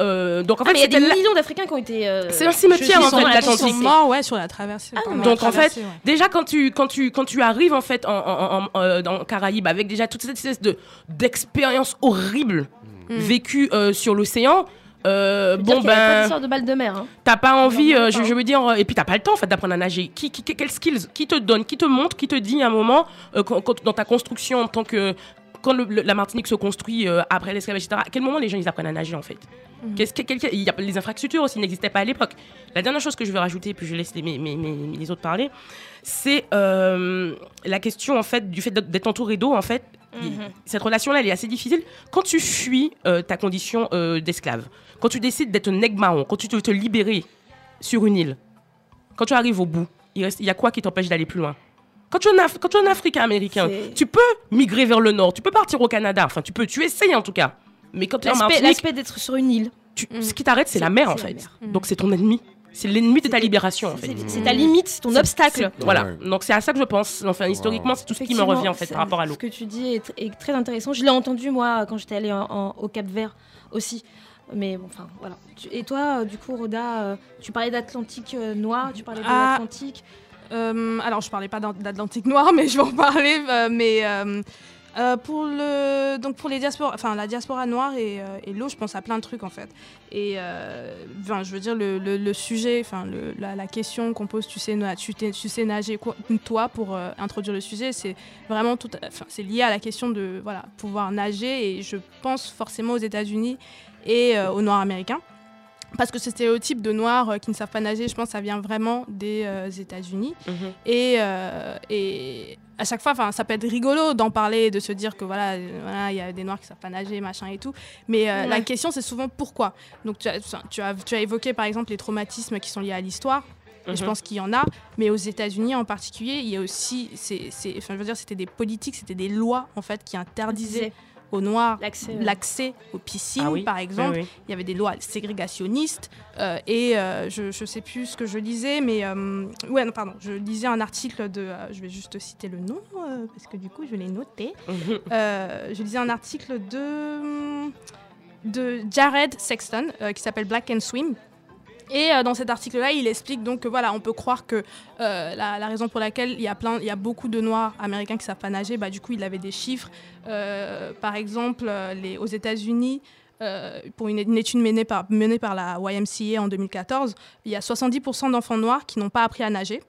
en Ah, fait, mais il y a des millions d'Africains qui ont été. euh, C'est un cimetière, en fait, l'Atlantique. l'Atlantique. Ils sont morts, ouais, sur la traversée. la Donc en fait, déjà quand tu quand tu quand tu arrives en fait en, euh, dans Caraïbes avec déjà toute cette espèce de d'expérience horrible Mm. vécue euh, sur l'océan, Euh, bon pas ben, d'histoire de balles de mer. hein. t'as pas envie, euh, je, pas. je veux dire, et puis t'as pas le temps en fait d'apprendre à nager. Qui, qui, quels skills, qui te donne, qui te montre, qui te dit à un moment euh, quand, quand- dans ta construction en tant que quand le- le- la Martinique se construit euh, après l'esclavage, etc. À quel moment les gens ils apprennent à nager en fait Mhm. Qu'est-ce que y a, les infrastructures aussi n'existaient pas à l'époque. La dernière chose que je veux rajouter, puis je laisse les, mes- mes- mes- les autres parler, c'est euh, la question en fait du fait d'être entouré d'eau en fait. Mhm. Cette relation-là, elle est assez difficile quand tu fuis euh, ta condition d'esclave, quand tu décides d'être marron, quand tu veux te libérer sur une île, quand tu arrives au bout, il, reste- il y a quoi qui t'empêche d'aller plus loin? Quand tu, es un Af- quand tu es un Africain américain, tu peux migrer vers le nord, tu peux partir au Canada, enfin tu peux, tu essayes en tout cas. Mais quand tu es en L'aspect Martinique, l'aspect d'être sur une île. tu- ce qui t'arrête, c'est la mer en la fait. mer. Donc c'est ton ennemi. C'est l'ennemi de ta libération en fait. c'est- ta limite, c'est ton obstacle. Voilà. Donc c'est à ça que je pense. Enfin, historiquement, c'est tout ce qui me revient en fait par rapport à l'eau. Ce que tu dis est, tr- est très intéressant. Je l'ai entendu moi quand j'étais allée en- en- au Cap Vert aussi. Mais bon, enfin voilà. Et toi, euh, du coup, Roda, euh, tu parlais d'Atlantique euh, noir, tu parlais de Ah. l'Atlantique. Euh, alors, je parlais pas d'At- d'Atlantique Noir, mais je vais en parler. euh, mais euh, pour le, donc pour les diasporas, enfin la diaspora noire et, et l'eau, je pense à plein de trucs en fait. Et enfin, je veux dire le, le- sujet, enfin la, question qu'on pose, tu sais, nager toi pour introduire le sujet, c'est vraiment tout, c'est lié à la question de voilà pouvoir nager et je pense forcément aux États-Unis et aux Noirs américains. Parce que ce stéréotype de noirs euh, qui ne savent pas nager, je pense ça vient vraiment des euh, États-Unis. Mhm. Et, euh, et à chaque fois, ça peut être rigolo d'en parler, de se dire que voilà, voilà, il y a des noirs qui savent pas nager, machin et tout. Mais euh, Ouais. la question, c'est souvent pourquoi. Donc tu as, 'fin, tu, as, tu as évoqué par exemple les traumatismes qui sont liés à l'histoire. Et je Mhm. pense qu'il y en a, mais aux États-Unis en particulier, il y a aussi, c'est- enfin, je veux dire, c'était des politiques, c'était des lois en fait qui interdisaient aux Noirs L'accès, l'accès, aux piscines, Ah oui, par exemple. oui, oui. Il y avait des lois ségrégationnistes euh, et euh, je ne sais plus ce que je lisais, mais euh, ouais, non, pardon, je lisais un article de, euh, je vais juste citer le nom euh, parce que du coup je l'ai noté. Mhm. Euh, je lisais un article de de Jared Sexton euh, qui s'appelle Black and Swim. Et euh, dans cet article-là, il explique donc que voilà, on peut croire que euh, la, raison pour laquelle il y a plein, il y a beaucoup de Noirs américains qui savent pas nager, bah du coup, il avait des chiffres. Euh, par exemple, aux États-Unis, pour une, une étude menée par, menée par la YMCA en 2014, il y a 70% d'enfants noirs qui n'ont pas appris à nager.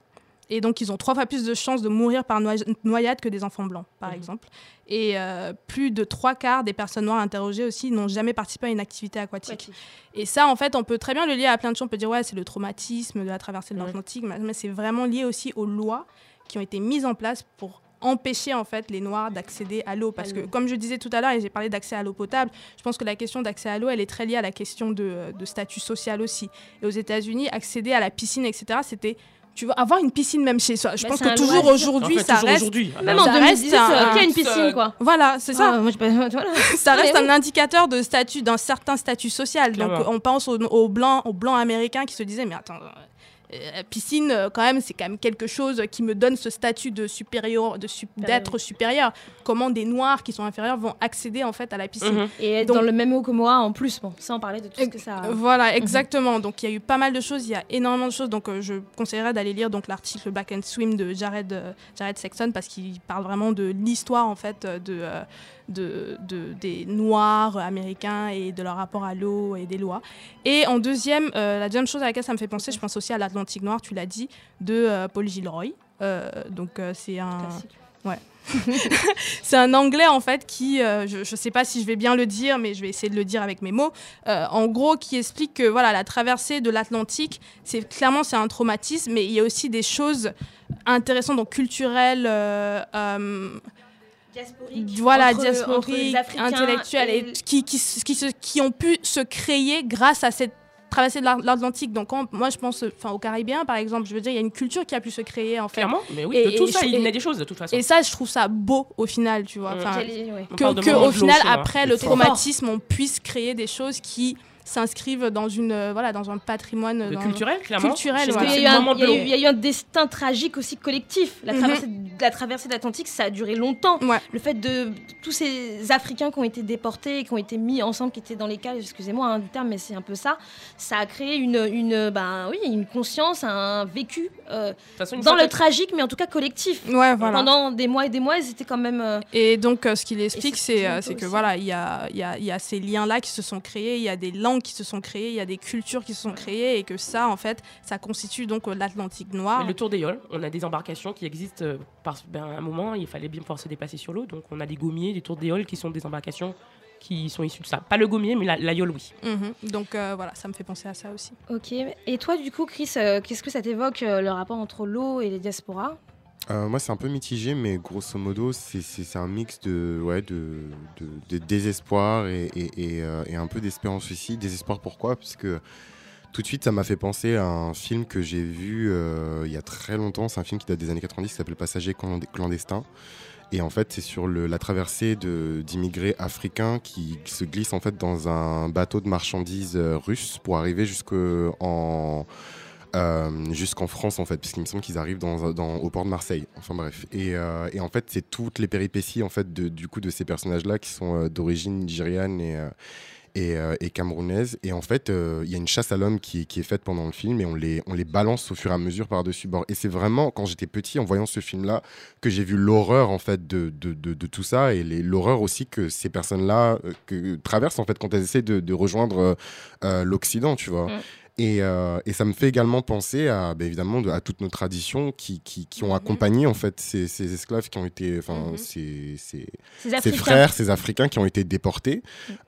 Et donc, ils ont trois fois plus de chances de mourir par noya- noyade que des enfants blancs, par exemple. Et euh, plus de trois quarts des personnes noires interrogées aussi n'ont jamais participé à une activité aquatique. Et ça, en fait, on peut très bien le lier à plein de choses. On peut dire, ouais, c'est le traumatisme de la traversée de l'Atlantique, mais mais c'est vraiment lié aussi aux lois qui ont été mises en place pour empêcher en fait les noirs d'accéder à l'eau parce que comme je disais tout à l'heure et j'ai parlé d'accès à l'eau potable je pense que la question d'accès à l'eau elle est très liée à la question de, de statut social aussi et aux États-Unis accéder à la piscine etc c'était tu veux avoir une piscine même chez soi. Je Bah, pense que toujours aujourd'hui, En fait, ça toujours reste. aujourd'hui. Même en reste 2018, un- euh, qui a une piscine, quoi. Voilà, c'est ça. Ah, moi, je- voilà. ça reste un indicateur de statut, d'un certain statut social. Clairement. Donc on pense aux, aux blancs, aux blancs américains qui se disaient mais attends. Euh, piscine, euh, quand même, c'est quand même quelque chose qui me donne ce statut de supérieur, de su- d'être supérieur. Comment des noirs qui sont inférieurs vont accéder en fait à la piscine Mhm. Et être Donc- dans le même eau que moi en plus, bon, sans parler de tout ce que ça. Voilà, exactement. Donc il y a eu pas mal de choses, il y a énormément de choses. Donc euh, je conseillerais d'aller lire donc l'article Back and Swim de Jared, euh, Jared Sexton parce qu'il parle vraiment de l'histoire en fait de, de, de- des Noirs américains et de leur rapport à l'eau et des lois. Et en deuxième, euh, la deuxième chose à laquelle ça me fait penser, je pense aussi à l'Atlantique Noir, tu l'as dit, de euh, Paul Gilroy. Euh, donc c'est un ouais. c'est un anglais en fait qui, euh, je ne sais pas si je vais bien le dire, mais je vais essayer de le dire avec mes mots. Euh, en gros, qui explique que voilà, la traversée de l'Atlantique, c'est clairement c'est un traumatisme, mais il y a aussi des choses intéressantes, donc culturelles. euh, euh, voilà, entre- entre intellectuelles, et, et- qui, qui, qui, se- qui ont pu se créer grâce à cette traversée de l'Atlantique. Donc, quand- moi, je pense enfin, aux Caribéens, par exemple, je veux dire, il y a une culture qui a pu se créer, en fait. Clairement, mais oui, de tout ça, il naît des choses, de toute façon. Et ça, je trouve ça beau, au final, tu vois. Mm. On Que, au final, après le traumatisme, on puisse créer des choses qui s'inscrivent dans une euh, voilà dans un patrimoine dans- culturel, clairement. culturel. Il y, a eu un, il y a eu- il y a eu un destin tragique aussi collectif. La Mhm. traversée, la traversée de l'Atlantique, ça a duré longtemps. Le fait de tous ces Africains qui ont été déportés et qui ont été mis ensemble, qui étaient dans les cages, excusez-moi hein, du terme, mais c'est un peu ça, ça a créé une, une, ben, oui, une conscience, un vécu euh, façon, dans le que- tragique, mais en tout cas collectif. Ouais, voilà. Pendant des mois et des mois, ils étaient quand même... euh, Et donc, euh, ce qu'il explique, c'est que aussi. voilà, il y a, il y, a, il y a ces liens-là qui se sont créés, il y a des langues langues qui se sont créées, il y a des cultures qui se sont créées et que ça, en fait, ça constitue donc euh, l'Atlantique noir. Mais le tour des Yoles, on a des embarcations qui existent euh, par ben, un moment, il fallait bien pouvoir se déplacer sur l'eau. Donc on a des gommiers, des tours des Yoles qui sont des embarcations qui sont issues de ça. Pas le gommier, mais la, la yole, oui. Mhm. Donc euh, voilà, ça me fait penser à ça aussi. Ok. Et toi, du coup, Chris, euh, qu'est-ce que ça t'évoque euh, le rapport entre l'eau et les diasporas? Euh, moi, c'est un peu mitigé, mais grosso modo, c'est- un mix de, ouais, de, désespoir euh, et un peu d'espérance aussi. Désespoir, pourquoi? Parce que tout de suite, ça m'a fait penser à un film que j'ai vu euh, il y a très longtemps. C'est un film qui date des années 90 qui s'appelle Passager clandestin. Et en fait, c'est sur la traversée d'immigrés africains qui, se glissent en fait dans un bateau de marchandises euh, russe pour arriver jusqu'en euh, jusqu'en France en fait, puisqu'il me semble qu'ils arrivent au port de Marseille. Enfin bref. Et, euh, et en fait, c'est toutes les péripéties en fait de, du coup de ces personnages-là qui sont euh, d'origine nigériane et camerounaise. Et en fait, il y a une chasse à l'homme qui, est faite pendant le film et on les, balance au fur et à mesure par-dessus bord. Et c'est vraiment quand j'étais petit, en voyant ce film-là, que j'ai vu l'horreur en fait de, tout ça et l'horreur aussi que ces personnes-là traversent en fait quand elles essaient de, rejoindre l'Occident, tu vois. Mm. Et, euh, et ça me fait également penser à, ben, évidemment, de- à toutes nos traditions qui, qui, qui ont Mhm. accompagné en fait ces, ces esclaves qui ont été, enfin, ces, ces, Ces ces frères, ces Africains qui ont été déportés.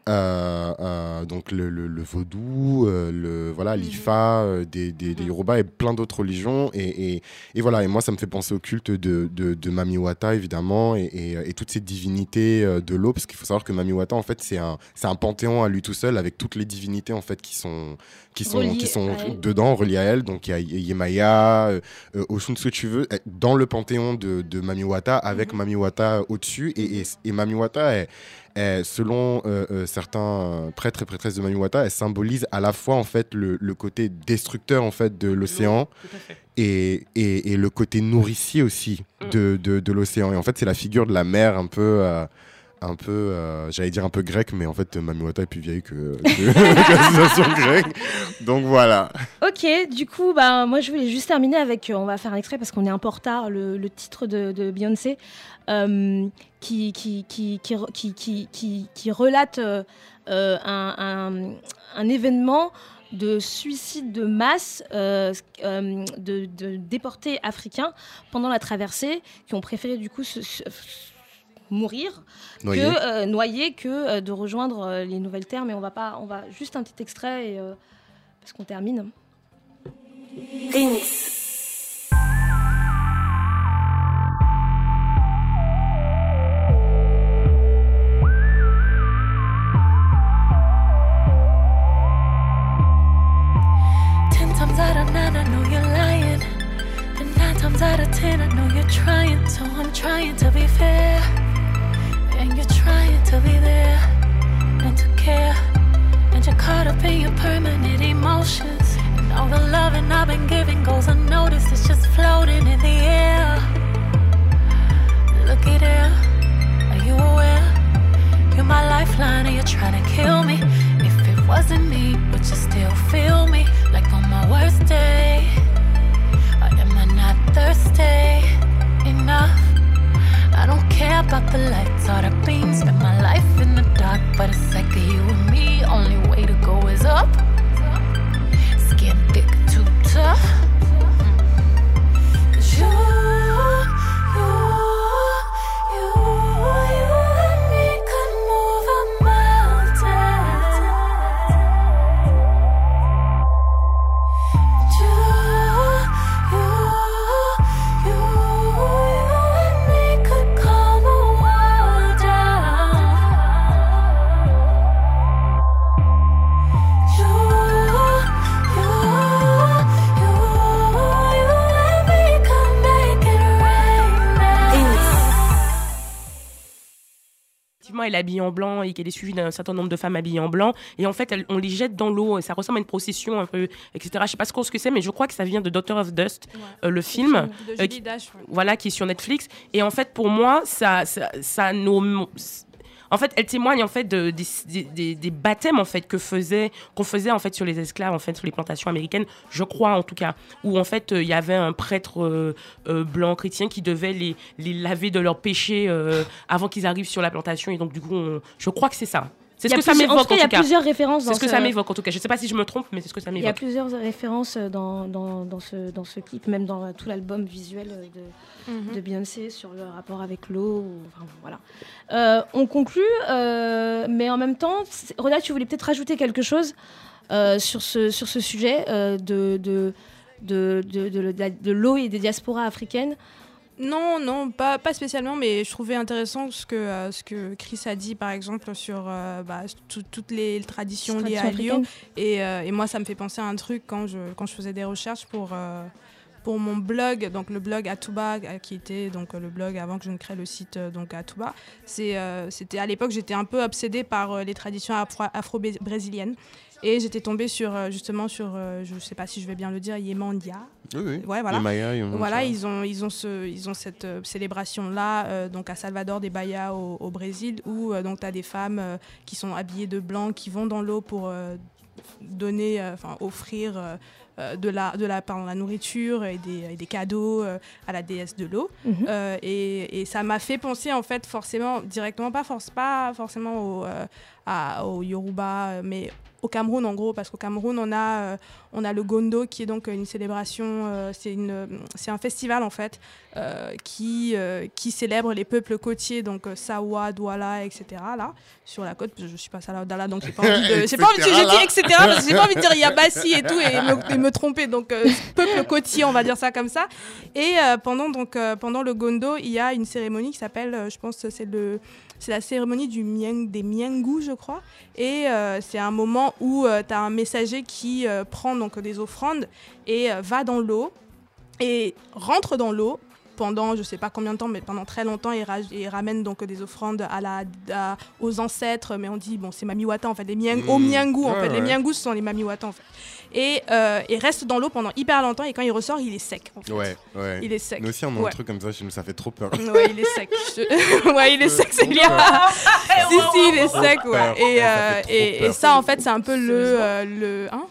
Euh, euh, donc le, le, le vaudou, le voilà, l'Ifa, des, des, des Yoruba et plein d'autres religions. Et, et, et voilà, et moi ça me fait penser au culte de, de, de Mami Wata évidemment et, toutes ces divinités de l'eau, parce qu'il faut savoir que Mami Wata en fait c'est un, un panthéon à lui tout seul avec toutes les divinités en fait qui sont qui sont, Reliées qui sont dedans, reliées à elle. Donc il y a Yemaya, euh, euh, Oshun, ce que tu veux, euh, dans le panthéon de, de Mami Wata, avec Mami Wata au-dessus. Et, et, et Mami Wata, est, est, selon euh, certains prêtres et prêtresses de Mami Wata, elle symbolise à la fois en fait le, le côté destructeur en fait de l'océan et, et, et le côté nourricier aussi de, de, de l'océan. Et en fait, c'est la figure de la mer un peu. Un peu, euh, j'allais dire un peu grec, mais en fait, Mami Wata est plus vieille que, que, grecque. Donc voilà. Ok, du coup, bah, moi je voulais juste terminer avec, euh, on va faire un extrait parce qu'on est un peu en retard, le, titre de, Beyoncé euh, qui, qui, qui, qui, re- qui, qui, qui- qui relate un, un- événement de suicide de masse de, déportés africains pendant la traversée qui ont préféré du coup se- mourir Noyer. que euh, noyer que euh, de rejoindre euh, les nouvelles terres. Mais on va pas on va juste un petit extrait et, euh, parce qu'on termine en blanc et qu'elle est suivie d'un certain nombre de femmes habillées en blanc. Et en fait, elle- on les jette dans l'eau. et Ça ressemble à une procession un peu, etc. Je sais pas ce que c'est, mais je crois que ça vient de Doctor of Dust, euh, le film, de euh, qui- ouais. voilà, qui est sur Netflix. Et en fait, pour moi, ça, ça, ça nous- en fait, elle témoigne en fait de- des, baptêmes en fait que qu'on faisait en fait sur les esclaves en fait sur les plantations américaines. Je crois en tout cas, où en fait euh, il y avait un prêtre euh, euh, blanc chrétien qui devait les, laver de leurs péchés avant qu'ils arrivent sur la plantation. Et donc du coup, je crois que c'est ça. C'est ce que ça m'évoque En tout cas, il y a plusieurs références C'est dans ce que ça m'évoque en tout cas. Je sais pas si je me trompe, mais c'est ce que ça Il y a m'évoque. plusieurs références dans, dans, dans, ce, dans ce clip, même dans tout l'album visuel de, Mhm. de Beyoncé sur le rapport avec l'eau. Enfin, voilà. Euh, on conclut, euh, mais en même temps, Roda, tu voulais peut-être rajouter quelque chose euh, sur, ce, sur ce sujet euh, de, de- de- de l'eau et des diasporas africaines. Non, non, pas, pas spécialement, mais je trouvais intéressant ce que, euh, ce que Chris a dit, par exemple, sur euh, bah, tout- toutes les traditions liées à Lyon. Et, euh, et moi, ça me fait penser à un truc quand je, quand je faisais des recherches pour, pour mon blog, donc le blog Atuba, euh, qui était donc euh, le blog avant que je ne crée le site euh, donc Atuba. C'est, euh, c'était à l'époque, j'étais un peu obsédée par les traditions afro- afro-brésiliennes. Et j'étais tombée sur, justement sur, je ne sais pas si je vais bien le dire, Yemandia. Oui, oui. Ouais, voilà. Voilà, ils ont, ils ont, ce, ils ont cette célébration-là, euh, donc à Salvador des Bahia au, au Brésil, où euh, donc tu as des femmes euh, qui sont habillées de blanc, qui vont dans l'eau pour donner, enfin offrir de, la, de la, pardon, la nourriture et des, et des cadeaux euh, à la déesse de l'eau. Mhm. Euh, et, et ça m'a fait penser en fait forcément, directement, pas, force, pas forcément au, euh, à- au Yoruba, euh, mais au Cameroun en gros, parce qu'au Cameroun on a, euh, on a le Gondo qui est donc une célébration, euh, c'est un festival en fait euh, qui, euh, qui célèbre les peuples côtiers, donc euh, Sawa, Douala, etc. là, sur la côte, je suis pas là donc j'ai pas envie de, j'ai pas envie de Etc. je dis etc. parce que j'ai pas envie de dire Yabassi et tout et me, et me tromper, donc peuple côtier, on va dire ça comme ça. Et pendant, donc, pendant le Gondo, il y a une cérémonie qui s'appelle, je pense, c'est le, c'est la cérémonie du mieng, des Miengu, je crois. Et euh, c'est un moment où tu as un messager qui euh, prend donc des offrandes et euh, va dans l'eau et rentre dans l'eau pendant je sais pas combien de temps mais pendant très longtemps et, ra- et ramène donc des offrandes à la, à- aux ancêtres mais on dit bon c'est Mamiwata en fait les Mmh. Miengu en Ouais, fait les. Miengu ce sont les Mamiwata en fait et, euh, et reste dans l'eau pendant hyper longtemps et quand il ressort il est sec en fait. Ouais, ouais. il est sec Nous aussi, on a Ouais. un truc comme ça chez nous, ça fait trop peur. Ouais, il est sec. Je- ouais, il est sec, c'est bien. si, si, il est sec, ouais. Et, Ça euh, et, et ça, en fait, c'est un peu le. euh, le hein?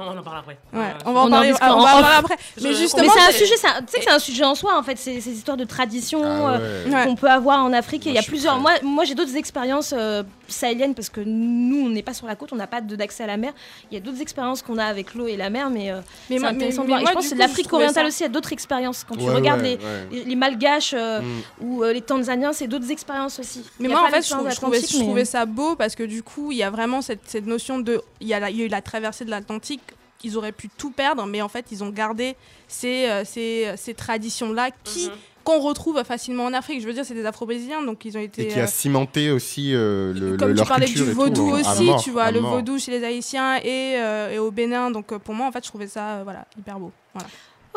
Non, on en parle après. Ouais, Euh, on va en On en parler, discutera on va en en off. parler après. Je- Mais justement, Mais c'est un sujet, c'est un- tu sais que c'est un sujet en soi en fait, ces, ces histoires de tradition Ah euh, ouais. Qu'on peut avoir en Afrique. Et il y Moi, a plusieurs. prêt. Moi, moi j'ai d'autres expériences euh, sahéliennes parce que nous, on n'est pas sur la côte, on n'a pas d'accès à la mer. Il y a d'autres expériences qu'on a avec l'eau et la mer, mais, euh, Mais c'est moi- intéressant mais- de voir. mais Et moi, je pense que l'Afrique orientale aussi a d'autres expériences. Quand tu Ouais, regardes ouais, les, ouais. les, Malgaches Mm. ou les Tanzaniens, c'est d'autres expériences aussi. Mais moi, en fait, je, trouvais, ça beau parce que du coup, il y a vraiment cette, notion de. Il y a eu la traversée de l'Atlantique. Ils auraient pu tout perdre, mais en fait, ils ont gardé ces, euh, ces, ces traditions-là qui Mhm. qu'on retrouve facilement en Afrique. Je veux dire, c'est des Afro-brésiliens, donc ils ont été. Et qui euh, a cimenté aussi euh, le, comme le- tu leur parlais culture du tout, vaudou hein, aussi, mort, tu vois, le mort. vaudou chez les Haïtiens et, euh, et au Bénin. Donc euh, pour moi, en fait, je trouvais ça euh, voilà, hyper beau. Voilà.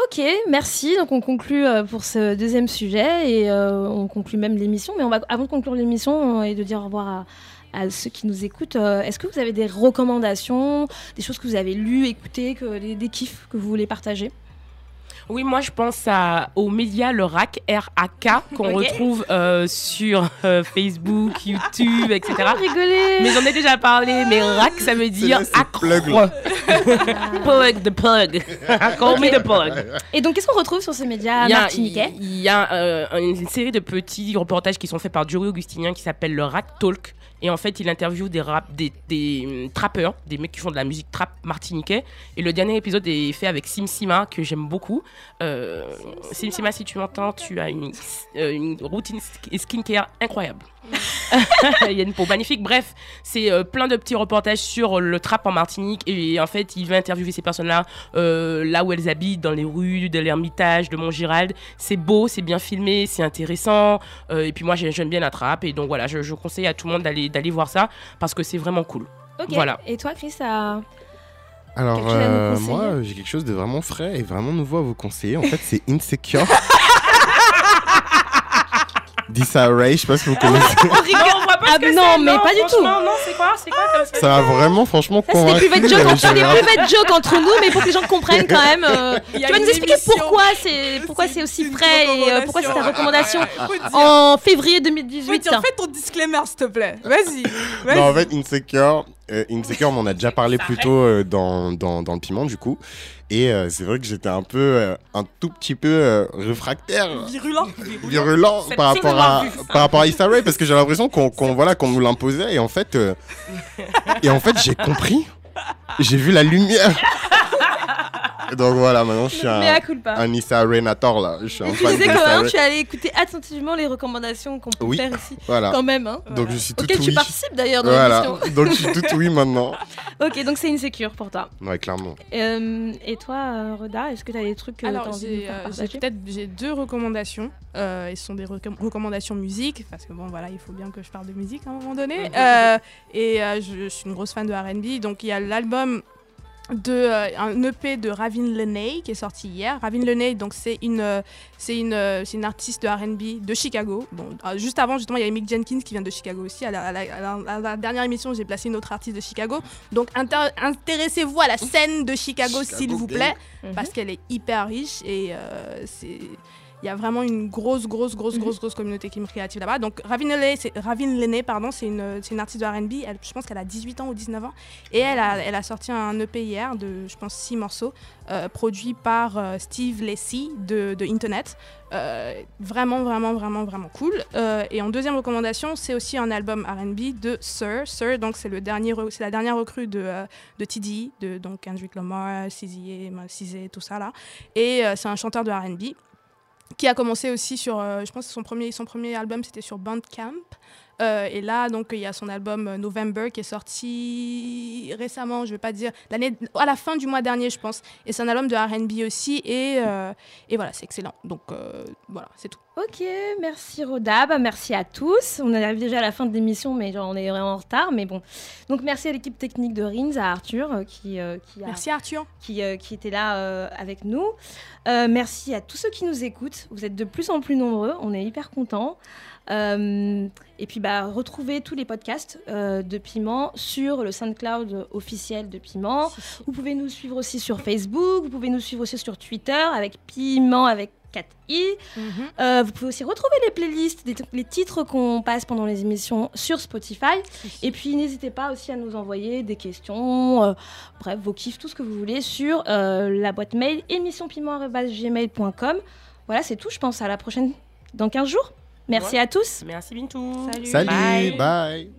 Ok, merci. Donc on conclut euh, pour ce deuxième sujet et euh, on conclut même l'émission. Mais on va, avant de conclure l'émission euh, et de dire au revoir à, à ceux qui nous écoutent, euh, est-ce que vous avez des recommandations, des choses que vous avez lues, écoutées, que, des, des kiffs que vous voulez partager? Oui, moi je pense à, au média le RAC, R-A-K, qu'on retrouve euh, sur euh, Facebook, YouTube, etc. Rigoler Mais j'en ai déjà parlé, mais RAC ça veut dire accro. plug, the plug. Call me the plug. Et donc qu'est-ce qu'on retrouve sur ces médias Il y a, martiniquais? il y a, euh, une série de petits reportages qui sont faits par Joey Augustinien qui s'appelle le Rat Talk. Et en fait, il interviewe des, rap, des, des hum, trappeurs, des mecs qui font de la musique trap martiniquais. Et le dernier épisode est fait avec Sim Sima, que j'aime beaucoup. Euh, Sim Sima, si tu m'entends, tu as une, euh, une routine sk- skincare incroyable. il y a une peau magnifique. Bref, c'est euh, plein de petits reportages sur le trap en Martinique. Et en fait, il va interviewer ces personnes-là euh, là où elles habitent, dans les rues de l'Ermitage, de Montgirald. C'est beau, c'est bien filmé, c'est intéressant. Euh, et puis moi, j'ai- j'aime bien la trap. Et donc voilà, je, je conseille à tout le monde d'aller d'aller voir ça parce que c'est vraiment cool. Ok. Voilà. Et toi, Chris, ça... Alors, euh, moi, j'ai quelque chose de vraiment frais et vraiment nouveau à vous conseiller. En fait, c'est Insecure. Dis ça à Ray, je sais pas si vous connaissez. Non, on voit pas Ah ce que non, c'est. mais pas du tout. Non, c'est quoi C'est quoi comme ça Ça m'a vraiment, franchement, Ça, c'est des convaincu. private jokes, des private jokes entre nous, mais pour que les gens comprennent quand même. euh, a tu vas nous expliquer pourquoi c'est pourquoi c'est aussi frais et euh, pourquoi c'est ta recommandation en février faut 2018. dire, fais ton disclaimer, s'il te plaît. Vas-y. Vas-y. Non, en fait, Insecure, Euh, Insecure, on en a déjà parlé plus tôt euh, dans, dans, dans le piment, du coup. Et euh, c'est vrai que j'étais un peu, euh, un tout petit peu réfractaire, Virulent. virulent par rapport, à, par rapport à Issa Rae, parce que j'ai l'impression qu'on qu'on voilà, qu'on nous l'imposait. Et en fait, et en fait j'ai compris. J'ai vu la lumière. Donc voilà, maintenant je suis un, un Issa Rae-nator, là. Je suis un tu disais quand même, Rae. tu allais écouter attentivement les recommandations qu'on peut Oui, faire ici. voilà. Quand même, hein. Donc je suis tout Auquel tu oui. participes d'ailleurs dans Voilà, l'émission. donc je suis tout oui maintenant. ok, donc c'est une sécure pour toi. Ouais, clairement. Euh, et toi, euh, Roda, est-ce que tu as des trucs que tu as Alors, j'ai euh, j'ai partager peut-être j'ai deux recommandations. Euh, et ce sont des recom- recommandations musique, parce que bon, voilà, il faut bien que je parle de musique à un moment donné. Euh, et euh, je, je suis une grosse fan de RB. Donc, il y a l'album de euh, un EP de Ravin Leney qui est sorti hier. Ravin Leney, donc c'est une euh, c'est une euh, c'est une artiste de R&B de Chicago. Bon, euh, juste avant justement, il y a Mick Jenkins qui vient de Chicago aussi. À la, à la- à la- à la dernière émission, j'ai placé une autre artiste de Chicago. Donc intéressez-vous à la scène de Chicago, Chicago s'il vous plaît, Mhm. parce qu'elle est hyper riche et euh, c'est il y a vraiment une grosse, grosse, grosse, grosse, grosse communauté qui me créative là-bas. Donc, Ravin Leney, c'est, Ravin Leney, pardon, c'est une, une artiste de R&B. Je pense qu'elle a 18 ans ou 19 ans. Et elle a, elle a sorti un EP hier de, je pense, 6 morceaux, euh, produit par euh, Steve Lacy de, de Internet. Euh, vraiment, vraiment, vraiment, vraiment cool. Euh, et en deuxième recommandation, c'est aussi un album R&B de Sir. Sir, donc c'est le dernier, re- c'est la dernière recrue de, euh, de TDE, de donc Kendrick Lamar, CZ, tout ça là. Et c'est un chanteur de R&B qui a commencé aussi sur, euh, je pense que son premier, son premier album c'était sur Bandcamp. Euh, et là, donc, il y a son album euh, November qui est sorti récemment, je vais pas dire, l'année, à la fin du mois dernier, je pense. Et c'est un album de R&B aussi. Et, euh, et voilà, c'est excellent. Donc, euh, voilà, c'est tout. Ok, merci Roda, bah, merci à tous. On arrive déjà à la fin de l'émission, mais genre, on est vraiment en retard, mais bon. Donc merci à l'équipe technique de Rins, à Arthur euh, qui, euh, qui a- Merci Arthur. qui, euh, qui était là avec nous. Merci à tous ceux qui nous écoutent. Vous êtes de plus en plus nombreux, on est hyper contents. Euh, et puis bah, retrouvez tous les podcasts euh, de Piment sur le SoundCloud officiel de Piment. Vous pouvez nous suivre aussi sur Facebook, vous pouvez nous suivre aussi sur Twitter avec Piment avec 4i. Euh, vous pouvez aussi retrouver les playlists, les titres qu'on passe pendant les émissions sur Spotify. Et puis n'hésitez pas aussi à nous envoyer des questions, euh, bref, vos kiffs, tout ce que vous voulez sur euh, la boîte mail émissionpiment.gmail.com. Voilà, c'est tout, je pense. À la prochaine dans 15 jours. Merci Ouais. à tous. Merci Bintou. Salut, bye.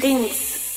For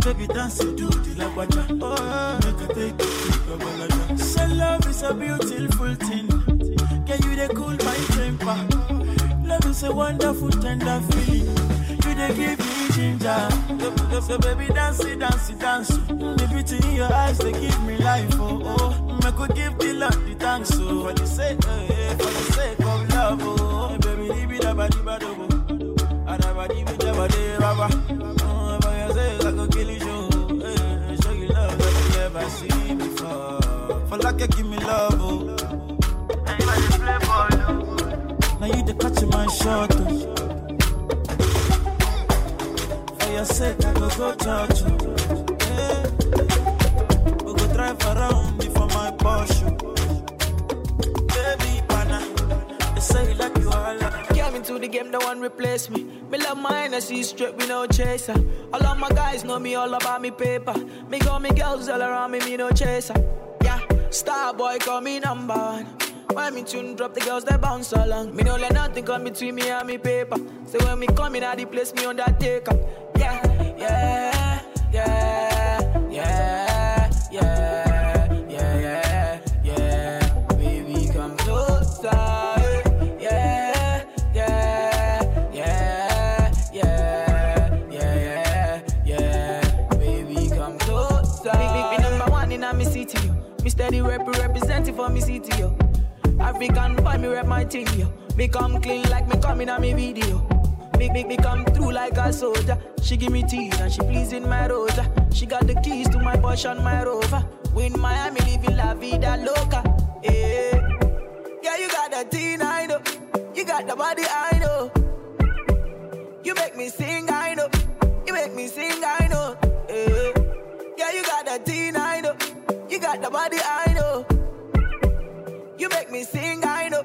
baby dance it to the oh make I take you to Babalada. Say love is a beautiful thing. Can you they cool my temper? Love is a wonderful tender feeling. You they give me ginger. So, so baby dance it, dance it, dance. The beauty in your eyes they give me life. Oh oh, I could give the Lord the thanks. Oh, what the say. eh, for love, oh. Now you the catch my shot, oh. For your sake, I go go touch you. Oh. Yeah. We go drive around before my Porsche. Oh. Baby, pana, they say you like you are like into the game, no one replace me. Me love mine, I see straight, me no chaser. All of my guys know me all about me paper. Me got me girls all around me, me no chaser. Star boy call me number one. When me tune drop, the girls they bounce along. Me no let nothing come between me and me paper. So when me come in, I the place me undertaker. Yeah, yeah, yeah, for me city, yo. African boy, me rep my thing, yo. Me come clean like me coming in a me video. Big, big, me come through like a soldier. She give me tea and she pleasing my rosa. She got the keys to my Porsche and my Rover. Win Miami, living la vida loca. Yeah, yeah, you got the teen, I know. You got the body, I know. You make me sing, I know. You make me sing, I know. Yeah, yeah you got the teen, I know. You got the body, I know. You make me sing, I know.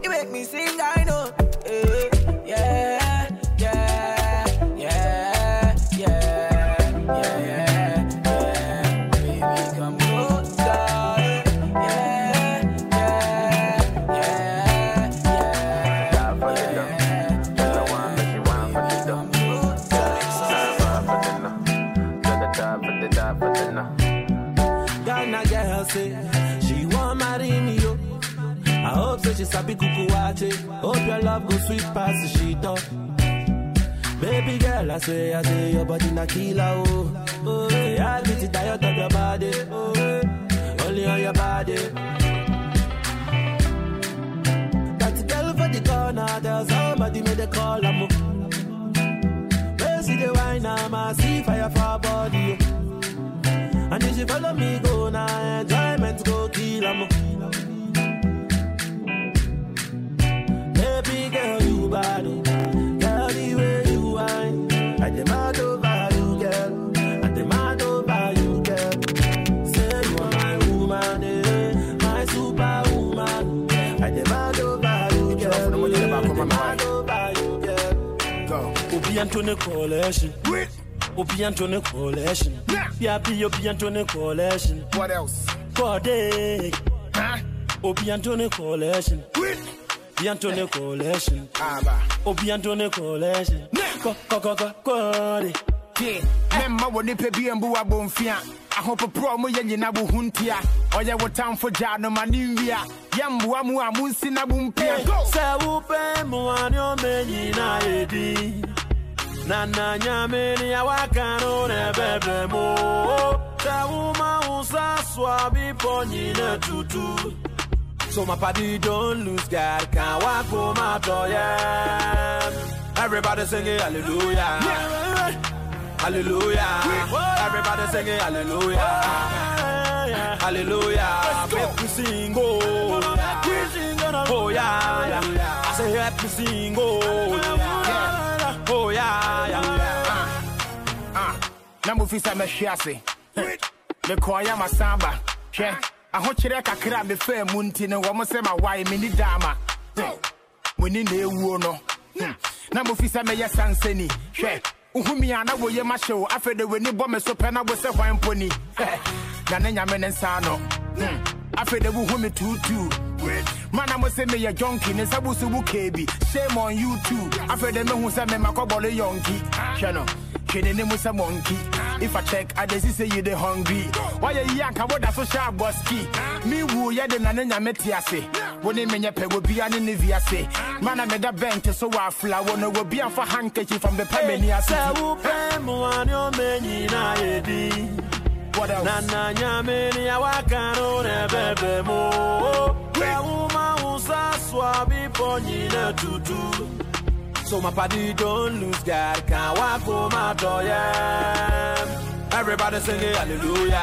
You make me sing, I know. She sabi. Hope your love go sweet past the sheet up. Baby girl, I say, I say your body na killer oh. Oh, yeah, I get it diet of your body. Oh, yeah. only on your body. That girl for the corner, there's somebody made a call. I'm see the wine, I'm a see fire for body. oh. And if you follow me, go now, enjoyment go kill 'em. Girl, you bad, girl, the way you whine. I demand over you, girl. I demand over you, girl. Say you are my woman, eh? my superwoman. I demand over you, girl. I demand over you, girl. Go. Obi Anthony Coalition. Obi Anthony Coalition. Yeah, be Obi Anthony Coalition. What else? Corday. Coalition. Obi Anthony Coalition. Obi Anthony Coalition. Co co co co Corday. mɛmma wɔ nipa bi mbu abɔmfia ahopoporɔ mo yɛ nyina bo ho ntia. Ɔyɛ wo tamfo gyaa no ma ne nwia. Yɛmboa mu a monsi na bo mpia. Sɛ wopɛ mmoa ne ɔma nyinaa yɛ din na na nyame ne awaka no na ɛbɛbrɛ mu sɛ woma wo sa so a bepɔ nyina tutu So my party don't lose God, can't walk for my yeah. Everybody singing hallelujah. Hallelujah. Everybody singing hallelujah. Hallelujah. Make me sing, oh. Oh, yeah, yeah. I say, help me sing, oh. Yeah. Oh, yeah, yeah. Ah, na mofi sɛ mɛhwe ase mekɔɔyɛ masamba hwɛ ahokyerɛ kakra a mefaa mu nti no wɔ mo sɛ mawae menni daama moni na ɛwuo no. Hmm. na mofi sɛ mɛyɛ sansani. Hwɛ wohumi a na woyɛ mahyɛ wo afei de w'ani bɔ me so pɛ na wo sɛ hwan mponi na ne nyame ne nsa no Hmm. afei de wohu me tuutuu mana mo sɛ meyɛ jonki ne nsa bo so wo shame on you too. Afei de mehu sɛ memakɔbɔle yɔnki. Hwɛ no Kenny name was a monkey. If I check, I just say you the hungry. Why you yank about that social boski? Me woo ya the nana metiase. Eh. When they menya pe will be an inviase. Eh. Man, I made a bank so I flower. No will be a for handkerchief from the Pamania. Nana Yamini, I can't own a baby more. Where woman was. So my party don't lose God, can't walk for my joy. Yeah. Everybody sing it, hallelujah.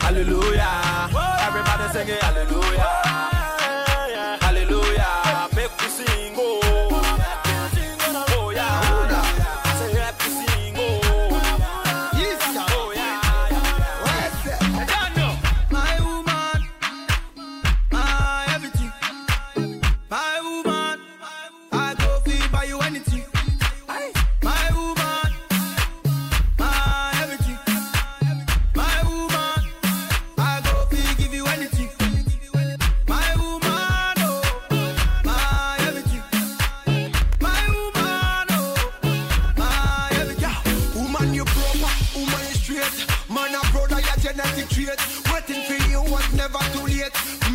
Hallelujah. Everybody sing it, hallelujah. Hallelujah. Make me sing, oh.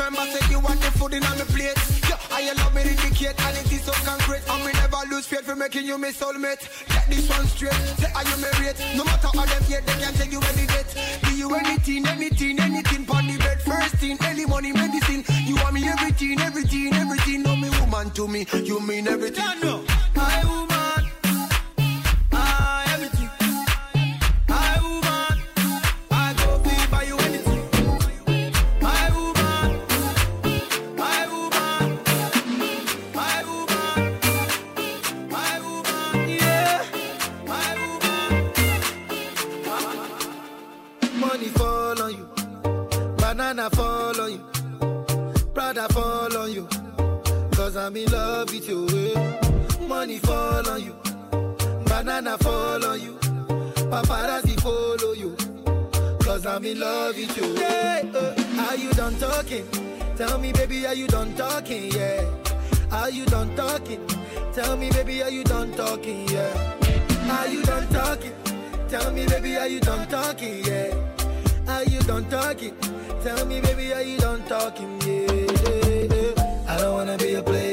Remember, said you want the food in on my plate. Yeah, I love me indicate, and it is so concrete. And we never lose faith for making you my soulmate. Get this one straight. Say, are you married? No matter how them yet, they can't take you any date. Do you anything, anything, anything on the bed? First thing, any money, medicine. You want me everything, everything, everything. No, me woman to me, you mean everything. My woman. I'm in love with you. Money fall on you. Banana fall on you. Paparazzi follow you. Cause I'm in love with you. Yeah, uh, are you done talking? Tell me, baby, are you done talking? Yeah. Are you done talking? Tell me, baby, are you done talking? Yeah. Are you done talking? Tell me, baby, are you done talking? Yeah. Are you done talking? Tell me, baby, are you done talking? Yeah. yeah, yeah. I don't wanna be a player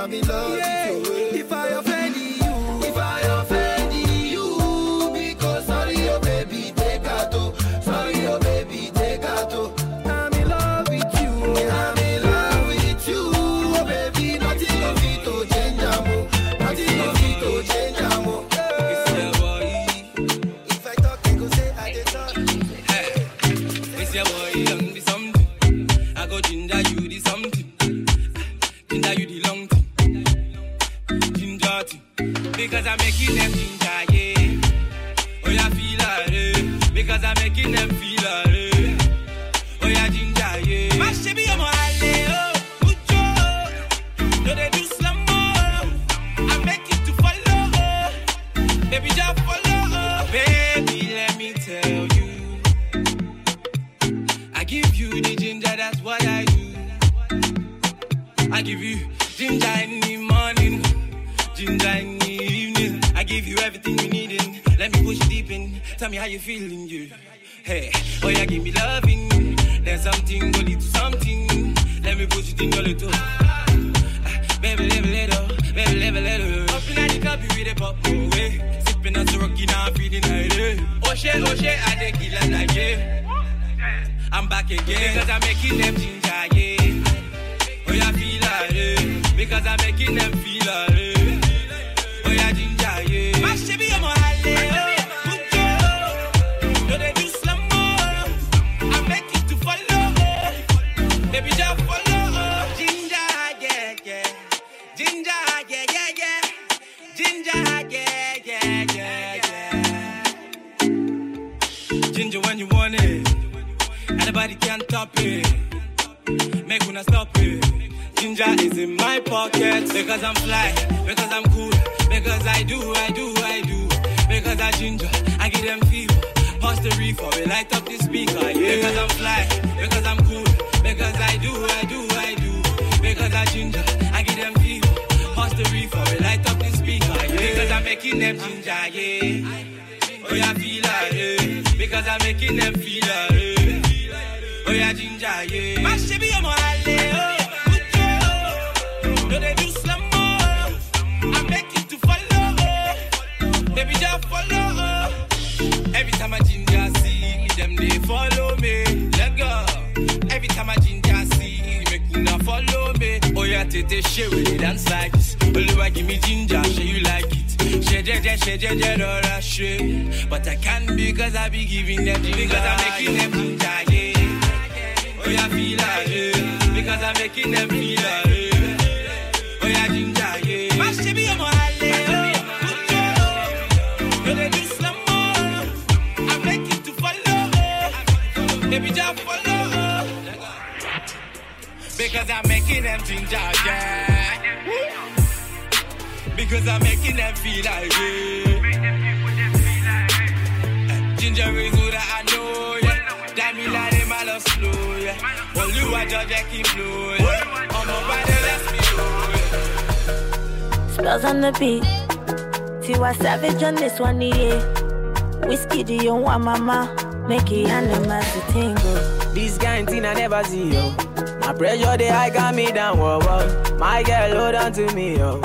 I'm in love I'm making them ginger, yeah. Oh, yeah, feel it. Eh. Because I'm making them feel it. Eh. Oh, yeah, ginger, yeah. Mash it be on my alley, oh. No, they do slam, oh. I make it to follow, oh. Baby, just follow, oh. Baby, let me tell you. I give you the ginger, that's what I do. I give you ginger in the morning, ginger in the evening. I give you everything you need in. Let me push deep in. Tell me how you feeling, you. Hey, oh yeah, give me loving. There's something, go lead to something. Let me push it in your little. Ah, Baby, a little, baby, a little. Up in the cup, you with a pop away. Sipping on rocky now, feeling like it. Oh shit, oh shit, I take it like yeah. I'm back again because I'm making them ginger, yeah. Oh yeah, feel like it because I'm making them feel like it. Ginger when you want it. Anybody can top it. Make stop it. Is in my pocket because I'm fly, because I'm cool, because I do, I do, I do. Because I ginger, I give them fever. Pass the reefer, we light up the speaker. Yeah. Because I'm fly, because I'm cool, because I do, I do, I do. Because I ginger, I give them fever. Pass the reefer, we light up the speaker. Yeah. Because I'm making them ginger, yeah. Oh yeah, feel like it. Because I'm making them feel like it. Oh yeah, ginger, yeah. Mash it be on my alley, oh. Baby, just follow. Every time I ginger see them, they follow me. Let go. Every time I ginger see, make una follow me. Oh yeah, tete share with it dance like this. Oluwa give me ginger, share you like it. Share, share, share, share, share, all that shit. But I can't because I be giving them ginger. Because I'm making them ginger, yeah. Oh yeah, feel like it. Because I'm making them feel like it. Oh yeah, ginger, yeah. Mash be a follow. Baby, just follow. Because I'm making them ginger, yeah. Because I'm making them feel like yeah. Ginger is who that I know, yeah. That me like them all slow, yeah. Well, you are just Jackie Blue, yeah. On my body, let's be low, Spells on the beat. Tiwa Savage on this one, yeah. Whiskey, do you want mama? Make it animals to tingle. This kind thing I never see, yo. My pressure, they high got me down, whoa, whoa. My girl, hold on to me, yo.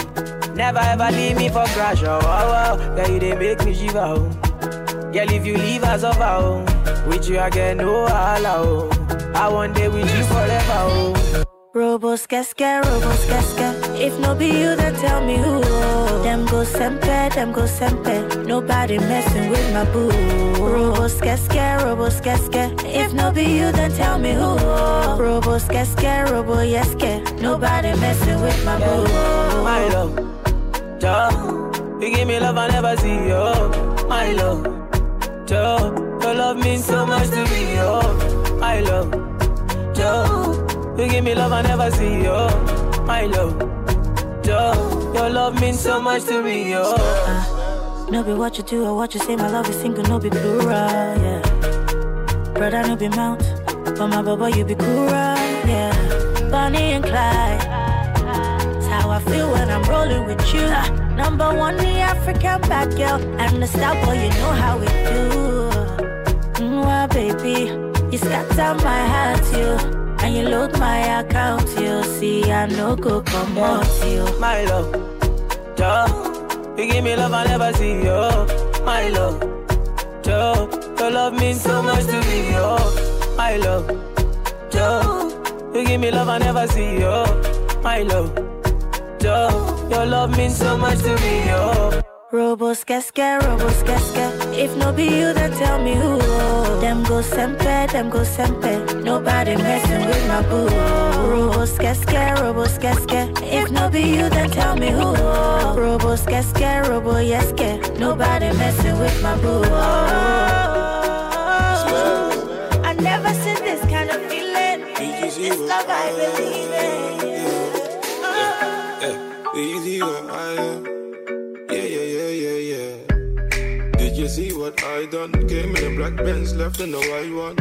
Never ever leave me for crash, oh, oh, oh. Girl, you they make me shiver, oh. Girl, if you leave us over, oh. With you, I get no holla, oh. I want day with you forever, oh. Robos casca, robos casca. If no be you, then tell me who. Them go sempe, them go sempe. Nobody messing with my boo. Robos casca, robos casca. If no be you, then tell me who. Robos casca, robo yeske. Nobody messing with my boo. My love, Joe, you give me love I never see, yo. My love, Joe, your love means so much to me, yo. My love, Joe, you give me love I never see, yo. My love, Joe, your love means so much to me, yo. Ah, no be what you do or what you say, my love is single, no be plural, yeah. Brother, no be mount, but my baba, you be cool, right? yeah. Bonnie and Clyde, it's how I feel when I'm rolling with you. Ah, number one, the African bad girl, and the star boy, you know how we do. Mwah, baby, you scatter my heart, you. And you load my account, you see, I no go come out, you. My love, Joe, you give me love I never see, yo. My love, Joe, your love means so much to me, yo. My love, Joe, you give me love I never see, yo. My love, Joe, your love means so much to me, yo. Robos casca, robos casca. If no be you, then tell me who. Them go sempe, them go sempe. Nobody messing with my boo. Robos casca, robos casca. If no be you, then tell me who. Robos casca, robo yeske. Nobody messing with my boo. I never seen this kind of feeling. This love I believe in. Yeah, easy what I am. Yeah, you see what I done? Came in a black Benz, left in the white one.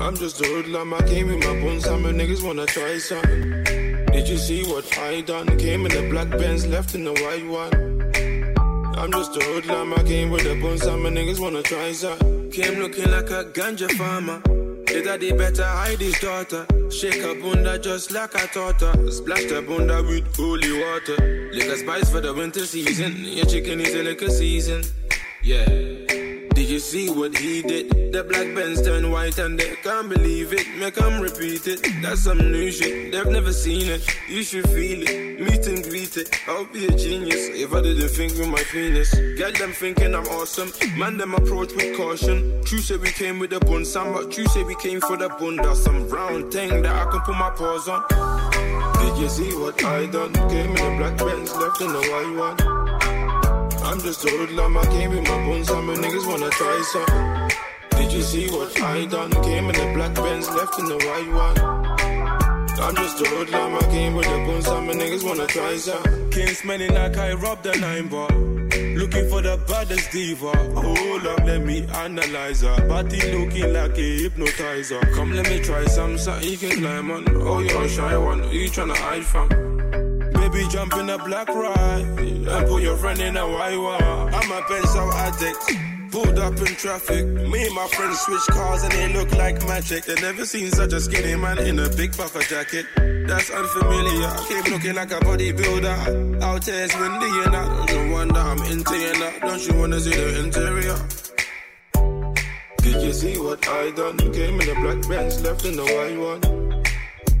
I'm just a hoodlum, I came in my bones, some niggas wanna try something. Did you see what I done? Came in a black Benz, left in the white one. I'm just a hoodlum, I came with a bone, some niggas wanna try something. Came looking like a ganja farmer. The daddy better hide his daughter. Shake her bunda just like taught her. Splash the bunda with holy water. Liquor spice for the winter season. Your chicken is a liquor season. Yeah. Did you see what he did? The black Benz turned white and they can't believe it. Make them repeat it. That's some new shit. They've never seen it. You should feel it. Meet and greet it. I'll be a genius if I didn't think with my penis. Get them thinking I'm awesome. Man, them approach with caution. True say we came with the bun, some, but true say we came for the bunda. Some round thing that I can put my paws on. Did you see what I done? Came in a black Benz, left in the white one. I'm just a hoodlum, I came with my bones, some niggas wanna try something. Did you see what I done? Came in a black Benz, left in the white one. I'm just a hoodlum, I came with the bones, some niggas wanna try some. King smelling like I robbed a nine bar. Looking for the baddest diva. Hold up, let me analyze her. Body looking like a hypnotizer. Come, let me try some, something you can climb on. Oh, you're a shy one. Who you tryna hide from? Baby, jump in a black ride and put your friend in a white one. I'm a pencil addict. Pulled up in traffic. Me and my friends switch cars and they look like magic. They never seen such a skinny man in a big puffer jacket. That's unfamiliar. Came looking like a bodybuilder. Out here it's windy and I don't you wonder I'm into you now. Don't you wanna see the interior? Did you see what I done? Came in a black Benz, left in the white one.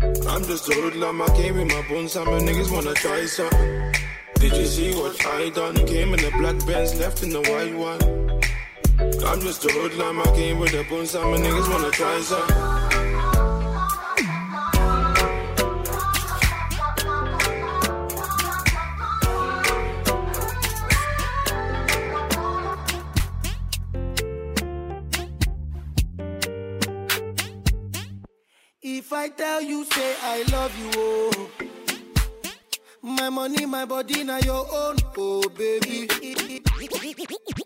I'm just a hoodlum, I came with my bones, some niggas wanna try something. Did you see what I done? Came in the black Benz, left in the white one. I'm just a hoodlum, I came with the bones, some niggas wanna try something. If I tell you, say I love you, oh. My money, my body, now your own, oh baby.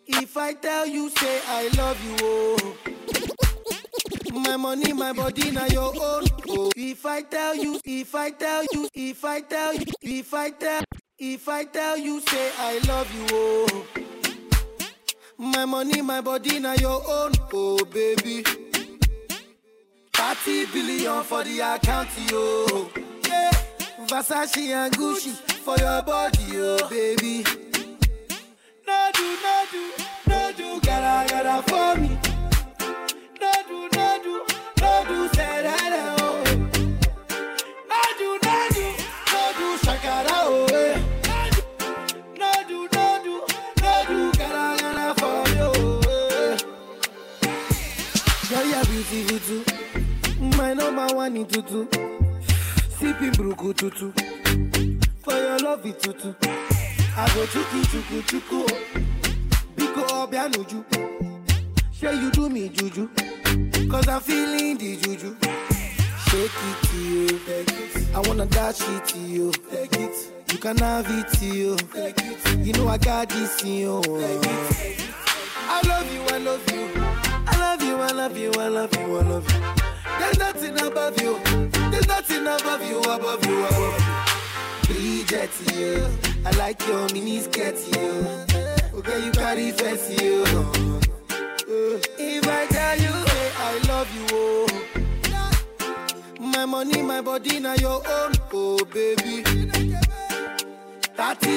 If I tell you, say I love you, oh. My money, my body, now your own, oh. If I tell you, if I tell you, if I tell you, if I tell, if I tell you, say I love you, oh. My money, my body, now your own, oh baby. 30 billion for the account, yo. Yeah. Versace and Gucci for your body, oh baby. No do, no do, no gotta, for me. No do, no do, no do, say that, oh. No do, no shakara, oh. eh. No do, no do, gotta, for you, oh. eh. Girl, you're beautiful too. My number one in tutu. Sipping bruku tutu. For your love it tutu. I go chuku chuku chuku. Biko obianuju. Sure you do me juju. Cause I'm feeling the juju. Shake it to you. I wanna dash it to you. Take it. You can have it to you. Take it. You know I got this in you. Take it. I love you, I love you. I love you, I love you, I love you, I love you. There's nothing above you. There's nothing above you, above you, above you. Bridget, you. I like your mini skirt, you. Okay, you carry fancy, you. Uh, if I tell you, hey, I love you, oh. My money, my body, now your own, oh baby. 30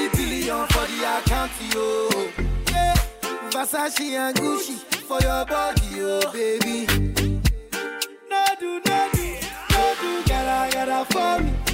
billion for the account, yo. Yeah. Versace and Gucci for your body, oh baby. No do, no do, no do, gotta, gotta for me.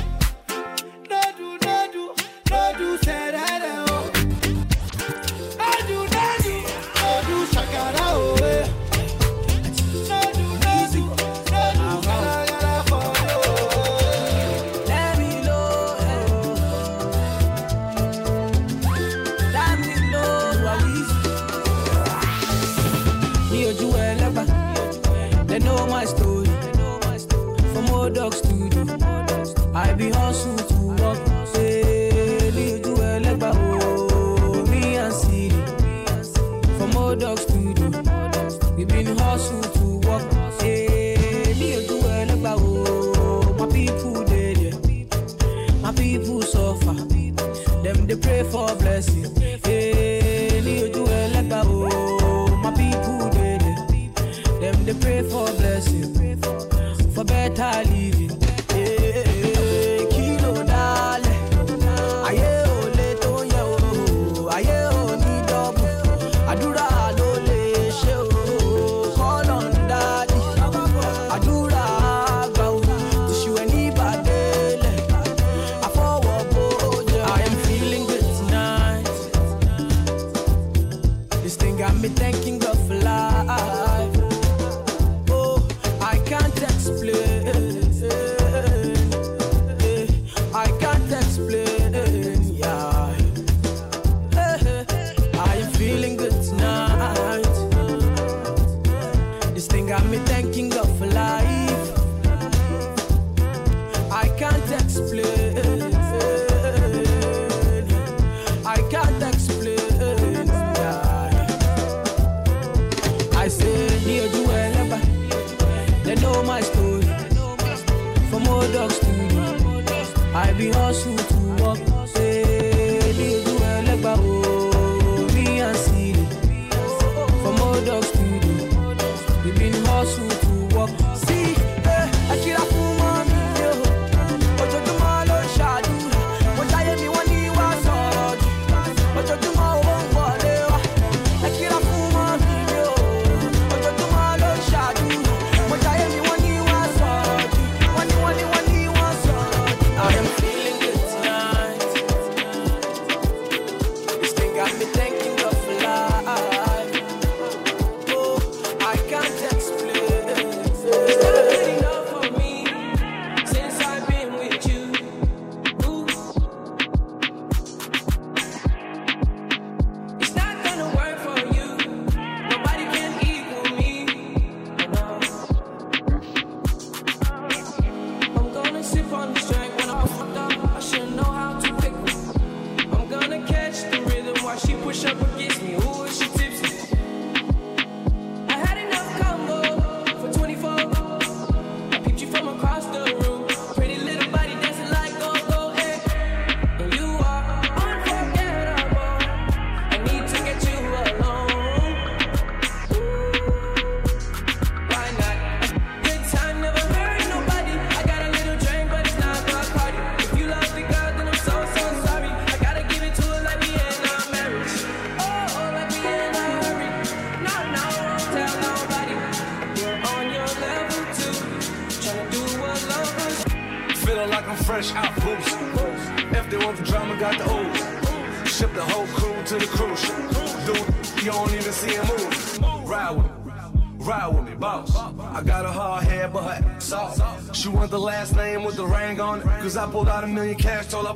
Pulled out a million cash, told her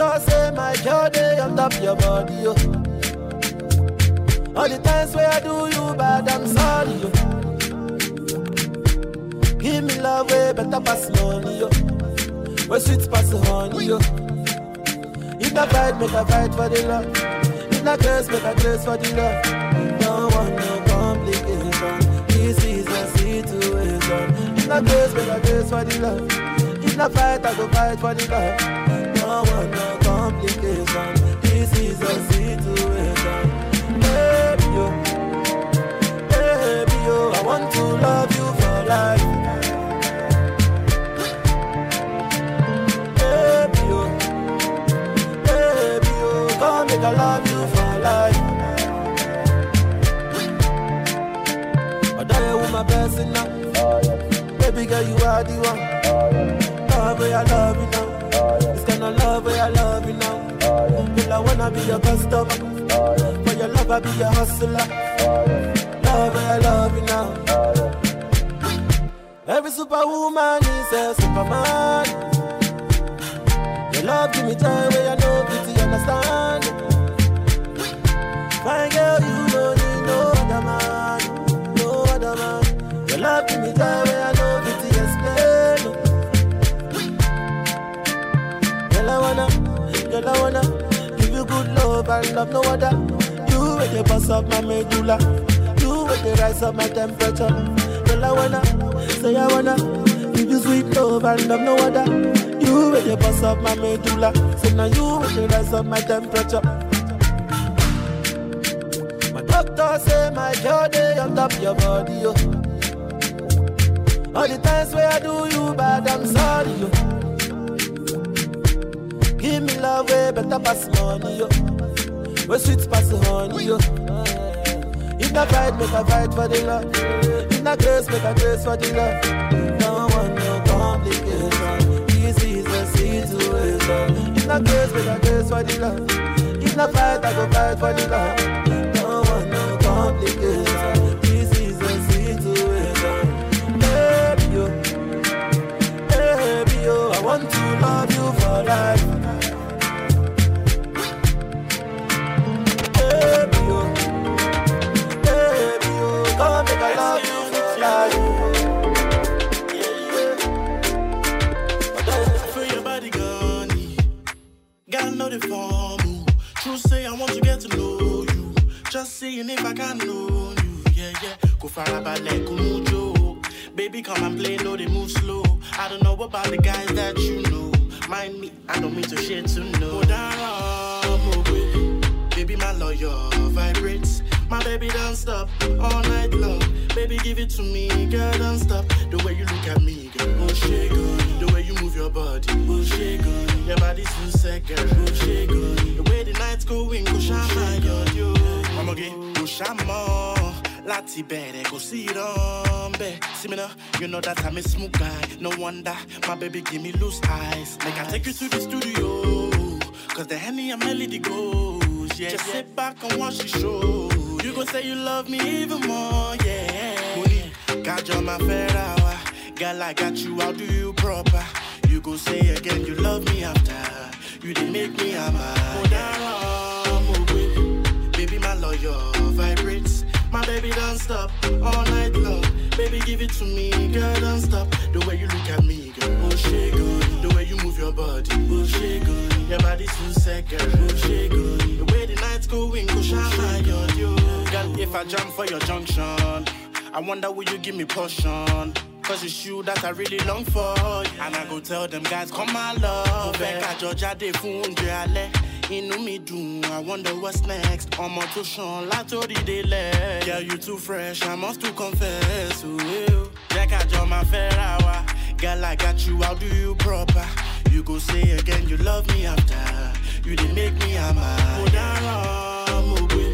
Doctor say my journey on top your body, yo. All the times where I do you bad, I'm sorry, yo. Give me love way better pass money, yo. Where sweet pass honey, yo. If I fight, make a fight for the love. If I curse, make a curse for the love. Don't want no complication. This is a situation. If I curse, make a curse for the love. If I fight, I go fight for the love. Want no complication. This is a situation. Baby, yo. Baby, yo. I want to love you for life. Baby, yo. Baby, yo. Come make I love you for life. I with my person now. Baby girl, you are the one. Love I love you now. This kind of love where I love you now. Girl, I wanna be your customer. For your love, I be your hustler. Love where I love you now. Every superwoman is a superman. Your love give me joy where I know pity understand. Fine girl, you don't need no other man, no other man. Your love give me joy where I know pity explain. Girl, I wanna, girl, I wanna give you good love and love no other. You with the boss of my medulla, you with the rise of my temperature. Girl, I wanna, say I wanna give you sweet love and love no other. You with the boss of my medulla, say now you with the rise of my temperature. My doctor say my journey on top your body, yo. All the times where I do you bad, I'm sorry, yo. Love way better pass money, yo. Where sweet pass honey, yo. If I fight, make a fight for the love. If I grace, make a grace for the love. Don't want no complication. This is the situation. If I grace, make a grace for the love. If I fight, I go fight for the love. Don't want no complication. Gotta know the. True say I want to get to know you. Just seeing if I can know you. Yeah, yeah. Go far about like Kumujo. Baby, come and play, know they move slow. I don't know about the guys that you know. Mind me, I don't mean to share to know. Mogwe. Oh, baby, my lawyer vibrates. My baby don't stop all night long. Baby, give it to me, girl, don't stop. The way you look at me, girl, oh shit, girl. The way you move your body, oh shake girl. Your body's too set, girl, oh shit, girl. The way the nights going, go shine, my girl, yo. I'ma get go shine more. Láti bẹ̀rẹ̀ kò sí ìran bẹ́ẹ̀. Simina, you know that I'm a smooth guy. No wonder my baby give me loose eyes. Make I take you to the studio. Cause the Henny and Melody goes. Yeah, Just sit back and watch the show. You gon' say you love me even more, yeah. Money, got you my fair hour. Girl, I got you, I'll do you proper. You go say again, you love me after. You didn't make me a man. Baby, my lawyer vibrates. My baby don't stop all night long. Baby, give it to me, girl, don't stop. The way you look at me, girl, oh shit, good. The way you move your body, oh shit, good. Your body's too set, girl, oh shit, good. The way the nights going, oh, go shine my girl, yo. Girl, if I jump for your junction, I wonder will you give me portion. Cause it's you that I really long for. yeah. And I go tell them guys, come my love. Becca Georgia, they found. Inú mi dùn, I wonder what's next. Ọmọ tó ṣan látòrí délẹ̀. Girl, you too fresh, I must to confess. Ooh, ew. Jẹ́ ká jọ máa fẹ́ra wa. Girl, I got you, how do you proper? You go say again, you love me after. You did make me a man. Dára, mo gbé.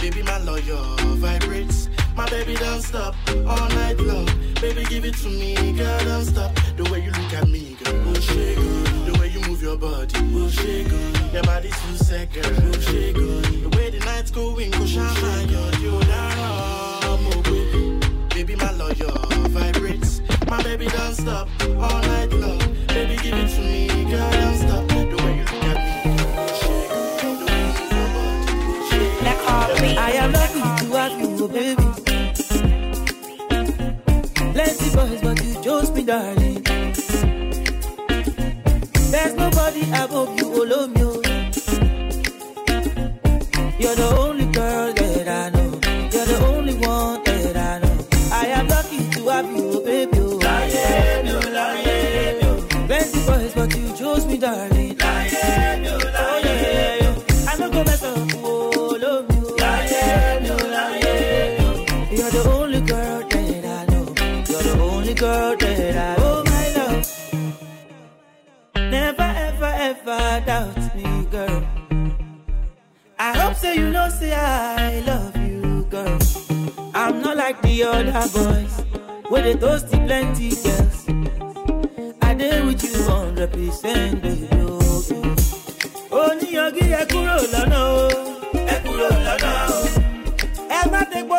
Baby, my lawyer vibrates. My baby don't stop all night long. Baby, give it to me, girl, don't stop. The way you look at me, girl, oh shit, good. The way move your body, oh shit, good. Your body's too set, girl, oh shit, good. The way the nights going, go shine, girl, you down, mo gbé. Baby, my lawyer vibrates. My baby don't stop all night long. Baby, give it to me, girl, don't stop. The way you look at me, shit, good. The way you move your body, shit, good. I am lucky to have you, oh baby. Plenty boys, but you chose me, darling. There's nobody above you, oh, oh. You're the only girl that I know. You're the only one that I know. I am lucky to have you, oh, baby. Oh. Plenty boys, but you chose me, darling. Say I love you, girl. I'm not like the other boys, where they toasty plenty girls. I did with you 100%, baby. oh, oh. Oníyanjú ẹ kúrò lọ́nà o, ẹ kúrò lọ́nà o. Ẹ má o,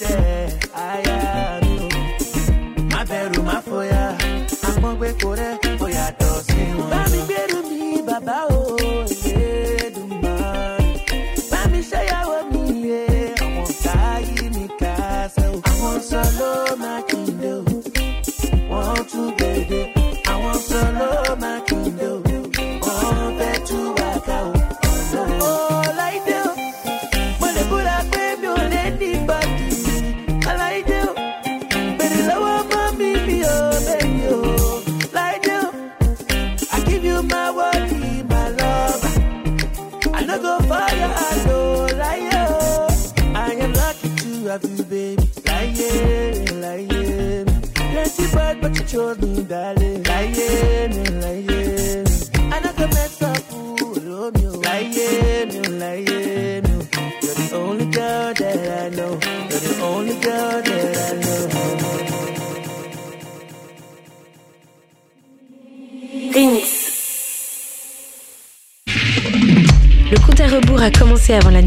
day.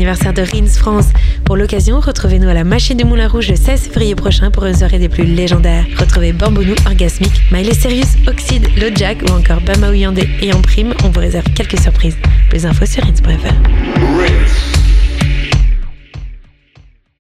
L'anniversaire de Rins France. Pour l'occasion, retrouvez-nous à la Machine du Moulin Rouge le 16 février prochain pour une soirée des plus légendaires. Retrouvez Bambounou, Orgasmique, Miley Serious, Oxide, Lojack ou encore Bama Oyandé et en prime, on vous réserve quelques surprises. Plus d'infos sur rins.fr.